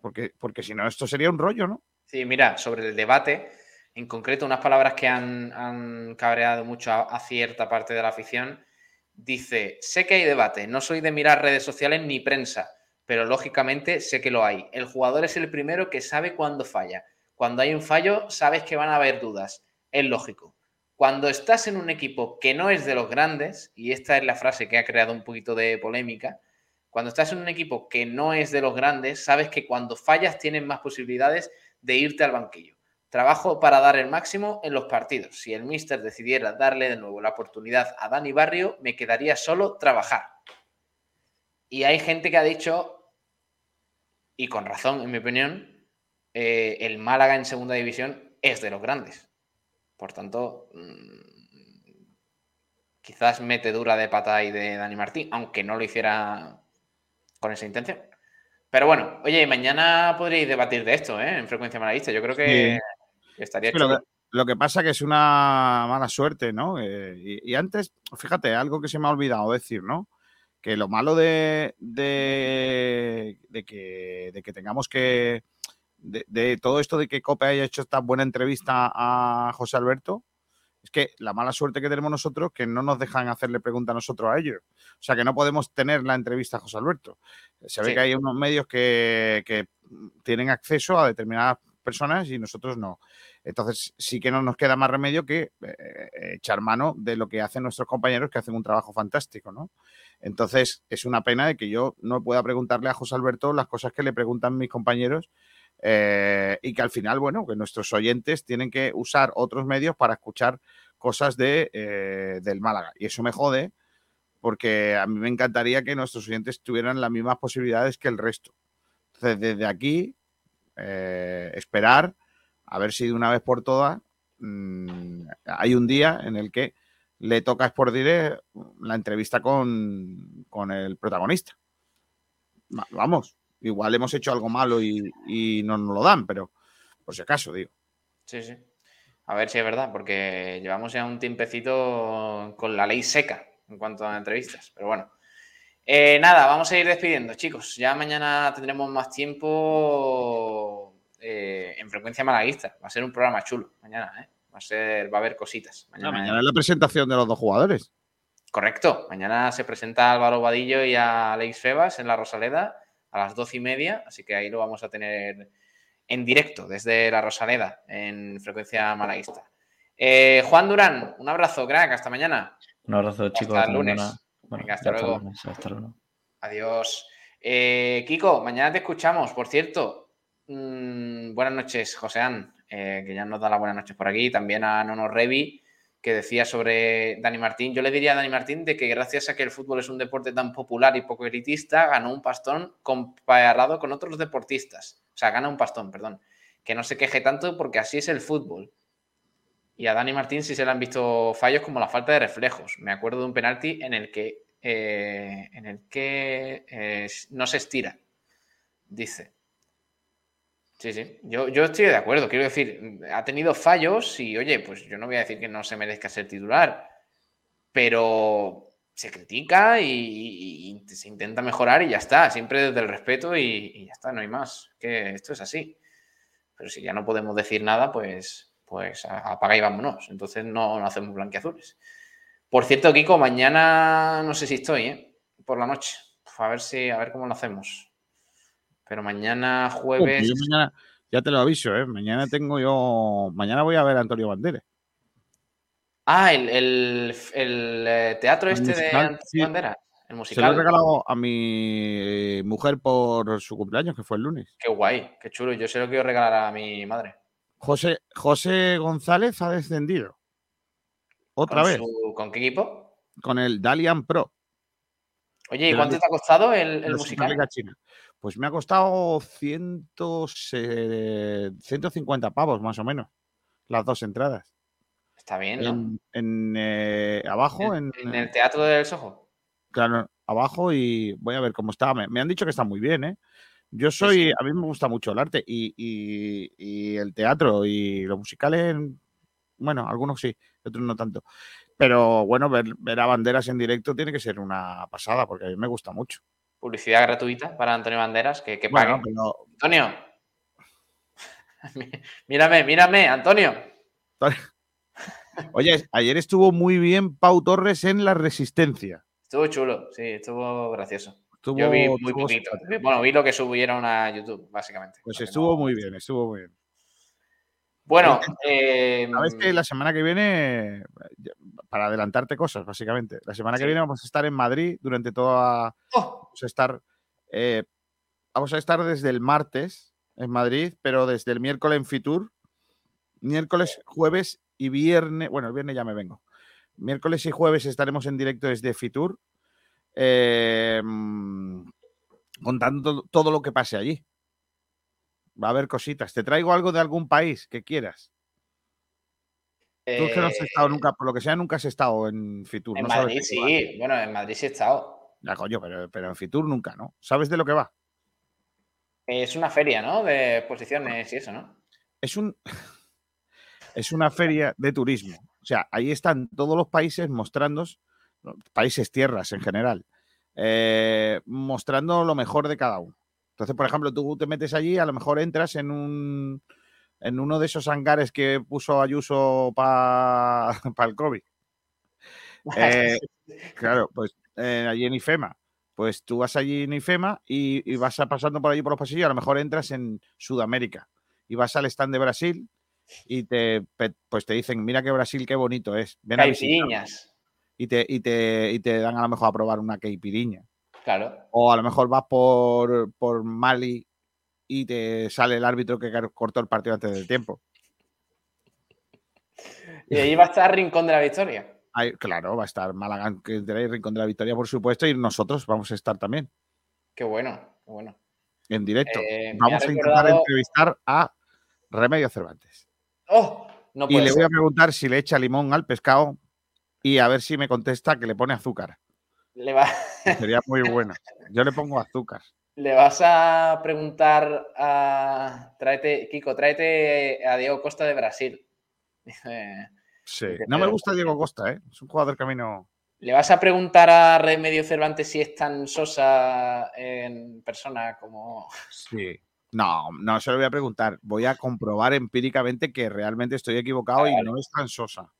Speaker 4: porque, porque si no, esto sería un rollo, ¿no?
Speaker 2: Sí, mira, sobre el debate, en concreto, unas palabras que han, han cabreado mucho a, cierta parte de la afición. Dice, sé que hay debate, no soy de mirar redes sociales ni prensa, pero lógicamente sé que lo hay. El jugador es el primero que sabe cuándo falla. Cuando hay un fallo, sabes que van a haber dudas. Es lógico. Cuando estás en un equipo que no es de los grandes, y esta es la frase que ha creado un poquito de polémica, cuando estás en un equipo que no es de los grandes, sabes que cuando fallas tienes más posibilidades de irte al banquillo. Trabajo para dar el máximo en los partidos. Si el míster decidiera darle de nuevo la oportunidad a Dani Barrio, me quedaría solo trabajar. Y hay gente que ha dicho, y con razón, en mi opinión, eh, el Málaga en segunda división es de los grandes. Por tanto, mmm, quizás mete dura de pata ahí de Dani Martín, aunque no lo hiciera con esa intención. Pero bueno, oye, mañana podréis debatir de esto, ¿eh? En frecuencia malavista. Yo creo que sí. estaría
Speaker 4: Pero chulo. Lo que pasa que es una mala suerte, ¿no? Eh, y, y, antes, fíjate, algo que se me ha olvidado decir, ¿no? Que lo malo de, de, de, que, de que, tengamos que. De, todo esto de que Cope haya hecho esta buena entrevista a José Alberto, es que la mala suerte que tenemos nosotros que no nos dejan hacerle preguntas a nosotros a ellos. O sea, que no podemos tener la entrevista a José Alberto. Se ve sí. que hay unos medios que, que, tienen acceso a determinadas personas y nosotros no. Entonces, sí que no nos queda más remedio que eh, echar mano de lo que hacen nuestros compañeros que hacen un trabajo fantástico, ¿no? Entonces, es una pena de que yo no pueda preguntarle a José Alberto las cosas que le preguntan mis compañeros eh, y que al final, bueno, que nuestros oyentes tienen que usar otros medios para escuchar cosas de, eh, del Málaga. Y eso me jode porque a mí me encantaría que nuestros oyentes tuvieran las mismas posibilidades que el resto. Entonces, desde aquí, eh, esperar a ver si de una vez por todas mmm, hay un día en el que le toca a Sport Direct la entrevista con, con el protagonista. Vamos, igual hemos hecho algo malo y, y, no nos lo dan, pero por si acaso, digo.
Speaker 2: Sí, sí. A ver si es verdad, porque llevamos ya un tiempecito con la ley seca en cuanto a entrevistas, pero bueno. Eh, nada, vamos a ir despidiendo, chicos. Ya mañana tendremos más tiempo eh, en frecuencia malaguista. Va a ser un programa chulo mañana, ¿eh? Va a ser, va a haber cositas.
Speaker 4: Mañana, no, mañana es la presentación de los dos jugadores.
Speaker 2: Correcto. Mañana se presenta a Álvaro Vadillo y a Alex Febas en la Rosaleda a las doce y media, así que ahí lo vamos a tener en directo desde la Rosaleda en frecuencia malaguista. Eh, Juan Durán, un abrazo, crack, hasta mañana.
Speaker 3: Un abrazo, chicos.
Speaker 2: Hasta el lunes. Bueno, Venga, hasta luego. Lunes, hasta luego. Adiós. Eh, Kiko, mañana te escuchamos. Por cierto, mmm, buenas noches, Joseán, eh, que ya nos da las buenas noches por aquí. También a Nono Revi, que decía sobre Dani Martín. Yo le diría a Dani Martín de que gracias a que el fútbol es un deporte tan popular y poco elitista, ganó un pastón comparado con otros deportistas. O sea, gana un pastón, perdón. Que no se queje tanto porque así es el fútbol. Y a Dani Martín sí se le han visto fallos como la falta de reflejos. Me acuerdo de un penalti en el que, eh, en el que eh, no se estira, dice. Sí, sí, yo, yo estoy de acuerdo. Quiero decir, ha tenido fallos y, oye, pues yo no voy a decir que no se merezca ser titular, pero se critica y, se intenta mejorar y ya está, siempre desde el respeto y, ya está, no hay más. Que esto es así. Pero si ya no podemos decir nada, pues, pues apaga y vámonos. Entonces no, no hacemos blanqueazules. Por cierto, Kiko, mañana no sé si estoy, ¿eh? Por la noche. A ver si, a ver cómo lo hacemos. Pero mañana jueves.
Speaker 4: Oh, mañana, ya te lo aviso, ¿eh? Mañana tengo yo. Mañana voy a ver a Antonio Banderas.
Speaker 2: Ah, el, el, el eh, teatro este musical, de Antonio sí. Banderas. El musical.
Speaker 4: Se lo he regalado a mi mujer por su cumpleaños, que fue el lunes.
Speaker 2: Qué guay, qué chulo. Yo se lo quiero regalar a mi madre.
Speaker 4: José, José González ha descendido. Otra
Speaker 2: ¿Con
Speaker 4: vez.
Speaker 2: Su, ¿Con qué equipo?
Speaker 4: Con el Dalian Pro.
Speaker 2: Oye, ¿y cuánto te ha costado el, el musical?
Speaker 4: China. Pues me ha costado 100, eh, 150 pavos más o menos, las dos entradas.
Speaker 2: Está bien, ¿no?
Speaker 4: En, en, eh, abajo, en,
Speaker 2: En el Teatro del Soho.
Speaker 4: claro, abajo y voy a ver cómo está. Me, me han dicho que está muy bien, ¿eh? Yo soy,
Speaker 2: sí.
Speaker 4: a mí me gusta mucho el arte y, y- y el teatro y los musicales, bueno, algunos sí, otros no tanto. Pero bueno, ver, ver a banderas en directo tiene que ser una pasada porque a mí me gusta mucho.
Speaker 2: Publicidad gratuita para Antonio Banderas, que, que.
Speaker 4: Bueno, pero
Speaker 2: Antonio. *laughs* mírame, mírame, Antonio. *laughs*
Speaker 4: Oye, ayer estuvo muy bien Pau Torres en La Resistencia.
Speaker 2: Estuvo chulo, sí, estuvo gracioso.
Speaker 4: Estuvo,
Speaker 2: Yo vi muy poquito. Bueno, vi lo que subieron a YouTube, básicamente.
Speaker 4: Pues estuvo
Speaker 2: no-
Speaker 4: muy bien, estuvo muy bien.
Speaker 2: Bueno, eh,
Speaker 4: Sabes que la semana que viene, para adelantarte cosas, básicamente, la semana que viene vamos a estar en Madrid durante toda.
Speaker 2: ¡Oh!
Speaker 4: Vamos a estar. eh, vamos a estar desde el martes en Madrid, pero desde el miércoles en Fitur. Miércoles, jueves y viernes. Bueno, el viernes ya me vengo. Miércoles y jueves estaremos en directo desde Fitur. eh, contando todo lo que pase allí. Va a haber cositas. Te traigo algo de algún país que quieras. Tú es que no has estado
Speaker 2: eh,
Speaker 4: nunca, por lo que sea, nunca has estado en Fitur.
Speaker 2: En
Speaker 4: no
Speaker 2: Madrid
Speaker 4: va.
Speaker 2: sí, bueno, en Madrid sí he estado.
Speaker 4: Ya, coño, pero, pero en Fitur nunca, ¿no? ¿Sabes de lo que va?
Speaker 2: Es una feria, ¿no? De exposiciones y eso, ¿no?
Speaker 4: Es un *laughs* es una feria de turismo. O sea, ahí están todos los países mostrando, países, tierras en general, eh, mostrando lo mejor de cada uno. Entonces, por ejemplo, tú te metes allí, a lo mejor entras en un en uno de esos hangares que puso Ayuso para *laughs* el COVID. Eh, claro, pues eh, allí en IFEMA. Pues tú vas allí en IFEMA y, y vas a- pasando por allí por los pasillos, a lo mejor entras en Sudamérica y vas al stand de Brasil y te, pues te dicen, mira que Brasil, qué bonito es. Ven a visitarlo".
Speaker 2: Caipiriñas,
Speaker 4: Y te, y, te, y te dan a lo mejor a probar una caipiriña.
Speaker 2: claro.
Speaker 4: O a lo mejor vas por, por Mali y te sale el árbitro que cortó el partido antes del tiempo.
Speaker 2: Y ahí va a estar Rincón de la Victoria.
Speaker 4: Ahí, claro, va a estar Málaga, que Rincón de la Victoria, por supuesto, y nosotros vamos a estar también
Speaker 2: Qué bueno, qué bueno.
Speaker 4: en directo.
Speaker 2: Eh,
Speaker 4: vamos a intentar entrevistar a Remedio Cervantes.
Speaker 2: ¡Oh! No
Speaker 4: Y le voy
Speaker 2: ser.
Speaker 4: a preguntar si le echa limón al pescado y a ver si me contesta que le pone azúcar.
Speaker 2: Le, va-
Speaker 4: Sería muy bueno. Yo le pongo azúcar.
Speaker 2: Le vas a preguntar a. Tráete, Kiko, tráete a Diego Costa de Brasil. *laughs*
Speaker 4: Sí. No me gusta Diego Costa, ¿eh? Es un jugador que a mí no.
Speaker 2: ¿Le vas a preguntar a Remedio Cervantes si es tan sosa en persona como.
Speaker 4: Sí. No, no se lo voy a preguntar. Voy a comprobar empíricamente que realmente estoy equivocado y no es tan sosa.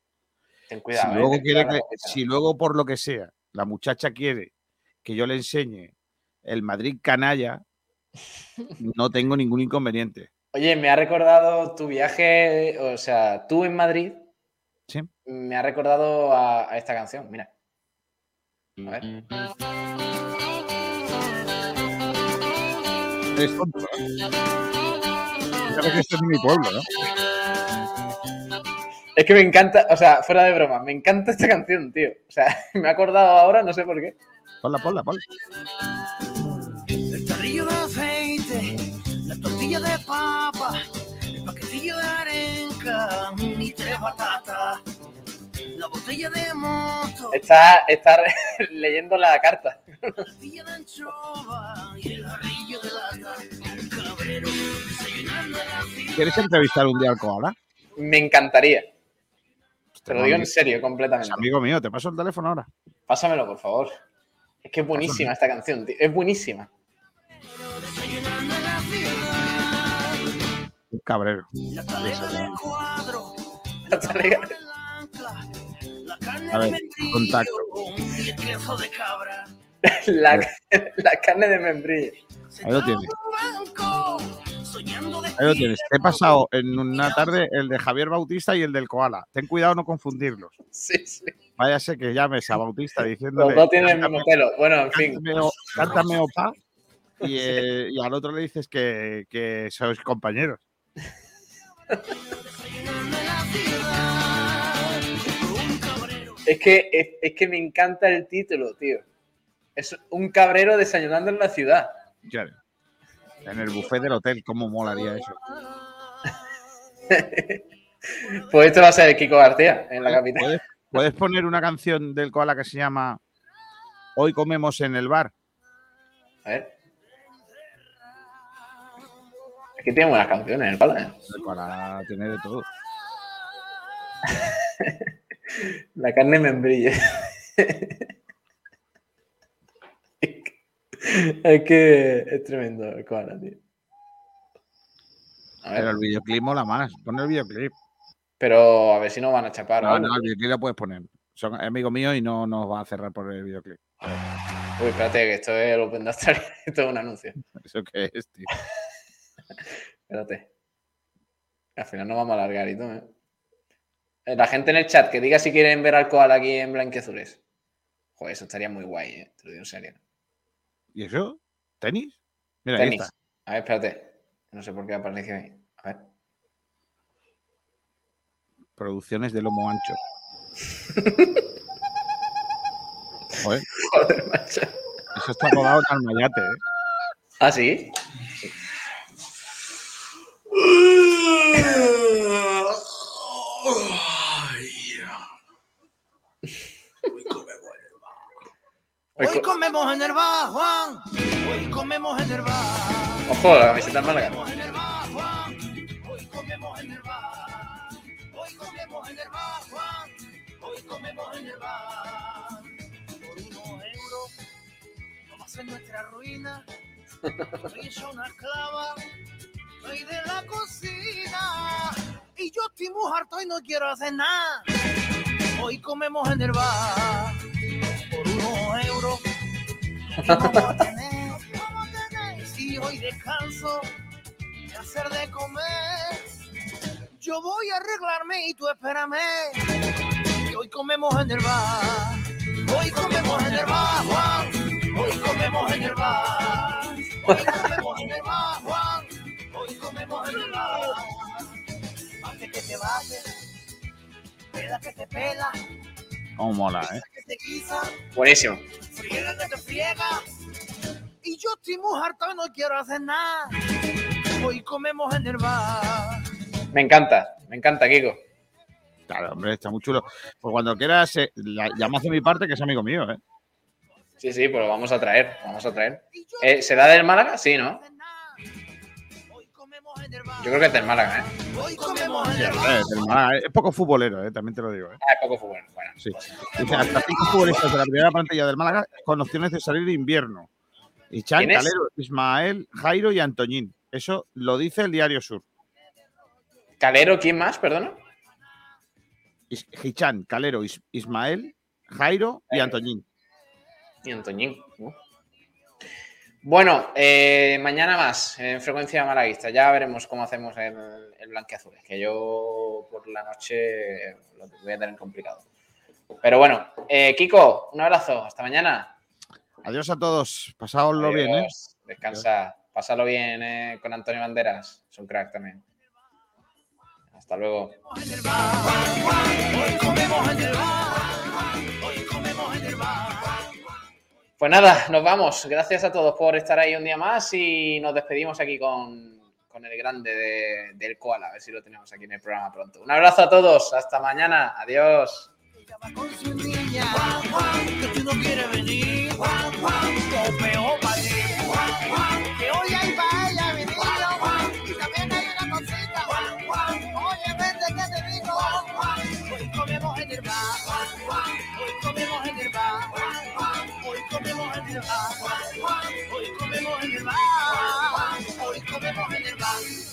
Speaker 2: Ten cuidado.
Speaker 4: si,
Speaker 2: eh,
Speaker 4: luego
Speaker 2: ten
Speaker 4: quiere
Speaker 2: cuidado
Speaker 4: que- si luego por lo que sea la muchacha quiere que yo le enseñe el Madrid canalla, no tengo ningún inconveniente.
Speaker 2: Oye, me ha recordado tu viaje, o sea, tú en Madrid.
Speaker 4: Sí.
Speaker 2: Me ha recordado a, a esta canción, mira. A ver.
Speaker 4: Es tonto, que esto es mi pueblo, ¿no?
Speaker 2: Es que me encanta, o sea, fuera de broma, me encanta esta canción, tío. O sea, *laughs* me he acordado ahora, no sé por qué.
Speaker 4: Ponla, ponla, ponla.
Speaker 1: El tarrillo de aceite, la tortilla de papa, el paquetillo de arenca, ni tres batatas, la botella de moto,
Speaker 2: Está, está *laughs* leyendo la carta.
Speaker 1: la tortilla de anchoa y el jarrillo de lata, un cabrero desayunando la ciudad.
Speaker 4: ¿Quieres entrevistar un día al koala?
Speaker 2: Me encantaría. Te lo digo en serio, completamente.
Speaker 4: Amigo mío, te paso el teléfono ahora.
Speaker 2: Pásamelo, por favor. Es que es buenísima esta canción, tío. Es buenísima.
Speaker 4: Cabrero.
Speaker 1: la talera de cuadro,
Speaker 2: La talega-
Speaker 1: la carne
Speaker 4: A ver,
Speaker 1: de membrillo
Speaker 4: contacto.
Speaker 1: y el queso de cabra.
Speaker 2: La, la carne de membrillo.
Speaker 4: Ahí lo tienes. Ahí lo tienes. Te he pasado en una tarde el de Javier Bautista y el del koala. Ten cuidado no confundirlos.
Speaker 2: Sí, sí.
Speaker 4: Váyase que llames a Bautista
Speaker 2: Los
Speaker 4: diciéndole.
Speaker 2: dos tienen el
Speaker 4: "Cántame-
Speaker 2: mismo pelo. Bueno, en fin.
Speaker 4: cántame, cántame opa. Y, eh, y al otro le dices que, que sois compañeros.
Speaker 2: Es que, es, es que me encanta el título, tío. Es un cabrero desayunando en la ciudad.
Speaker 4: Claro. En el buffet del hotel, ¿cómo molaría eso? *laughs*
Speaker 2: pues esto va a ser Kiko García en la capital.
Speaker 4: ¿Puedes, puedes poner una canción del koala que se llama Hoy comemos en el bar?
Speaker 2: A ver. Es que tiene buenas canciones el. ¿eh?
Speaker 4: El koala tiene de todo. *laughs*
Speaker 2: La carne membrille. es que es tremendo el koala, tío. A ver.
Speaker 4: Pero el videoclip mola más. Pon el videoclip.
Speaker 2: Pero a ver si no van a chapar.
Speaker 4: No, no, el videoclip lo puedes poner. Son amigos míos y no nos va a cerrar por el videoclip.
Speaker 2: Uy, espérate, que esto es el Open Data, *laughs* esto es un anuncio.
Speaker 4: ¿Eso qué es, tío?
Speaker 2: Espérate. Al final nos vamos a alargar y todo, ¿eh? Eh, La gente en el chat que diga si quieren ver al koala aquí en blanquiazules. Joder, eso estaría muy guay, ¿eh? Te lo digo en serio.
Speaker 4: ¿Y eso? ¿Tenis? Mira, ahí
Speaker 2: Tenis.
Speaker 4: está.
Speaker 2: A ver, espérate. No sé por qué aparece ahí. A ver.
Speaker 4: Producciones de lomo ancho. *laughs* Joder,
Speaker 2: Joder, macho.
Speaker 4: eso está rodado en Almayate, ¿eh?
Speaker 2: ¿Ah, sí?
Speaker 1: Hoy comemos en el bar, Juan. Hoy comemos en el bar.
Speaker 2: Ojo, la camiseta Málaga.
Speaker 1: en el bar, Juan. Hoy comemos en el bar. Hoy comemos en el bar, Juan. Hoy comemos en el bar. Por unos euros vamos a hacer nuestra ruina. Brilla una clava, rey de la cocina. Y yo estoy muy harto y no quiero hacer nada. Hoy comemos en el bar. Vamos a tener. Si hoy descanso de hacer de comer. Yo voy a arreglarme y tú espérame. Hoy comemos en el bar. Hoy comemos en el bar, Juan. Hoy comemos en el bar. Hoy comemos en el bar, Juan. Hoy comemos en el bar. Antes que te bajes, pela que te pela,
Speaker 4: Cómo ¿eh?
Speaker 2: Buenísimo.
Speaker 1: Y yo estoy muy y no quiero hacer nada. Hoy comemos en el bar.
Speaker 2: Me encanta, me encanta, Kiko.
Speaker 4: Claro, hombre, está muy chulo. Pues cuando quieras, eh, la- llama de mi parte, que es amigo mío, ¿eh?
Speaker 2: Sí, sí, pues lo vamos a traer, lo vamos a traer. Eh, ¿Será del Málaga? Sí, ¿no? Yo creo que es del Málaga, ¿eh?
Speaker 4: Sí, del Málaga, es poco futbolero, ¿eh? También te lo digo, ¿eh?
Speaker 2: Ah, poco fútbol. Bueno,
Speaker 4: Sí. Dice, hasta cinco futbolistas de la primera plantilla del Málaga con opciones de salir de invierno. Y Chan,
Speaker 2: ¿Quién es?
Speaker 4: Calero, Ismael, Jairo y Antoñín. Eso lo dice el Diario Sur.
Speaker 2: Calero, ¿quién más? Perdona.
Speaker 4: Hichan, Calero, Is- Ismael, Jairo y Antoñín.
Speaker 2: Y Antoñín. Bueno, eh, mañana más en frecuencia malaguista. Ya veremos cómo hacemos el, el blanqueazul. Que yo por la noche lo voy a tener complicado. Pero bueno, eh, Kiko, un abrazo. Hasta mañana.
Speaker 4: Adiós a todos. Pasadlo bien, ¿eh?
Speaker 2: Adiós. Descansa. Pásalo bien eh, con Antonio Banderas. Es un crack también. Hasta luego. Pues nada, nos vamos. Gracias a todos por estar ahí un día más y nos despedimos aquí con, con el grande de- del koala. A ver si lo tenemos aquí en el programa pronto. Un abrazo a todos. Hasta mañana. Adiós.
Speaker 1: bar. Hoy comemos en el bar. Hoy comemos en el bar.